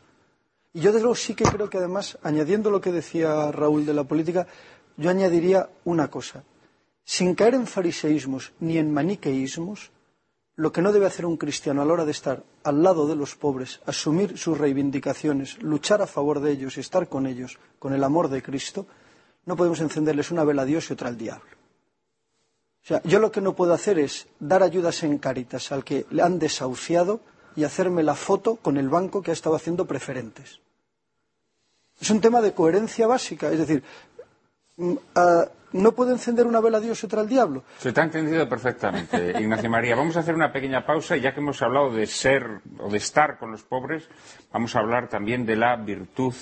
Y yo desde luego sí que creo que además, añadiendo lo que decía Raúl de la política, yo añadiría una cosa. Sin caer en fariseísmos ni en maniqueísmos, lo que no debe hacer un cristiano a la hora de estar al lado de los pobres, asumir sus reivindicaciones, luchar a favor de ellos y estar con ellos, con el amor de Cristo, no podemos encenderles una vela a Dios y otra al diablo. O sea, yo lo que no puedo hacer es dar ayudas en Cáritas al que le han desahuciado y hacerme la foto con el banco que ha estado haciendo preferentes. Es un tema de coherencia básica, es decir, mm, ah, no puedo encender una vela a Dios y otra al diablo. Se te ha entendido perfectamente, Ignacio María. Vamos a hacer una pequeña pausa y ya que hemos hablado de ser o de estar con los pobres, vamos a hablar también de la virtud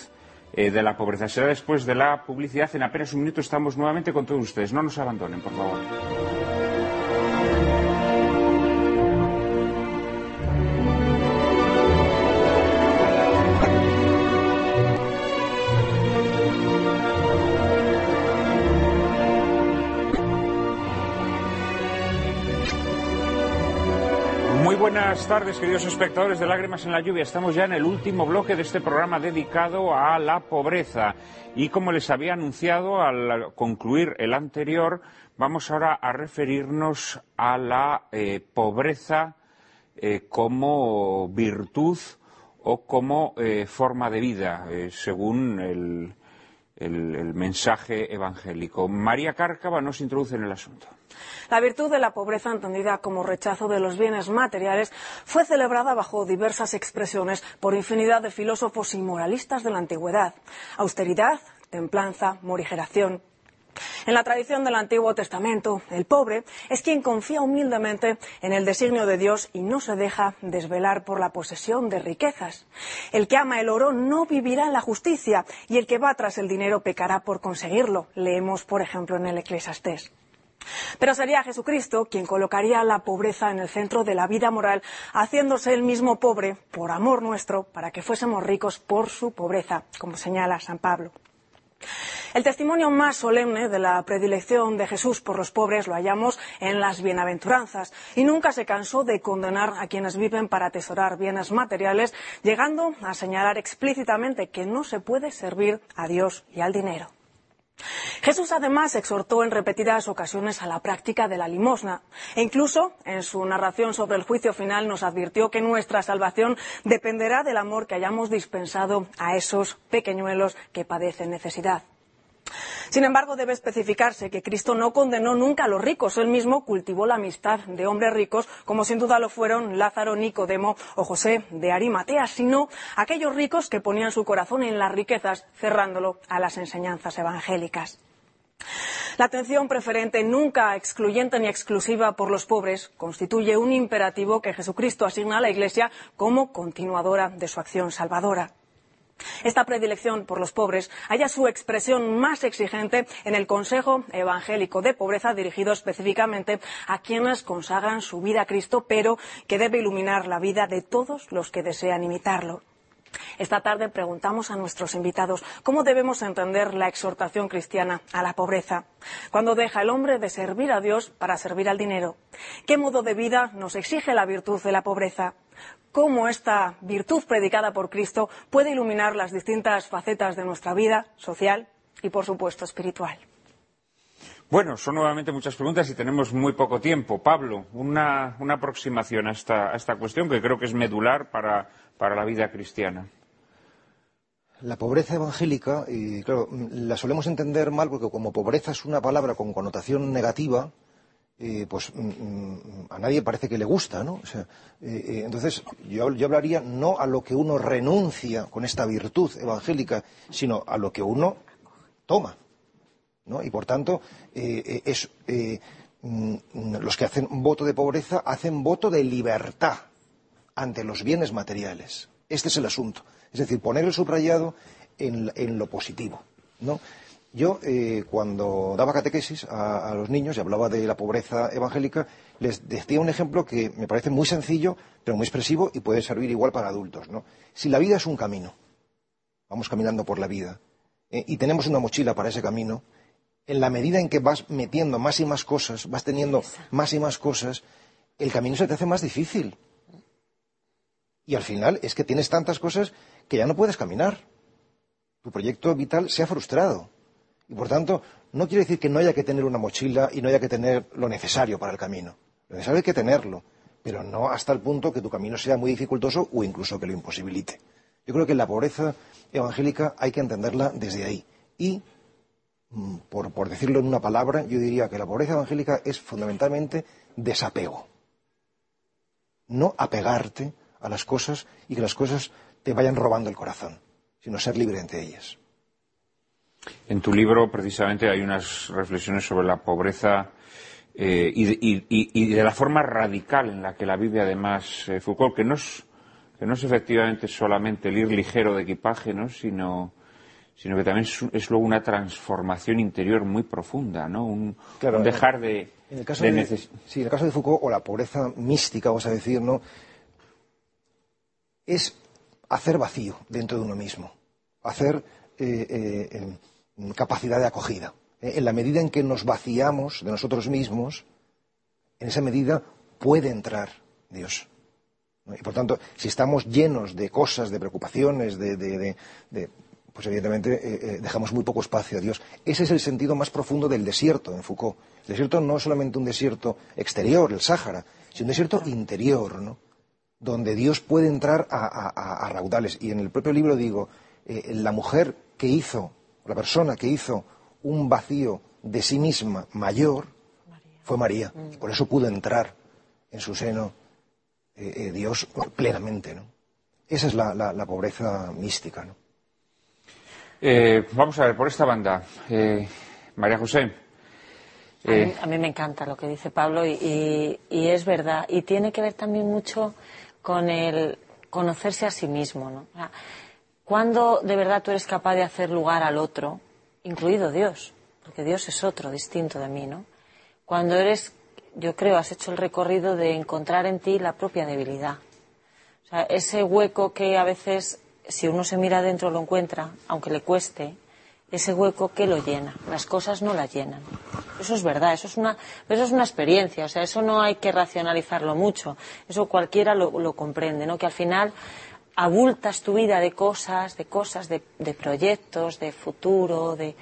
eh, de la pobreza. Será después de la publicidad. En apenas un minuto estamos nuevamente con todos ustedes. No nos abandonen, por favor. Buenas tardes, queridos espectadores de Lágrimas en la Lluvia. Estamos ya en el último bloque de este programa dedicado a la pobreza. Y como les había anunciado al concluir el anterior, vamos ahora a referirnos a la eh, pobreza eh, como virtud o como eh, forma de vida, según el, el mensaje evangélico. María Cárcava nos introduce en el asunto. La virtud de la pobreza, entendida como rechazo de los bienes materiales, fue celebrada bajo diversas expresiones por infinidad de filósofos y moralistas de la antigüedad. Austeridad, templanza, morigeración, en la tradición del Antiguo Testamento, el pobre es quien confía humildemente en el designio de Dios y no se deja desvelar por la posesión de riquezas. El que ama el oro no vivirá en la justicia y el que va tras el dinero pecará por conseguirlo. Leemos, por ejemplo, en el Eclesiastés. Pero sería Jesucristo quien colocaría la pobreza en el centro de la vida moral, haciéndose él mismo pobre por amor nuestro, para que fuésemos ricos por su pobreza, como señala San Pablo. El testimonio más solemne de la predilección de Jesús por los pobres lo hallamos en las bienaventuranzas y nunca se cansó de condenar a quienes viven para atesorar bienes materiales, llegando a señalar explícitamente que no se puede servir a Dios y al dinero. Jesús además exhortó en repetidas ocasiones a la práctica de la limosna e incluso en su narración sobre el juicio final nos advirtió que nuestra salvación dependerá del amor que hayamos dispensado a esos pequeñuelos que padecen necesidad. Sin embargo, debe especificarse que Cristo no condenó nunca a los ricos. Él mismo cultivó la amistad de hombres ricos, como sin duda lo fueron Lázaro, Nicodemo o José de Arimatea, sino aquellos ricos que ponían su corazón en las riquezas, cerrándolo a las enseñanzas evangélicas. La atención preferente, nunca excluyente ni exclusiva por los pobres, constituye un imperativo que Jesucristo asigna a la Iglesia como continuadora de su acción salvadora. Esta predilección por los pobres halla su expresión más exigente en el Consejo Evangélico de Pobreza dirigido específicamente a quienes consagran su vida a Cristo, pero que debe iluminar la vida de todos los que desean imitarlo. Esta tarde preguntamos a nuestros invitados cómo debemos entender la exhortación cristiana a la pobreza. ¿Cuándo deja el hombre de servir a Dios para servir al dinero? ¿Qué modo de vida nos exige la virtud de la pobreza? ¿Cómo esta virtud predicada por Cristo puede iluminar las distintas facetas de nuestra vida social y, por supuesto, espiritual? Bueno, son nuevamente muchas preguntas y tenemos muy poco tiempo. Pablo, una, aproximación a esta cuestión que creo que es medular para para la vida cristiana. La pobreza evangélica, y claro, la solemos entender mal porque como pobreza es una palabra con connotación negativa, eh, pues mm, mm, a nadie parece que le gusta, ¿no? Eh, eh, entonces, yo, hablaría no a lo que uno renuncia con esta virtud evangélica, sino a lo que uno toma, ¿no? Y por tanto, mm, los que hacen voto de pobreza hacen voto de libertad ante los bienes materiales. Este es el asunto. Es decir, poner el subrayado en, lo positivo. ¿no? Yo, eh, cuando daba catequesis a, los niños y hablaba de la pobreza evangélica, les decía un ejemplo que me parece muy sencillo, pero muy expresivo y puede servir igual para adultos. ¿no? Si la vida es un camino, vamos caminando por la vida, eh, y tenemos una mochila para ese camino, en la medida en que vas metiendo más y más cosas, vas teniendo más y más cosas, el camino se te hace más difícil. Y al final es que tienes tantas cosas que ya no puedes caminar. Tu proyecto vital se ha frustrado. Y por tanto, no quiere decir que no haya que tener una mochila y no haya que tener lo necesario para el camino. Lo necesario hay que tenerlo, pero no hasta el punto que tu camino sea muy dificultoso o incluso que lo imposibilite. Yo creo que la pobreza evangélica hay que entenderla desde ahí. Y, mm, por, por decirlo en una palabra, yo diría que la pobreza evangélica es fundamentalmente desapego. No apegarte a las cosas y que las cosas te vayan robando el corazón, sino ser libre entre ellas. En tu libro, precisamente, hay unas reflexiones sobre la pobreza eh, y, de, la forma radical en la que la vive, además, eh, Foucault, que no, es, que no es efectivamente solamente el ir ligero de equipaje, ¿no? sino, sino que también es, luego una transformación interior muy profunda, ¿no? un, dejar de, en el caso de, sí, en el caso de Foucault, o la pobreza mística, vamos a decir, ¿no? es hacer vacío dentro de uno mismo, hacer eh, eh, capacidad de acogida. Eh, en la medida en que nos vaciamos de nosotros mismos, en esa medida puede entrar Dios. Y por tanto, si estamos llenos de cosas, de preocupaciones, de, pues evidentemente eh, eh, dejamos muy poco espacio a Dios. Ese es el sentido más profundo del desierto en Foucault. El desierto no es solamente un desierto exterior, el Sáhara, sino un desierto interior, ¿no? donde Dios puede entrar a, raudales. Y en el propio libro digo, la mujer que hizo, la persona que hizo un vacío de sí misma mayor, fue María. Mm. Por eso pudo entrar en su seno eh, eh, Dios plenamente. ¿no? Esa es la, pobreza mística. ¿no? vamos a ver, por esta banda, María José. A mí, me encanta lo que dice Pablo y, es verdad. Y tiene que ver también mucho con el conocerse a sí mismo. ¿no? Cuando de verdad tú eres capaz de hacer lugar al otro, incluido Dios, porque Dios es otro, distinto de mí, ¿no? Cuando eres, yo creo, has hecho el recorrido de encontrar en ti la propia debilidad. O sea, ese hueco que a veces, si uno se mira adentro, lo encuentra, aunque le cueste, ese hueco que lo llena. Las cosas no la llenan. Eso es verdad, eso es una, eso es una experiencia, o sea, eso no hay que racionalizarlo mucho. Eso cualquiera lo, comprende, ¿no? Que al final abultas tu vida de cosas, de cosas, de, proyectos, de futuro, de,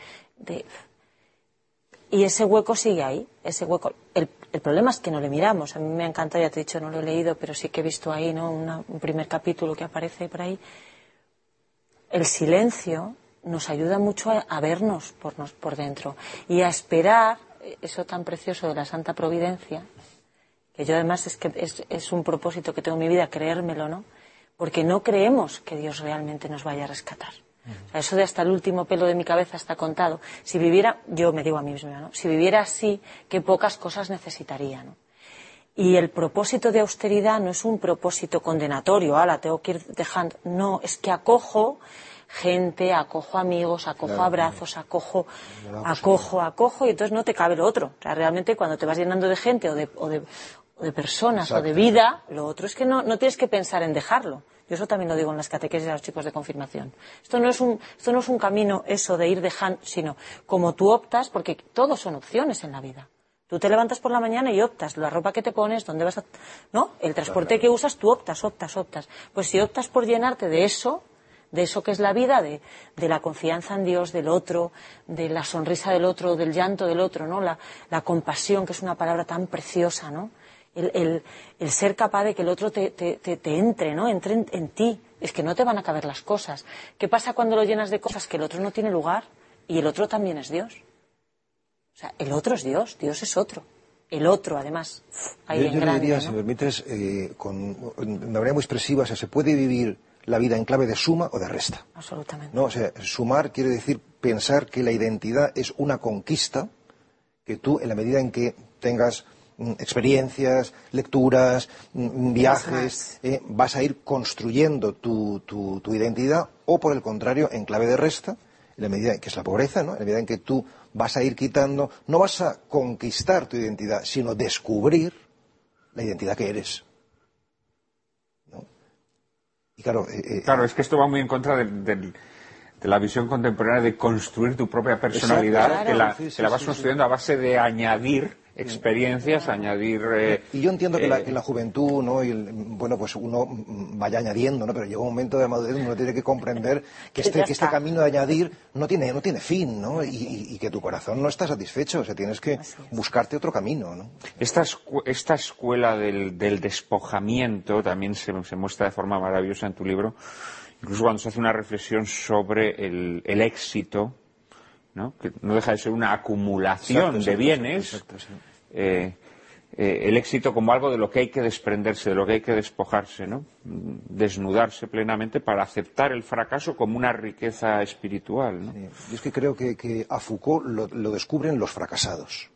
y ese hueco sigue ahí, ese hueco. El, problema es que no le miramos. A mí me encanta, ya te he dicho, no lo he leído, pero sí que he visto ahí, ¿no? un primer capítulo que aparece por ahí. El silencio nos ayuda mucho a, vernos por, por, dentro y a esperar eso tan precioso de la Santa Providencia, que yo además es que es, es un propósito que tengo en mi vida, creérmelo, ¿no? Porque no creemos que Dios realmente nos vaya a rescatar eso de hasta el último pelo de mi cabeza está contado. Si viviera, yo me digo a mí misma, ¿no? Si viviera así, qué pocas cosas necesitaría, ¿no? Y el propósito de austeridad no es un propósito condenatorio, ala, tengo que ir dejando. No, es que acojo gente, acojo amigos, acojo abrazos, acojo, acojo, acojo, y entonces no te cabe lo otro. O sea, realmente cuando te vas llenando de gente o de, o de, personas o de vida, lo otro es que no, no tienes que pensar en dejarlo. Yo eso también lo digo en las catequesis a los chicos de confirmación. Esto no es un, esto no es un camino eso de ir dejando, sino como tú optas, porque todos son opciones en la vida. Tú te levantas por la mañana y optas la ropa que te pones, dónde vas a... ¿No? El transporte que usas, tú optas, optas, optas. Pues si optas por llenarte de eso, de eso que es la vida, de, de, la confianza en Dios, del otro, de la sonrisa del otro, del llanto del otro, ¿no? La, la compasión, que es una palabra tan preciosa, ¿no? El, ser capaz de que el otro te, entre, ¿no? Entre en, ti. Es que no te van a caber las cosas. ¿Qué pasa cuando lo llenas de cosas que el otro no tiene lugar y el otro también es Dios? O sea, el otro es Dios, Dios es otro. El otro, además. Ahí yo, yo diría, si me permites, eh, con, de manera muy expresiva, o sea, se puede vivir la vida en clave de suma o de resta. Absolutamente. ¿no? O sea, sumar quiere decir pensar que la identidad es una conquista que tú, en la medida en que tengas experiencias, lecturas, mm, mm, viajes, eh, vas a ir construyendo tu, tu, identidad o por el contrario, en clave de resta, en la medida que es la pobreza, ¿no? en la medida en que tú vas a ir quitando, no vas a conquistar tu identidad, sino descubrir la identidad que eres. Y claro, eh, eh, claro, es que esto va muy en contra de la visión contemporánea de construir tu propia personalidad, que, la, la, vas construyendo a base de añadir experiencias, añadir... Eh, y yo entiendo que, la, eh, la, juventud, ¿no? Y bueno, pues uno vaya añadiendo, ¿no? Pero llega un momento de madurez donde uno tiene que comprender que este, que este camino de añadir no tiene, no tiene fin, ¿no? Y, que tu corazón no está satisfecho, o sea, tienes que buscarte otro camino, ¿no? Esta, esta escuela del, despojamiento también se, muestra de forma maravillosa en tu libro, incluso cuando se hace una reflexión sobre el, el éxito ¿no? que no deja de ser una acumulación de bienes, eh, eh, el éxito como algo de lo que hay que desprenderse, de lo que hay que despojarse, ¿no? desnudarse plenamente para aceptar el fracaso como una riqueza espiritual. ¿no? Y es que creo que, a Foucault lo, descubren los fracasados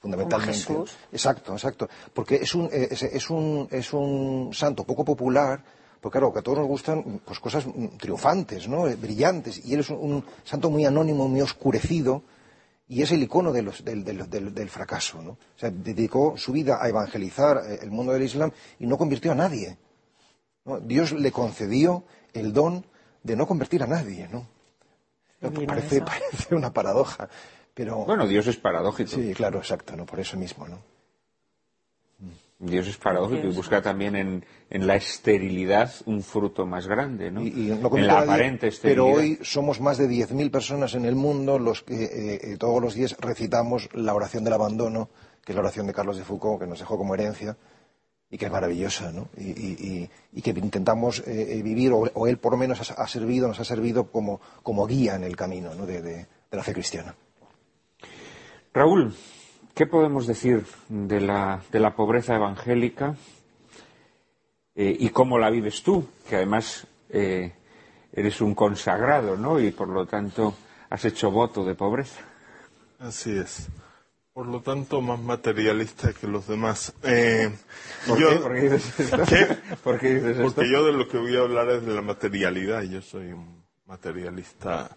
fundamentalmente. Exacto, exacto. Porque es un, eh, es, un, es un santo poco popular, porque claro, que a todos nos gustan pues cosas triunfantes, ¿no? Eh, brillantes. Y él es un, santo muy anónimo, muy oscurecido, y es el icono del, fracaso, ¿no? O sea, dedicó su vida a evangelizar eh, el mundo del Islam y no convirtió a nadie. Dios le concedió el don de no convertir a nadie, ¿no? Parece, parece, una paradoja, pero... Bueno, Dios es paradójico. Sí, claro, exacto, ¿no? Por eso mismo, ¿no? Dios es paradójico y busca también en, en, la esterilidad un fruto más grande, ¿no? Y, y no en la aparente esterilidad. Pero hoy somos más de 10.000 personas en el mundo los que eh, eh, todos los días recitamos la oración del abandono, que es la oración de Carlos de Foucault, que nos dejó como herencia y que es maravillosa, ¿no? Y, y, y que intentamos eh, vivir, o, o, él por lo menos ha, ha, servido, nos ha servido como, como guía en el camino ¿no? de, de, de la fe cristiana. Raúl, ¿Qué podemos decir de la, de la pobreza evangélica eh, y cómo la vives tú? Que además eh, eres un consagrado, ¿no? Y por lo tanto has hecho voto de pobreza. Así es. Por lo tanto, más materialista que los demás. Eh, ¿Por, yo, qué? ¿Por qué dices esto? ¿Qué? ¿Por qué dices esto? Porque yo de lo que voy a hablar es de la materialidad. Yo soy un materialista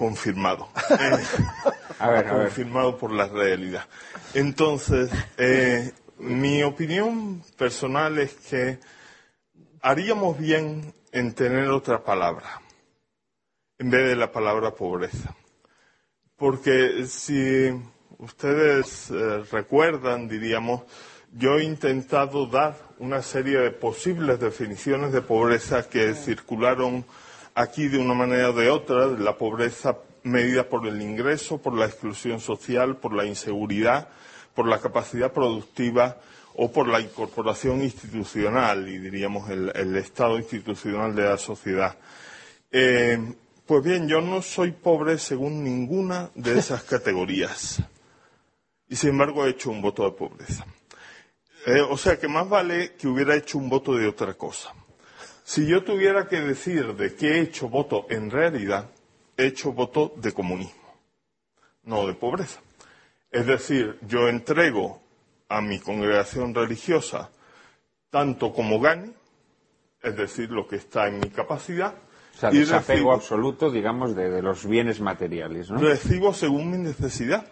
confirmado. Eh, a ver, a ver. confirmado por la realidad. Entonces, eh, mi opinión personal es que haríamos bien en tener otra palabra en vez de la palabra pobreza. Porque si ustedes eh, recuerdan, diríamos, yo he intentado dar una serie de posibles definiciones de pobreza que circularon aquí de una manera o de otra, la pobreza medida por el ingreso, por la exclusión social, por la inseguridad, por la capacidad productiva o por la incorporación institucional y diríamos el, estado institucional de la sociedad. Eh, pues bien, yo no soy pobre según ninguna de esas categorías y sin embargo he hecho un voto de pobreza. Eh, o sea que más vale que hubiera hecho un voto de otra cosa. Si yo tuviera que decir de qué he hecho voto en realidad, he hecho voto de comunismo, no de pobreza. Es decir, yo entrego a mi congregación religiosa tanto como gane, es decir, lo que está en mi capacidad. O sea, y desapego recibo, absoluto, digamos, de, de, los bienes materiales, ¿no? Recibo según mi necesidad.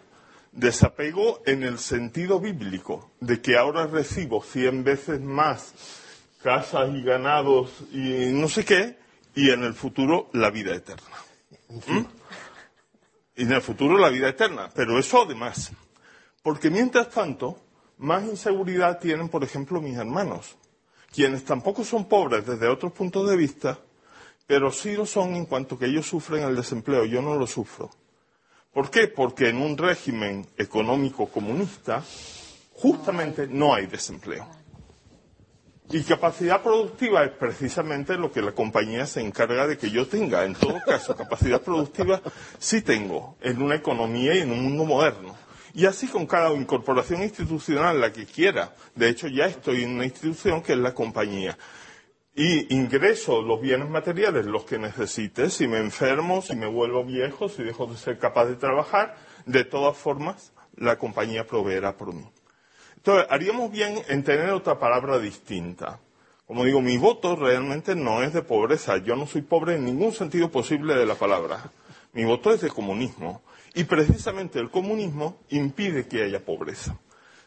Desapego en el sentido bíblico, de que ahora recibo cien veces más casas y ganados y no sé qué, y en el futuro la vida eterna. ¿Mm? Y en el futuro la vida eterna. Pero eso además. Porque mientras tanto, más inseguridad tienen, por ejemplo, mis hermanos, quienes tampoco son pobres desde otros puntos de vista, pero sí lo son en cuanto que ellos sufren el desempleo. Yo no lo sufro. ¿Por qué? Porque en un régimen económico comunista, justamente no hay desempleo. Y capacidad productiva es precisamente lo que la compañía se encarga de que yo tenga. En todo caso, capacidad productiva sí tengo en una economía y en un mundo moderno. Y así con cada incorporación institucional, la que quiera. De hecho, ya estoy en una institución que es la compañía. Y ingreso los bienes materiales, los que necesite. Si me enfermo, si me vuelvo viejo, si dejo de ser capaz de trabajar, de todas formas, la compañía proveerá por mí. Entonces, haríamos bien en tener otra palabra distinta. Como digo, mi voto realmente no es de pobreza. Yo no soy pobre en ningún sentido posible de la palabra. Mi voto es de comunismo. Y precisamente el comunismo impide que haya pobreza.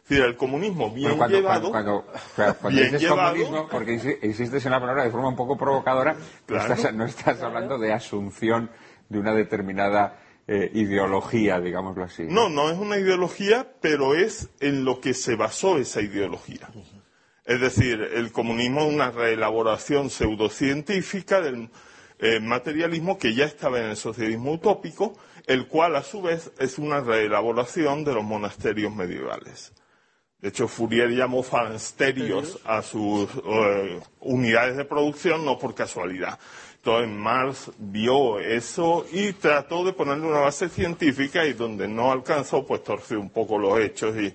Es decir, el comunismo bien cuando, llevado. Cuando, cuando, cuando bien dices llevado, comunismo, porque insistes en la palabra de forma un poco provocadora, Claro. no estás, no estás hablando de asunción de una determinada eh, ideología, digámoslo así. No, no es una ideología, pero es en lo que se basó esa ideología. Es decir, el comunismo es una reelaboración pseudocientífica del eh, materialismo que ya estaba en el socialismo utópico, el cual a su vez es una reelaboración de los monasterios medievales. De hecho, Fourier llamó falansterios a sus eh, unidades de producción no por casualidad. Entonces Marx vio eso y trató de ponerle una base científica y donde no alcanzó, pues torció un poco los hechos y,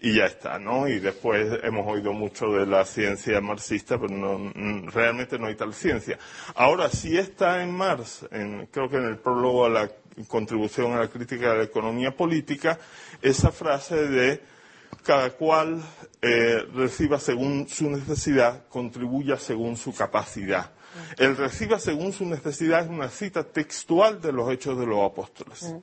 y ya está, ¿no? Y después hemos oído mucho de la ciencia marxista, pero no, mm, realmente no hay tal ciencia. Ahora, sí está en Marx, en, creo que en el prólogo a la contribución a la crítica de la economía política, esa frase de cada cual eh, reciba según su necesidad, contribuya según su capacidad. El reciba según su necesidad es una cita textual de los hechos de los apóstoles.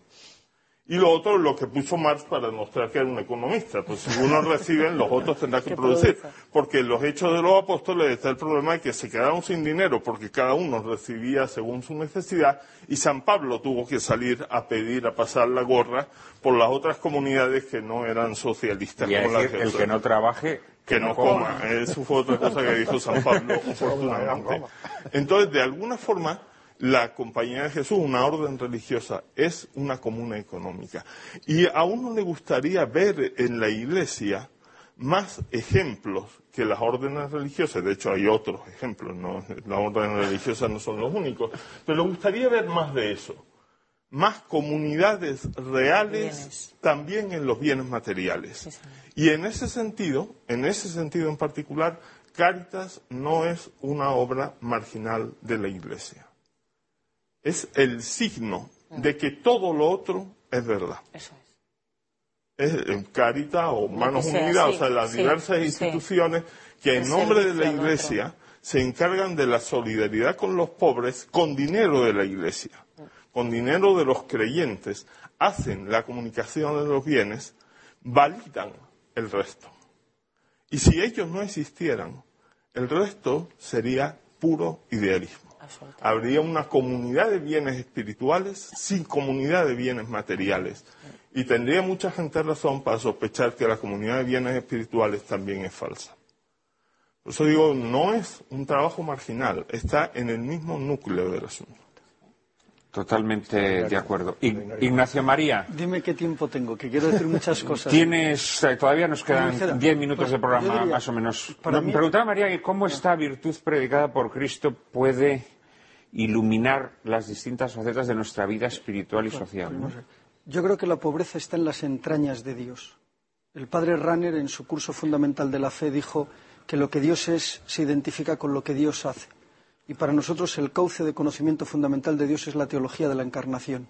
Y lo otro, lo que puso Marx para demostrar que era un economista. Pues si unos reciben, los otros tendrán que, producir. Porque en los hechos de los apóstoles está el problema de que se quedaron sin dinero porque cada uno recibía según su necesidad y San Pablo tuvo que salir a pedir, a pasar la gorra por las otras comunidades que no eran socialistas. Y como decir, el que no trabaje, que no coma. Eso fue otra cosa que dijo San Pablo, afortunadamente. Entonces, de alguna forma, la Compañía de Jesús, una orden religiosa, es una comuna económica. Y a uno le gustaría ver en la Iglesia más ejemplos que las órdenes religiosas. De hecho, hay otros ejemplos, ¿no? las órdenes religiosas no son los únicos. Pero le gustaría ver más de eso. Más comunidades reales Bienes. también en los bienes materiales. Y en ese sentido, en ese sentido en particular, Cáritas no es una obra marginal de la Iglesia es el signo de que todo lo otro es verdad. Eso es. Es eh, Carita o Manos sea, Unidas, sí, o sea, las sí, diversas instituciones que en nombre de la Iglesia se encargan de la solidaridad con los pobres con dinero de la Iglesia, con dinero de los creyentes, hacen la comunicación de los bienes, validan el resto. Y si ellos no existieran, el resto sería puro idealismo. Habría una comunidad de bienes espirituales sin comunidad de bienes materiales. Y tendría mucha gente razón para sospechar que la comunidad de bienes espirituales también es falsa. Por eso digo, no es un trabajo marginal, está en el mismo núcleo del asunto. Totalmente de acuerdo. Ig- Ignacio María, Dime qué tiempo tengo, que quiero decir muchas cosas. tienes, eh, todavía nos quedan queda. 10 minutos Pues, de programa, diría, más o menos. para Me preguntaba María cómo esta virtud predicada por Cristo puede iluminar las distintas facetas de nuestra vida espiritual y social. ¿no? Yo creo que la pobreza está en las entrañas de Dios. El padre Ranner, en su curso fundamental de la fe, dijo que lo que Dios es se identifica con lo que Dios hace. Y para nosotros el cauce de conocimiento fundamental de Dios es la teología de la encarnación.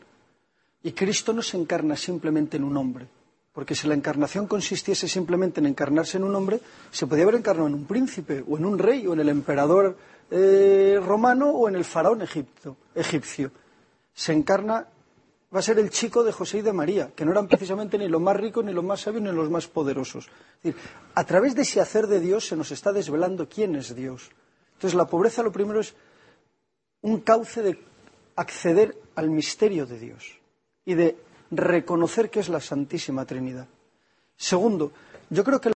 Y Cristo no se encarna simplemente en un hombre, porque si la encarnación consistiese simplemente en encarnarse en un hombre, se podía haber encarnado en un príncipe, o en un rey, o en el emperador eh, romano, o en el faraón egipto- egipcio. Se encarna, va a ser el chico de José y de María, que no eran precisamente ni los más ricos, ni los más sabios, ni los más poderosos. Es decir, a través de ese hacer de Dios se nos está desvelando quién es Dios. Entonces, la pobreza lo primero es un cauce de acceder al misterio de Dios y de reconocer que es la Santísima Trinidad. Segundo, yo creo que